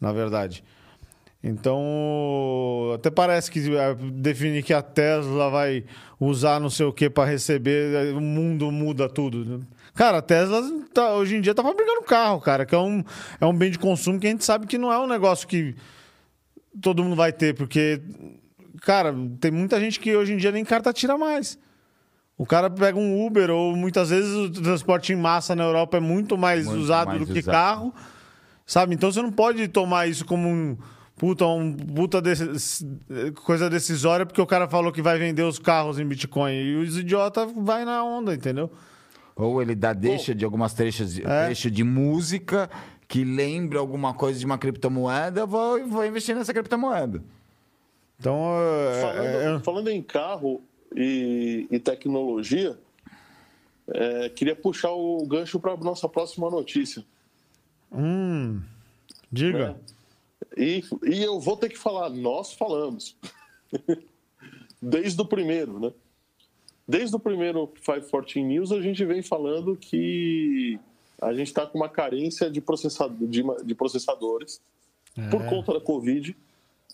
na verdade. Então, até parece que eh, definir que a Tesla vai usar não sei o que para receber, eh, o mundo muda tudo. Cara, a Tesla tá- hoje em dia tá fabricando carro, cara, que é um, é um bem de consumo que a gente sabe que não é um negócio que todo mundo vai ter, porque, cara, tem muita gente que hoje em dia nem carta tira mais. O cara pega um Uber, ou muitas vezes o transporte em massa na Europa é muito mais Muito usado mais do que usado. carro, sabe? Então você não pode tomar isso como um puta, um puta desse- coisa decisória porque o cara falou que vai vender os carros em Bitcoin. E os idiotas vai na onda, entendeu? Ou ele dá deixa de algumas trechos, É. trecho de música que lembra alguma coisa de uma criptomoeda, eu vou, vou investir nessa criptomoeda. Então, é- Falando, é- falando em carro e, e tecnologia, é, queria puxar o gancho para nossa próxima notícia. hum, diga. né? E, e eu vou ter que falar, nós falamos. Desde o primeiro, né? Desde o primeiro 514 News, a gente vem falando que a gente está com uma carência de, processado, de, de processadores por conta da Covid.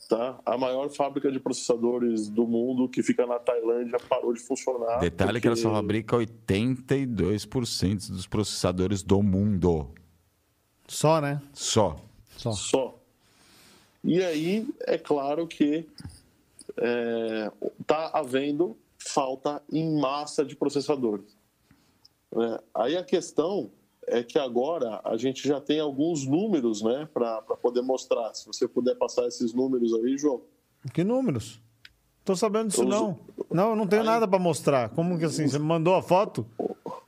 Tá? A maior fábrica de processadores do mundo, que fica na Tailândia, parou de funcionar. Detalhe que ela só porque- fabrica 82% dos processadores do mundo. Só, né? Só. Só. Só. E aí, é claro que está havendo falta em massa de processadores. né? Aí a questão é que agora a gente já tem alguns números né, para poder mostrar. Se você puder passar esses números aí, João. Que números? Tô sabendo disso, Os- não. Não, eu não tenho Aí- nada pra mostrar. Como que assim? Você me mandou a foto?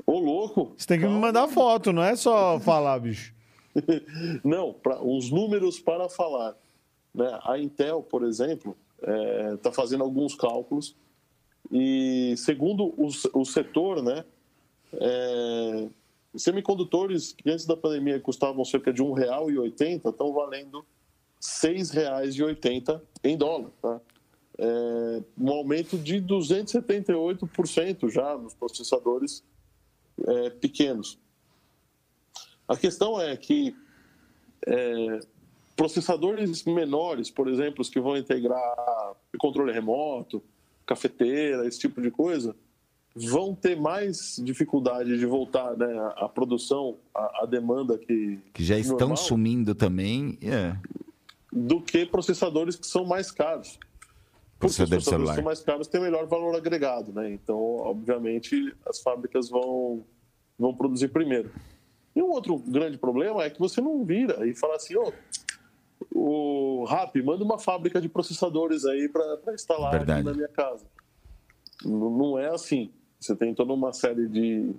Ô, louco! Você tem que me mandar a foto, não é só falar, bicho. Não, pra, uns números para falar. Né? A Intel, por exemplo, está fazendo alguns cálculos e, segundo o, o setor, né, é, semicondutores que antes da pandemia custavam cerca de R$ 1,80 estão valendo R$ 6,80 em dólar. Tá? É, um aumento de 278% já nos processadores é, pequenos. A questão é que é, processadores menores, por exemplo, os que vão integrar controle remoto, cafeteira, esse tipo de coisa, vão ter mais dificuldade de voltar né, à produção, à, à demanda que, Que já estão normal, sumindo também. É. do que processadores que são mais caros. Porque os Processador processadores celular. que são mais caros têm melhor valor agregado, né? Então, obviamente, as fábricas vão, vão produzir primeiro. E um outro grande problema é que você não vira e fala assim, ô, o RAP, manda uma fábrica de processadores aí para instalar Verdade. aqui na minha casa. Não não é assim. Você tem toda uma série de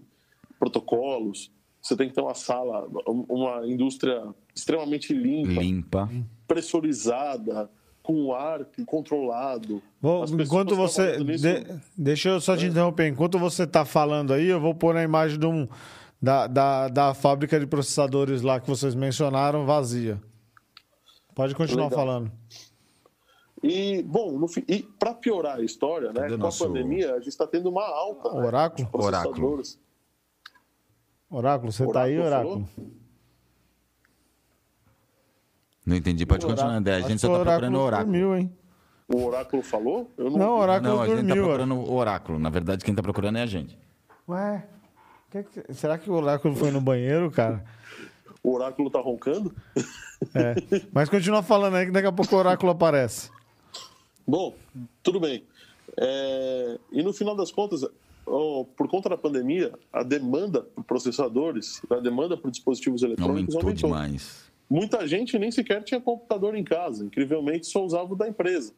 protocolos, você tem que ter uma sala, uma indústria extremamente limpa, Limpa. pressurizada, com ar controlado. Pessoas enquanto você. de- deixa eu só te interromper. Enquanto você tá falando aí, eu vou pôr a imagem de um, da, da, da fábrica de processadores lá que vocês mencionaram vazia. Pode continuar Legal. falando. E, bom, no e para piorar a história, né, Cadê com nosso- a pandemia, a gente está tendo uma alta né, Oráculo? de processadores. Oráculo, você tá aí, Oráculo Oráculo? Não entendi. Pode Oráculo- continuar, André. A gente só o tá procurando o oráculo. Dormiu, hein? O Oráculo falou? Eu não, Não. Oráculo Não, a gente tá dormiu. procurando o oráculo. Na verdade, quem tá procurando é a gente. Ué, que que- será que o Oráculo foi no banheiro, cara? O Oráculo tá roncando? É. Mas continua falando aí que daqui a pouco o Oráculo aparece. Bom, tudo bem. É, e no final das contas, ó, por conta da pandemia, a demanda por processadores, a demanda por dispositivos eletrônicos Aumentou aumentou. demais. Muita gente nem sequer tinha computador em casa, incrivelmente só usava o da empresa.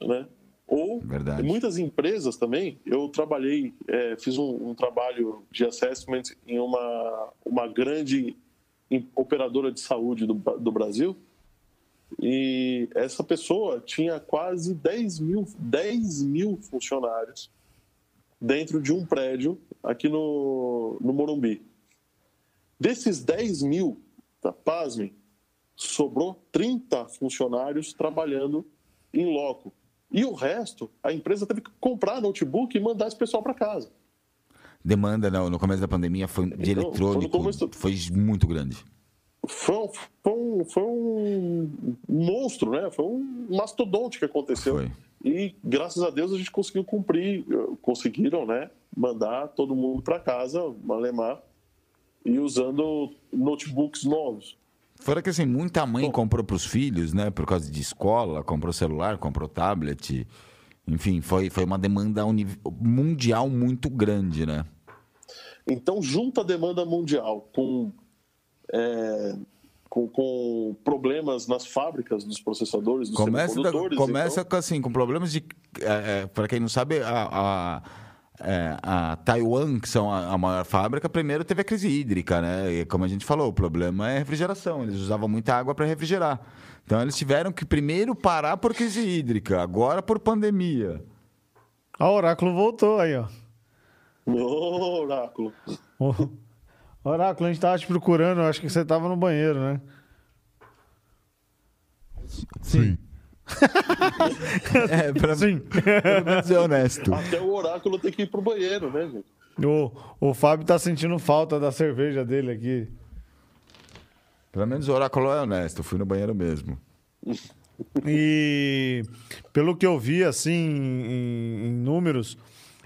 Né? Ou Verdade. muitas empresas também, eu trabalhei, é, fiz um, um trabalho de assessment em uma, uma grande operadora de saúde do, do Brasil, e essa pessoa tinha quase 10 mil, 10 mil funcionários dentro de um prédio aqui no, no Morumbi. Desses 10 mil, 30, pasmem, sobrou 30 funcionários trabalhando em loco. E o resto, a empresa teve que comprar notebook e mandar esse pessoal para casa. Demanda no, no começo da pandemia foi de Então, eletrônico, começo- foi muito grande. Foi um, foi um, foi um monstro, né? Foi um mastodonte que aconteceu. Foi. E graças a Deus a gente conseguiu cumprir, eh, conseguiram, né? Mandar todo mundo para casa, malemar, e usando notebooks novos. Fora que assim, muita mãe Bom. comprou para os filhos, né? Por causa de escola, comprou celular, comprou tablet. Enfim, foi, foi uma demanda mundial muito grande, né? Então, junta a demanda mundial com, é, com, com problemas nas fábricas dos processadores, dos Começa, da- começa então, com, assim, com problemas de. É, para quem não sabe, a, a, é, a Taiwan, que são a, a maior fábrica, primeiro teve a crise hídrica, né? E como a gente falou, o problema é refrigeração. Eles usavam muita água para refrigerar. Então eles tiveram que primeiro parar por crise hídrica, agora por pandemia. Ó, o Oráculo voltou aí, ó. Ô, Oráculo. Ô, Oráculo, a gente tava te procurando, eu acho que você tava no banheiro, né? Sim. É, pra Sim. pelo menos ser honesto. Até o Oráculo tem que ir pro banheiro, né, gente? o, o Fábio tá sentindo falta da cerveja dele aqui. Pelo menos o oráculo é honesto, eu fui no banheiro mesmo. E pelo que eu vi, assim, em, em números,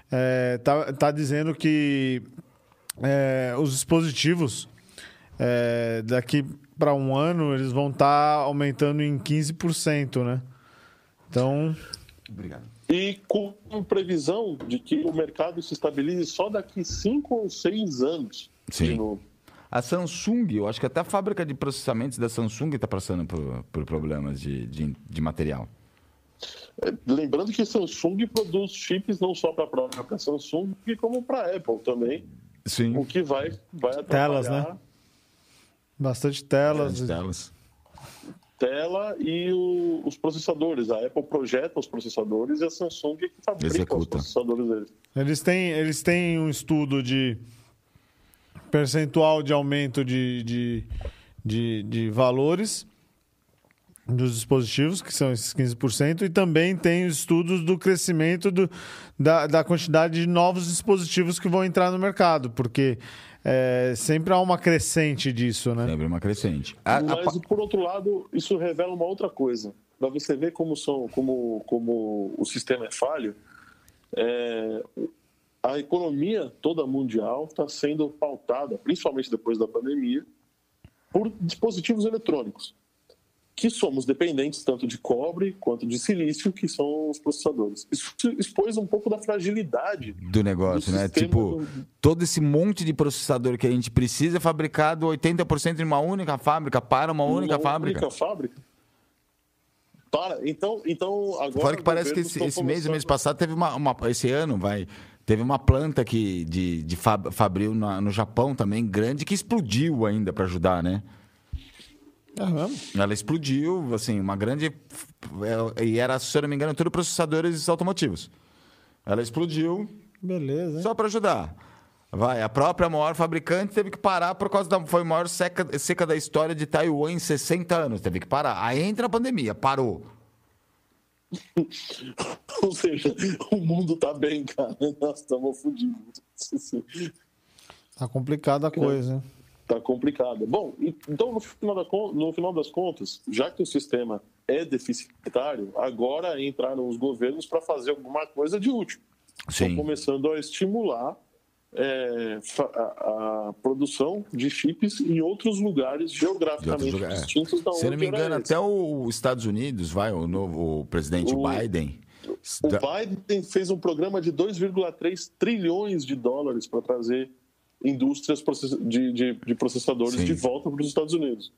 é, tá, tá dizendo que é, os dispositivos é, daqui para um ano eles vão estar aumentando em 15%, né? Então, Obrigado. E com previsão de que o mercado se estabilize só daqui cinco ou seis anos. Sim. De novo. A Samsung, eu acho que até a fábrica de processamentos da Samsung está passando por, por problemas de, de, de material. É, Lembrando que Samsung produz chips não só para a própria Samsung, como para a Apple também, Sim. o que vai, vai Telas, né? Bastante telas. As telas. tela e o- os processadores. A Apple projeta os processadores e a Samsung que fabrica os Executa. processadores deles. Eles têm, eles têm um estudo de percentual de aumento de, de, de, de valores dos dispositivos, que são esses 15%, e também tem os estudos do crescimento do, da, da quantidade de novos dispositivos que vão entrar no mercado, porque é, sempre há uma crescente disso, né? Sempre uma crescente. A- a Mas, por outro lado, isso revela uma outra coisa. Para você ver como, são, como, como o sistema é falho, é, a economia toda mundial está sendo pautada, principalmente depois da pandemia, por dispositivos eletrônicos, que somos dependentes tanto de cobre quanto de silício, que são os processadores. Isso expôs um pouco da fragilidade do negócio, do né? Tipo, do- todo esse monte de processador que a gente precisa é fabricado 80% em uma única fábrica, para uma única uma fábrica. única fábrica. Para, então, então agora Fora que parece que esse, estão esse mês, mês passado, teve uma, uma- Esse ano, vai. Teve uma planta que, de, de fab- fabril na- no Japão também, grande, que explodiu ainda para ajudar, né? É? Ela explodiu, assim, uma grande. é, E era, se eu não me engano, tudo processadores automotivos. Ela explodiu Beleza, hein? só para ajudar. Vai, a própria maior fabricante teve que parar por causa da. Foi a maior seca, seca da história de Taiwan em 60 anos. Teve que parar. Aí entra a pandemia, parou. Ou seja, o mundo tá bem, cara. Nós estamos fodidos. Tá complicada a coisa, hein? Tá complicado. Bom, então no final, da no final das contas, já que o sistema é deficitário, agora entraram os governos para fazer alguma coisa de útil. Estão Sim. começando a estimular é, a, a produção de chips em outros lugares geograficamente outros lugares. distintos da Se não me engano, até o- os Estados Unidos, vai, o novo o presidente O- Biden. O Biden fez um programa de 2,3 trilhões de dólares para trazer indústrias de, de- de processadores Sim. de volta para os Estados Unidos.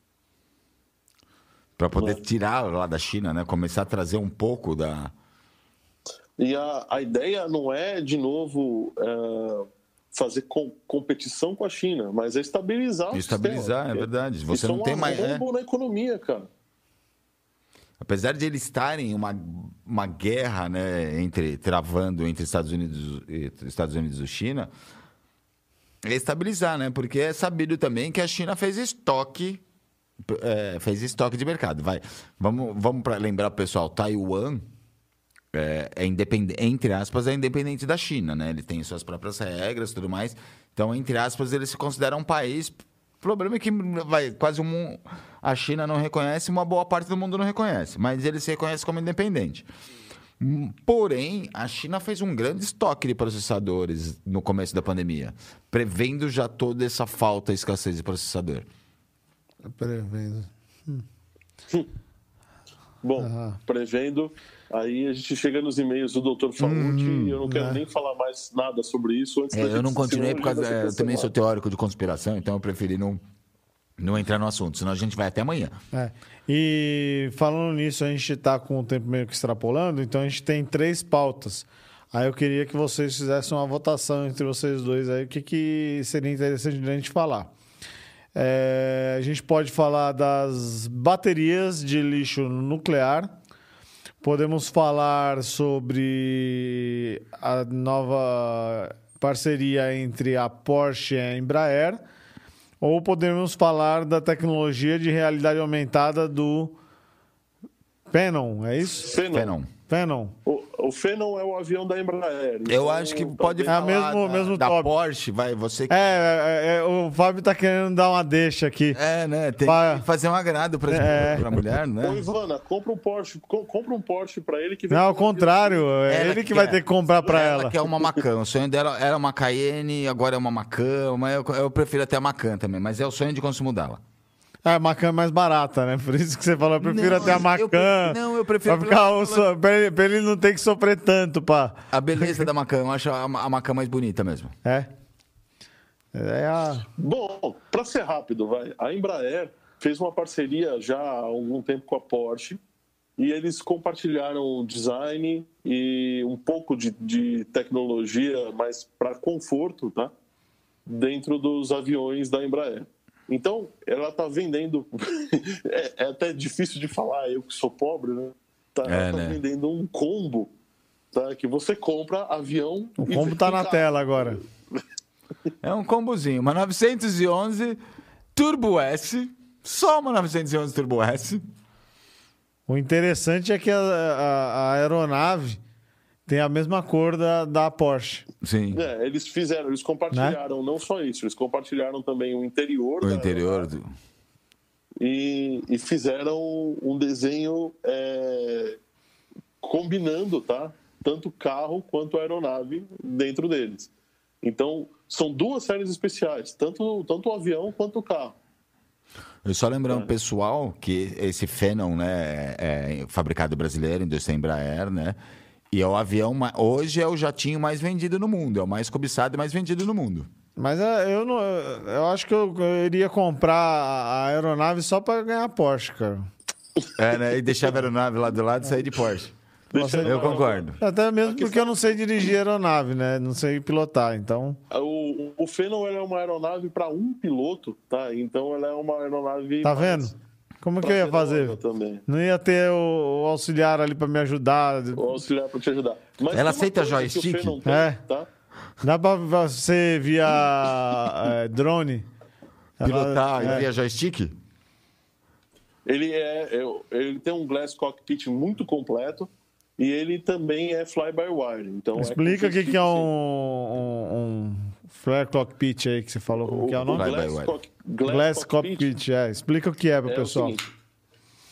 Para poder Né? tirar lá da China, né? Começar a trazer um pouco da. E a, a ideia não é, de novo, é, fazer com- competição com a China, mas é estabilizar Estabilizar, sistema. é verdade. Você Isso não é um tem mais. é. na economia, cara. Apesar de eles estarem em uma, uma guerra, né, entre travando entre Estados Unidos, e- Estados Unidos e China, é estabilizar, né? Porque é sabido também que a China fez estoque é, fez estoque de mercado. Vai, vamos, vamos para lembrar o pessoal, Taiwan é, é independente, entre aspas, é independente da China, né? Ele tem suas próprias regras, tudo mais. Então, entre aspas, ele se considera um país. O problema é que vai quase um, a China não reconhece, uma boa parte do mundo não reconhece, mas ele se reconhece como independente. Porém, a China fez um grande estoque de processadores no começo da pandemia, prevendo já toda essa falta e escassez de processador. Prevendo. Hum. Bom, uhum. prevendo, aí a gente chega nos e-mails do Dr. Falucci hum, e eu não quero é. nem falar mais nada sobre isso. Antes é, eu não continuei por causa. É, eu também sou teórico de conspiração, então eu preferi não, não entrar no assunto, senão a gente vai até amanhã. É. E falando nisso, a gente está com o tempo meio que extrapolando, então a gente tem três pautas. Aí eu queria que vocês fizessem uma votação entre vocês dois aí, o que, que seria interessante a gente falar. É, a gente pode falar das baterias de lixo nuclear. Podemos falar sobre a nova parceria entre a Porsche e a Embraer ou podemos falar da tecnologia de realidade aumentada do Phenom, é isso? Phenom. Phenom. O, o Phenom é o avião da Embraer. Eu então, acho que pode é mesmo, da, mesmo da top. Porsche, vai, você é, é, é, o Fábio tá querendo dar uma deixa aqui. É, né? Tem pra... que fazer um agrado pra, é. pra mulher, né? Ô, Ivana, compra um Porsche, compra um Porsche pra ele que vem Não, ao contrário, é ele que, que vai ter que comprar pra ela. Ela que é uma Macan. O sonho dela era uma Cayenne, agora é uma Macan, mas eu, eu prefiro até a Macan também, mas é o sonho de consumo dela. É, a Macan é mais barata, né? Por isso que você falou, eu prefiro não, até a Macan. Eu, não, eu prefiro. Pra, ficar o so, pra, ele, pra, ele, não ter que sofrer tanto, pá. A beleza da Macan, eu acho a, a Macan mais bonita mesmo. É. É a... Bom, para ser rápido, vai. A Embraer fez uma parceria já há algum tempo com a Porsche e eles compartilharam design e um pouco de, de tecnologia, mas para conforto, tá? Dentro dos aviões da Embraer. Então, ela está vendendo. é, é, até difícil de falar, eu que sou pobre, né? Tá, é, ela está né? vendendo um combo tá? que você compra avião. O combo está na tela agora. É um combozinho. Uma 911 Turbo S. Só uma 911 Turbo S. O interessante é que a, a, a aeronave tem a mesma cor da, da Porsche. Sim. É, eles fizeram, eles compartilharam né? não só isso, eles compartilharam também o interior. O interior do... E, e fizeram um desenho é, combinando, tá? Tanto carro quanto aeronave dentro deles. Então, são duas séries especiais, tanto, tanto o avião quanto o carro. Eu só lembrando, é. pessoal, que esse Phenom, né, é, é fabricado brasileiro, indústria Embraer, né? E é o avião, hoje é o jatinho mais vendido no mundo, é o mais cobiçado e mais vendido no mundo. Mas é, eu não, eu acho que eu, iria comprar a aeronave só para ganhar Porsche, cara. É, né? E deixar a aeronave lá do lado e sair de Porsche. Deixa eu concordo. Até mesmo porque eu não sei dirigir aeronave, né? Não sei pilotar, então. O, o Phenom é uma aeronave para um piloto, tá? Então ela é uma aeronave. Tá vendo? Como que eu ia fazer? Não ia ter o, o auxiliar ali para me ajudar. O auxiliar para te ajudar. Mas Ela aceita joystick? Tem, é. Tá? Dá para você via é, drone pilotar Ela, é. via joystick? Ele é, é, ele tem um glass cockpit muito completo e ele também é fly by wire. Então é Explica o que, que é um, um, um Flare Cockpit aí que você falou, como o, que é o nome? Glass, cock, Glass, Glass Cockpit. Cockpit, é. Explica o que é para o pessoal.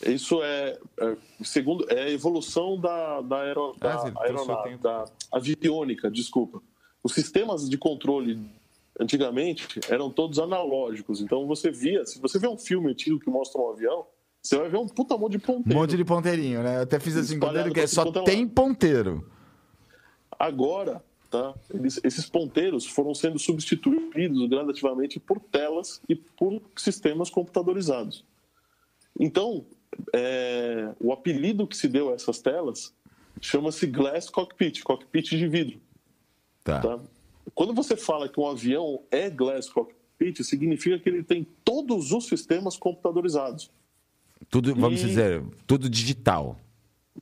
isso é, é, segundo, é a evolução da, da, aero, da ah, aeronave, da aviônica, desculpa. Os sistemas de controle antigamente eram todos analógicos. Então você via, se você vê um filme antigo que mostra um avião, você vai ver um puta monte de ponteiro. Um monte de ponteirinho, né? Eu até fiz assim, que é só tem ponteiro. Agora, Tá? Eles, esses ponteiros foram sendo substituídos gradativamente por telas e por sistemas computadorizados. Então, é, o apelido que se deu a essas telas chama-se Glass Cockpit, cockpit de vidro. Tá. tá. Quando você fala que um avião é Glass Cockpit, significa que ele tem todos os sistemas computadorizados. Tudo, vamos e... dizer, tudo digital.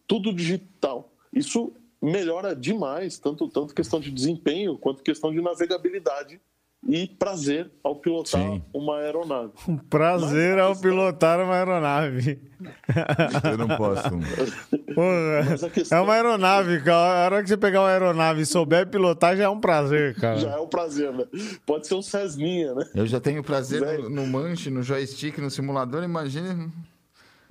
Tudo digital. Isso melhora demais, tanto, tanto questão de desempenho quanto questão de navegabilidade e prazer ao pilotar Sim. uma aeronave. Um prazer ao questão- pilotar uma aeronave. Eu não posso. Porra, a questão- é uma aeronave, cara. A hora que você pegar uma aeronave e souber pilotar, já é um prazer, cara. Já é um prazer, né? Pode ser um Cessninha, né? Eu já tenho prazer no, no manche, no joystick, no simulador, imagine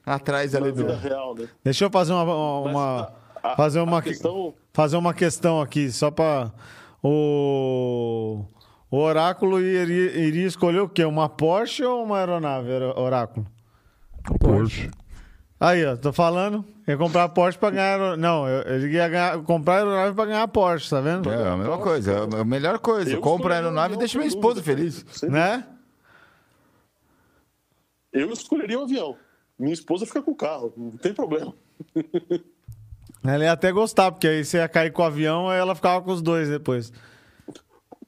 atrás ali do. vida real, né? Deixa eu fazer uma, uma- Mas uma- a- fazer uma questão- fazer uma questão aqui, só para o o oráculo iria, iria escolher o quê? Uma Porsche ou uma aeronave, Or- oráculo? Porsche. Aí, ó, tô falando. Ia comprar a Porsche pra ganhar. Não, eu- ele ia ganhar, comprar a aeronave pra ganhar a Porsche, tá vendo? É a mesma coisa, é a melhor coisa. Eu Compra a aeronave e deixa minha esposa dúvida. feliz. Né? Eu escolheria um avião. Minha esposa fica com o carro, não tem problema. Ela ia até gostar, porque aí você ia cair com o avião e ela ficava com os dois depois.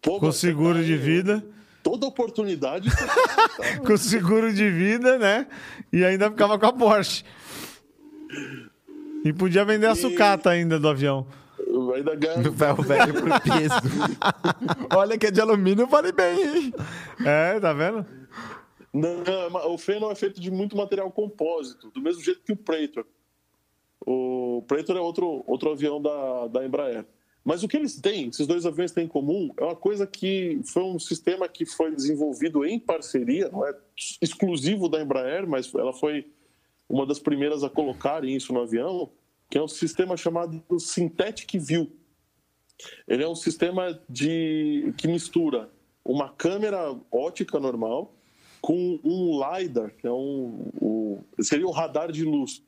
Pô, Com seguro tá de aí, vida. Toda oportunidade. tá- Com seguro de vida, né? E ainda ficava com a Porsche. E podia vender a sucata ainda do avião. ainda ganho. Do ferro velho pro peso. Olha que é de alumínio, eu falei bem, hein? É, tá vendo? Não, não, o Phenom é feito de muito material compósito, do mesmo jeito que o Praetor. O Praetor é outro, outro avião da, da Embraer. Mas o que eles têm, esses dois aviões têm em comum, é uma coisa que foi um sistema que foi desenvolvido em parceria, não é exclusivo da Embraer, mas ela foi uma das primeiras a colocarem isso no avião, que é um sistema chamado Synthetic View. Ele é um sistema de que mistura uma câmera ótica normal com um LiDAR, que é um, o- seria o radar de luz.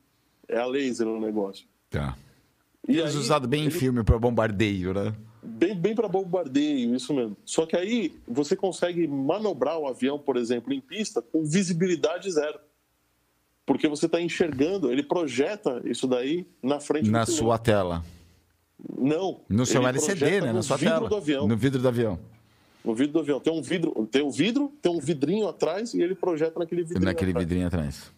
É a laser no negócio. Tá. E Eles aí, usado bem em ele- filme pra bombardeio, né? Bem, bem para bombardeio, isso mesmo. Só que aí você consegue manobrar o avião, por exemplo, em pista com visibilidade zero. Porque você está enxergando, ele projeta isso daí na frente Na do sua tela. Não. No seu LCD, né? Na sua vidro tela. do avião. No vidro do avião. No vidro do avião. Tem um vidro, tem um vidro, tem um vidrinho atrás e ele projeta naquele vidrinho. Naquele atrás. vidrinho atrás.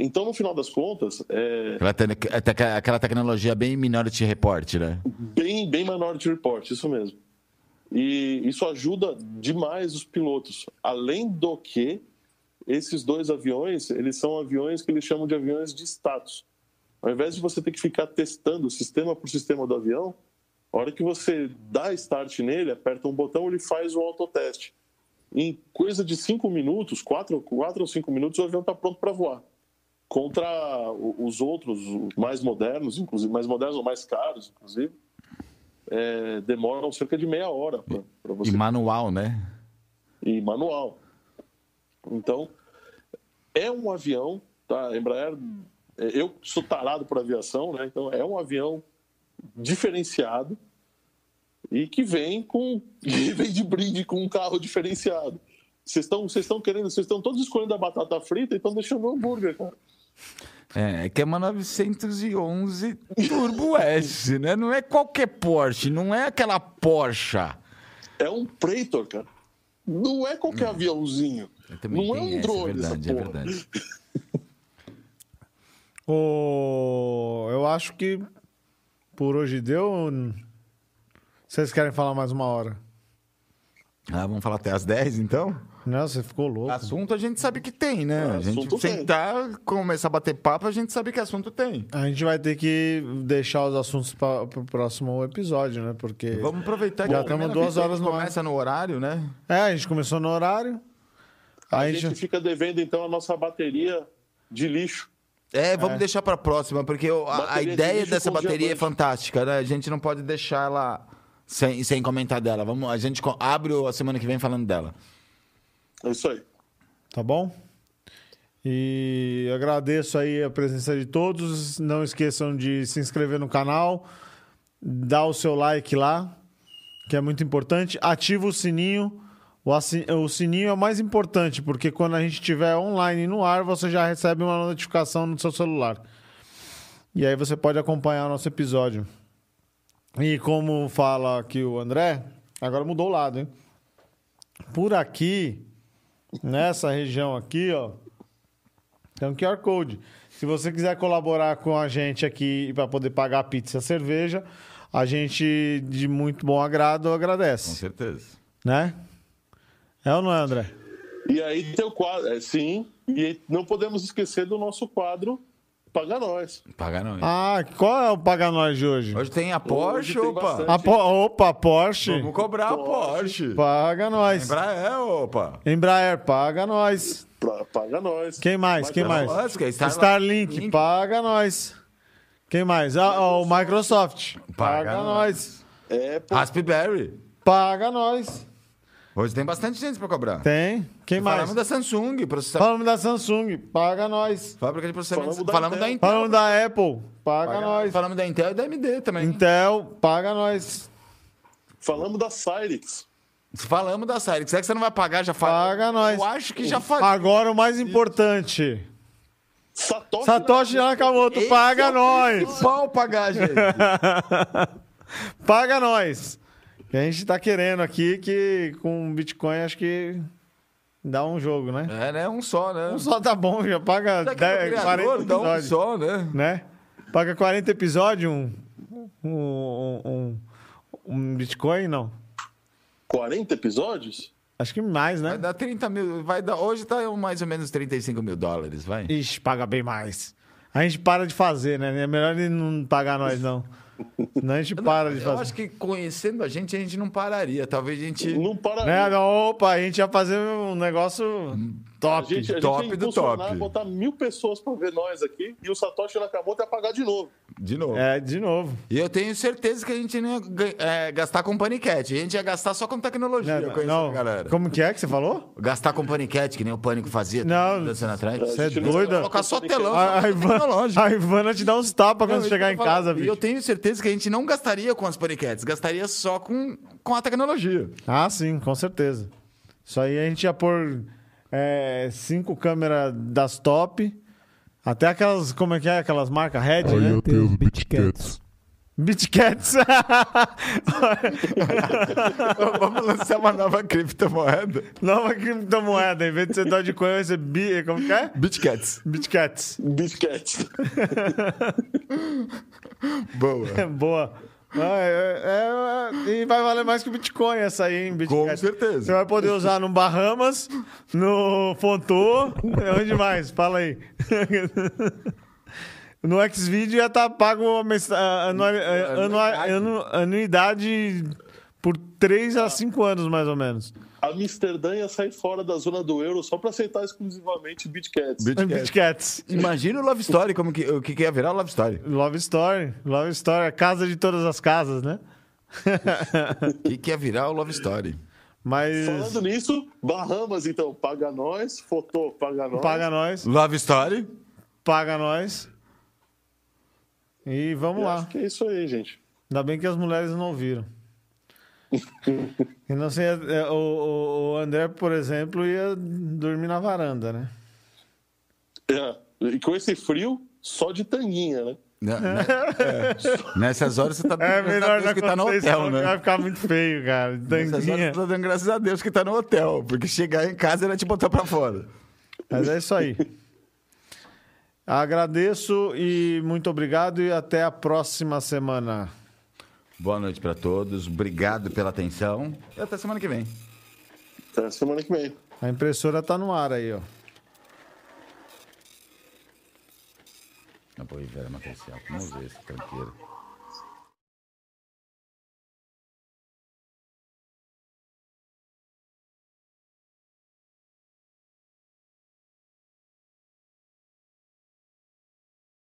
Então, no final das contas, é Aquela, te- até- aquela tecnologia bem Minority Report, né? bem, bem Minority Report, isso mesmo. E isso ajuda demais os pilotos. Além do que, esses dois aviões, eles são aviões que eles chamam de aviões de status. Ao invés de você ter que ficar testando sistema por sistema do avião, a hora que você dá start nele, aperta um botão, ele faz o autoteste. Em coisa de cinco minutos, quatro, quatro ou cinco minutos, o avião está pronto para voar. Contra os outros, os mais modernos, inclusive, mais modernos ou mais caros, inclusive, é, demoram cerca de meia hora para você E manual, né? e manual. Então, é um avião, tá? Embraer, eu sou tarado por aviação, né? Então, é um avião diferenciado e que vem com que vem de brinde com um carro diferenciado. Vocês estão vocês estão querendo, vocês estão todos escolhendo a batata frita e estão deixando o hambúrguer, cara. É, é que é uma 911 Turbo S, né? Não é qualquer Porsche, não é aquela Porsche. É um Praetor, cara. Não é qualquer aviãozinho. Também Não é um essa, drone, é verdade, é essa porra. verdade. O... Eu acho que por hoje deu. Vocês querem falar mais uma hora? Ah, vamos falar até as 10, então? Não, você ficou louco. Assunto a gente sabe que tem, né? Ah, a gente assunto tem. sentar, começar a bater papo, a gente sabe que assunto tem. A gente vai ter que deixar os assuntos para o próximo episódio, né? Porque. Vamos aproveitar que Já estamos duas horas gente no começa no horário, né? É, a gente começou no horário. A, A gente... gente. fica devendo, então, a nossa bateria de lixo. É, vamos deixar para próxima, porque a, a de ideia lixo dessa bateria é congelante. fantástica, né? A gente não pode deixar ela sem, sem comentar dela. Vamos, a gente abre a semana que vem falando dela. É isso aí. Tá bom? E agradeço aí a presença de todos. Não esqueçam de se inscrever no canal, dar o seu like lá, que é muito importante. Ativa o sininho. O, sininho é o mais importante, porque quando a gente estiver online no ar, você já recebe uma notificação no seu celular. E aí você pode acompanhar o nosso episódio. E como fala aqui o André, agora mudou o lado, hein? Por aqui, nessa região aqui, ó, tem um QR Code. Se você quiser colaborar com a gente aqui para poder pagar pizza e cerveja, a gente, de muito bom agrado, Com agradece. certeza. Né? É ou não é, André? E aí tem o quadro, é, sim, e não podemos esquecer do nosso quadro Paga Nós. Paga não. Ah, qual é o Paga Nós de hoje? Hoje tem a Porsche, tem opa. bastante. A Po- opa, Porsche. Vamos cobrar a Porsche. Paga nós. Embraer, opa. Embraer, paga nós. Pra- Paga Nós. Quem mais? Quem ter mais? Musk, Starlink. Starlink, paga nós. Quem mais? Ah, ah, o Microsoft. Paga Paga nós. nós. É, pô, Raspberry. Paga nós. Hoje tem bastante gente pra cobrar. Tem. Quem mais? Falamos da Samsung, processador. Falamos da Samsung. Paga nós. Fábrica de processamento. Falamos da Falamos da Intel. Intel. Falamos da Apple. Paga, Paga- nós. Falamos da Intel e da AMD também. Intel, paga nós. falamos da Cyrix. Falamos da Cyrix. Será que você não vai pagar? Já fala. Paga nós. Eu acho que já falei. Agora o mais importante. Satoshi, Satoshi Nakamoto, paga é nós. principal pagar, gente. Paga nós. A gente tá querendo aqui que com Bitcoin acho que dá um jogo, né? é, né? Um só, né? Um só tá bom, já paga Será que é o 10, criador 40 dá um episódios. só, né? né? Paga 40 episódios, um, um, um, um Bitcoin, não. 40 episódios? Acho que mais, Vai né? dar 30 mil. Vai dar, hoje tá mais ou menos 35 mil dólares, vai. Ixi, paga bem mais. A gente para de fazer, né? É melhor ele não pagar nós, não. Senão a gente para de Eu fazer. acho que conhecendo a gente, a gente não pararia. Talvez a gente. Não para. Né? Não, Opa, a gente ia fazer um negócio A top. gente, a gente top ia do top. botar mil pessoas pra ver nós aqui e o Satoshi Nakamoto ia pagar de novo. De novo. É, de novo. E eu tenho certeza que a gente não ia é, gastar com paniquete. A gente ia gastar só com tecnologia, Não, não. a galera. Como que é que você falou? Gastar com paniquete, que nem o Pânico fazia. Não. Dançando atrás. Você é gente não doida? Colocar só telão, A, a, só Ivan, tecnológico. a Ivana te dá uns tapas quando Não, chegar em casa, falo. E eu bicho. tenho certeza que a gente não gastaria com as paniquetes, gastaria só com, com a tecnologia. Ah, sim, com certeza. Isso aí a gente ia pôr é, cinco câmeras das top. Até aquelas, como é que é? Aquelas marcas Red, Aí né? eu tenho os Bitcats. Bitcats. Vamos lançar uma nova criptomoeda. Nova criptomoeda. Em vez de ser Dogecoin, vai ser Bi... Como que é? Bitcats. Bitcats. Bitcat. Boa. Boa. Ah, é- é- é- e vai valer mais que o Bitcoin essa aí, hein? Bitcoin. Com certeza. Você vai poder usar no Bahamas, no Fontô, onde mais? Fala aí. No Xvideo ia estar pago a anua- anua- anuidade por 3 a 5 anos, mais ou menos. Amsterdã ia sair fora da zona do euro só pra aceitar exclusivamente Bitcats. Bitcats. Imagina o Love Story, como que, o que, que ia virar o Love Story. Love Story. Love Story. A casa de todas as casas, né? O que, que ia virar o Love Story. Mas Falando nisso, Bahamas, então, paga nós. Fotô, paga nós. paga nós. Love Story? Paga nós. E vamos Eu lá. Acho que é isso aí, gente. Ainda bem que as mulheres não ouviram. E não sei, é, o, o- o André, por exemplo, ia dormir na varanda, né? É, E com esse frio, só de tanguinha, né? Né- né- é. Nessas horas você tá dando É graças a melhor Deus não que tá no hotel, né? Vai ficar muito feio, cara. Nessas horas você tá dando graças a Deus que tá no hotel, porque chegar em casa era te botar pra fora. Mas é isso aí. Agradeço e muito obrigado e até a próxima semana. Boa noite pra todos, obrigado pela atenção e até semana que vem. Até semana que vem. A impressora tá no ar aí, ó. Apoio Vera Matricial, vamos ver esse tranqueiro.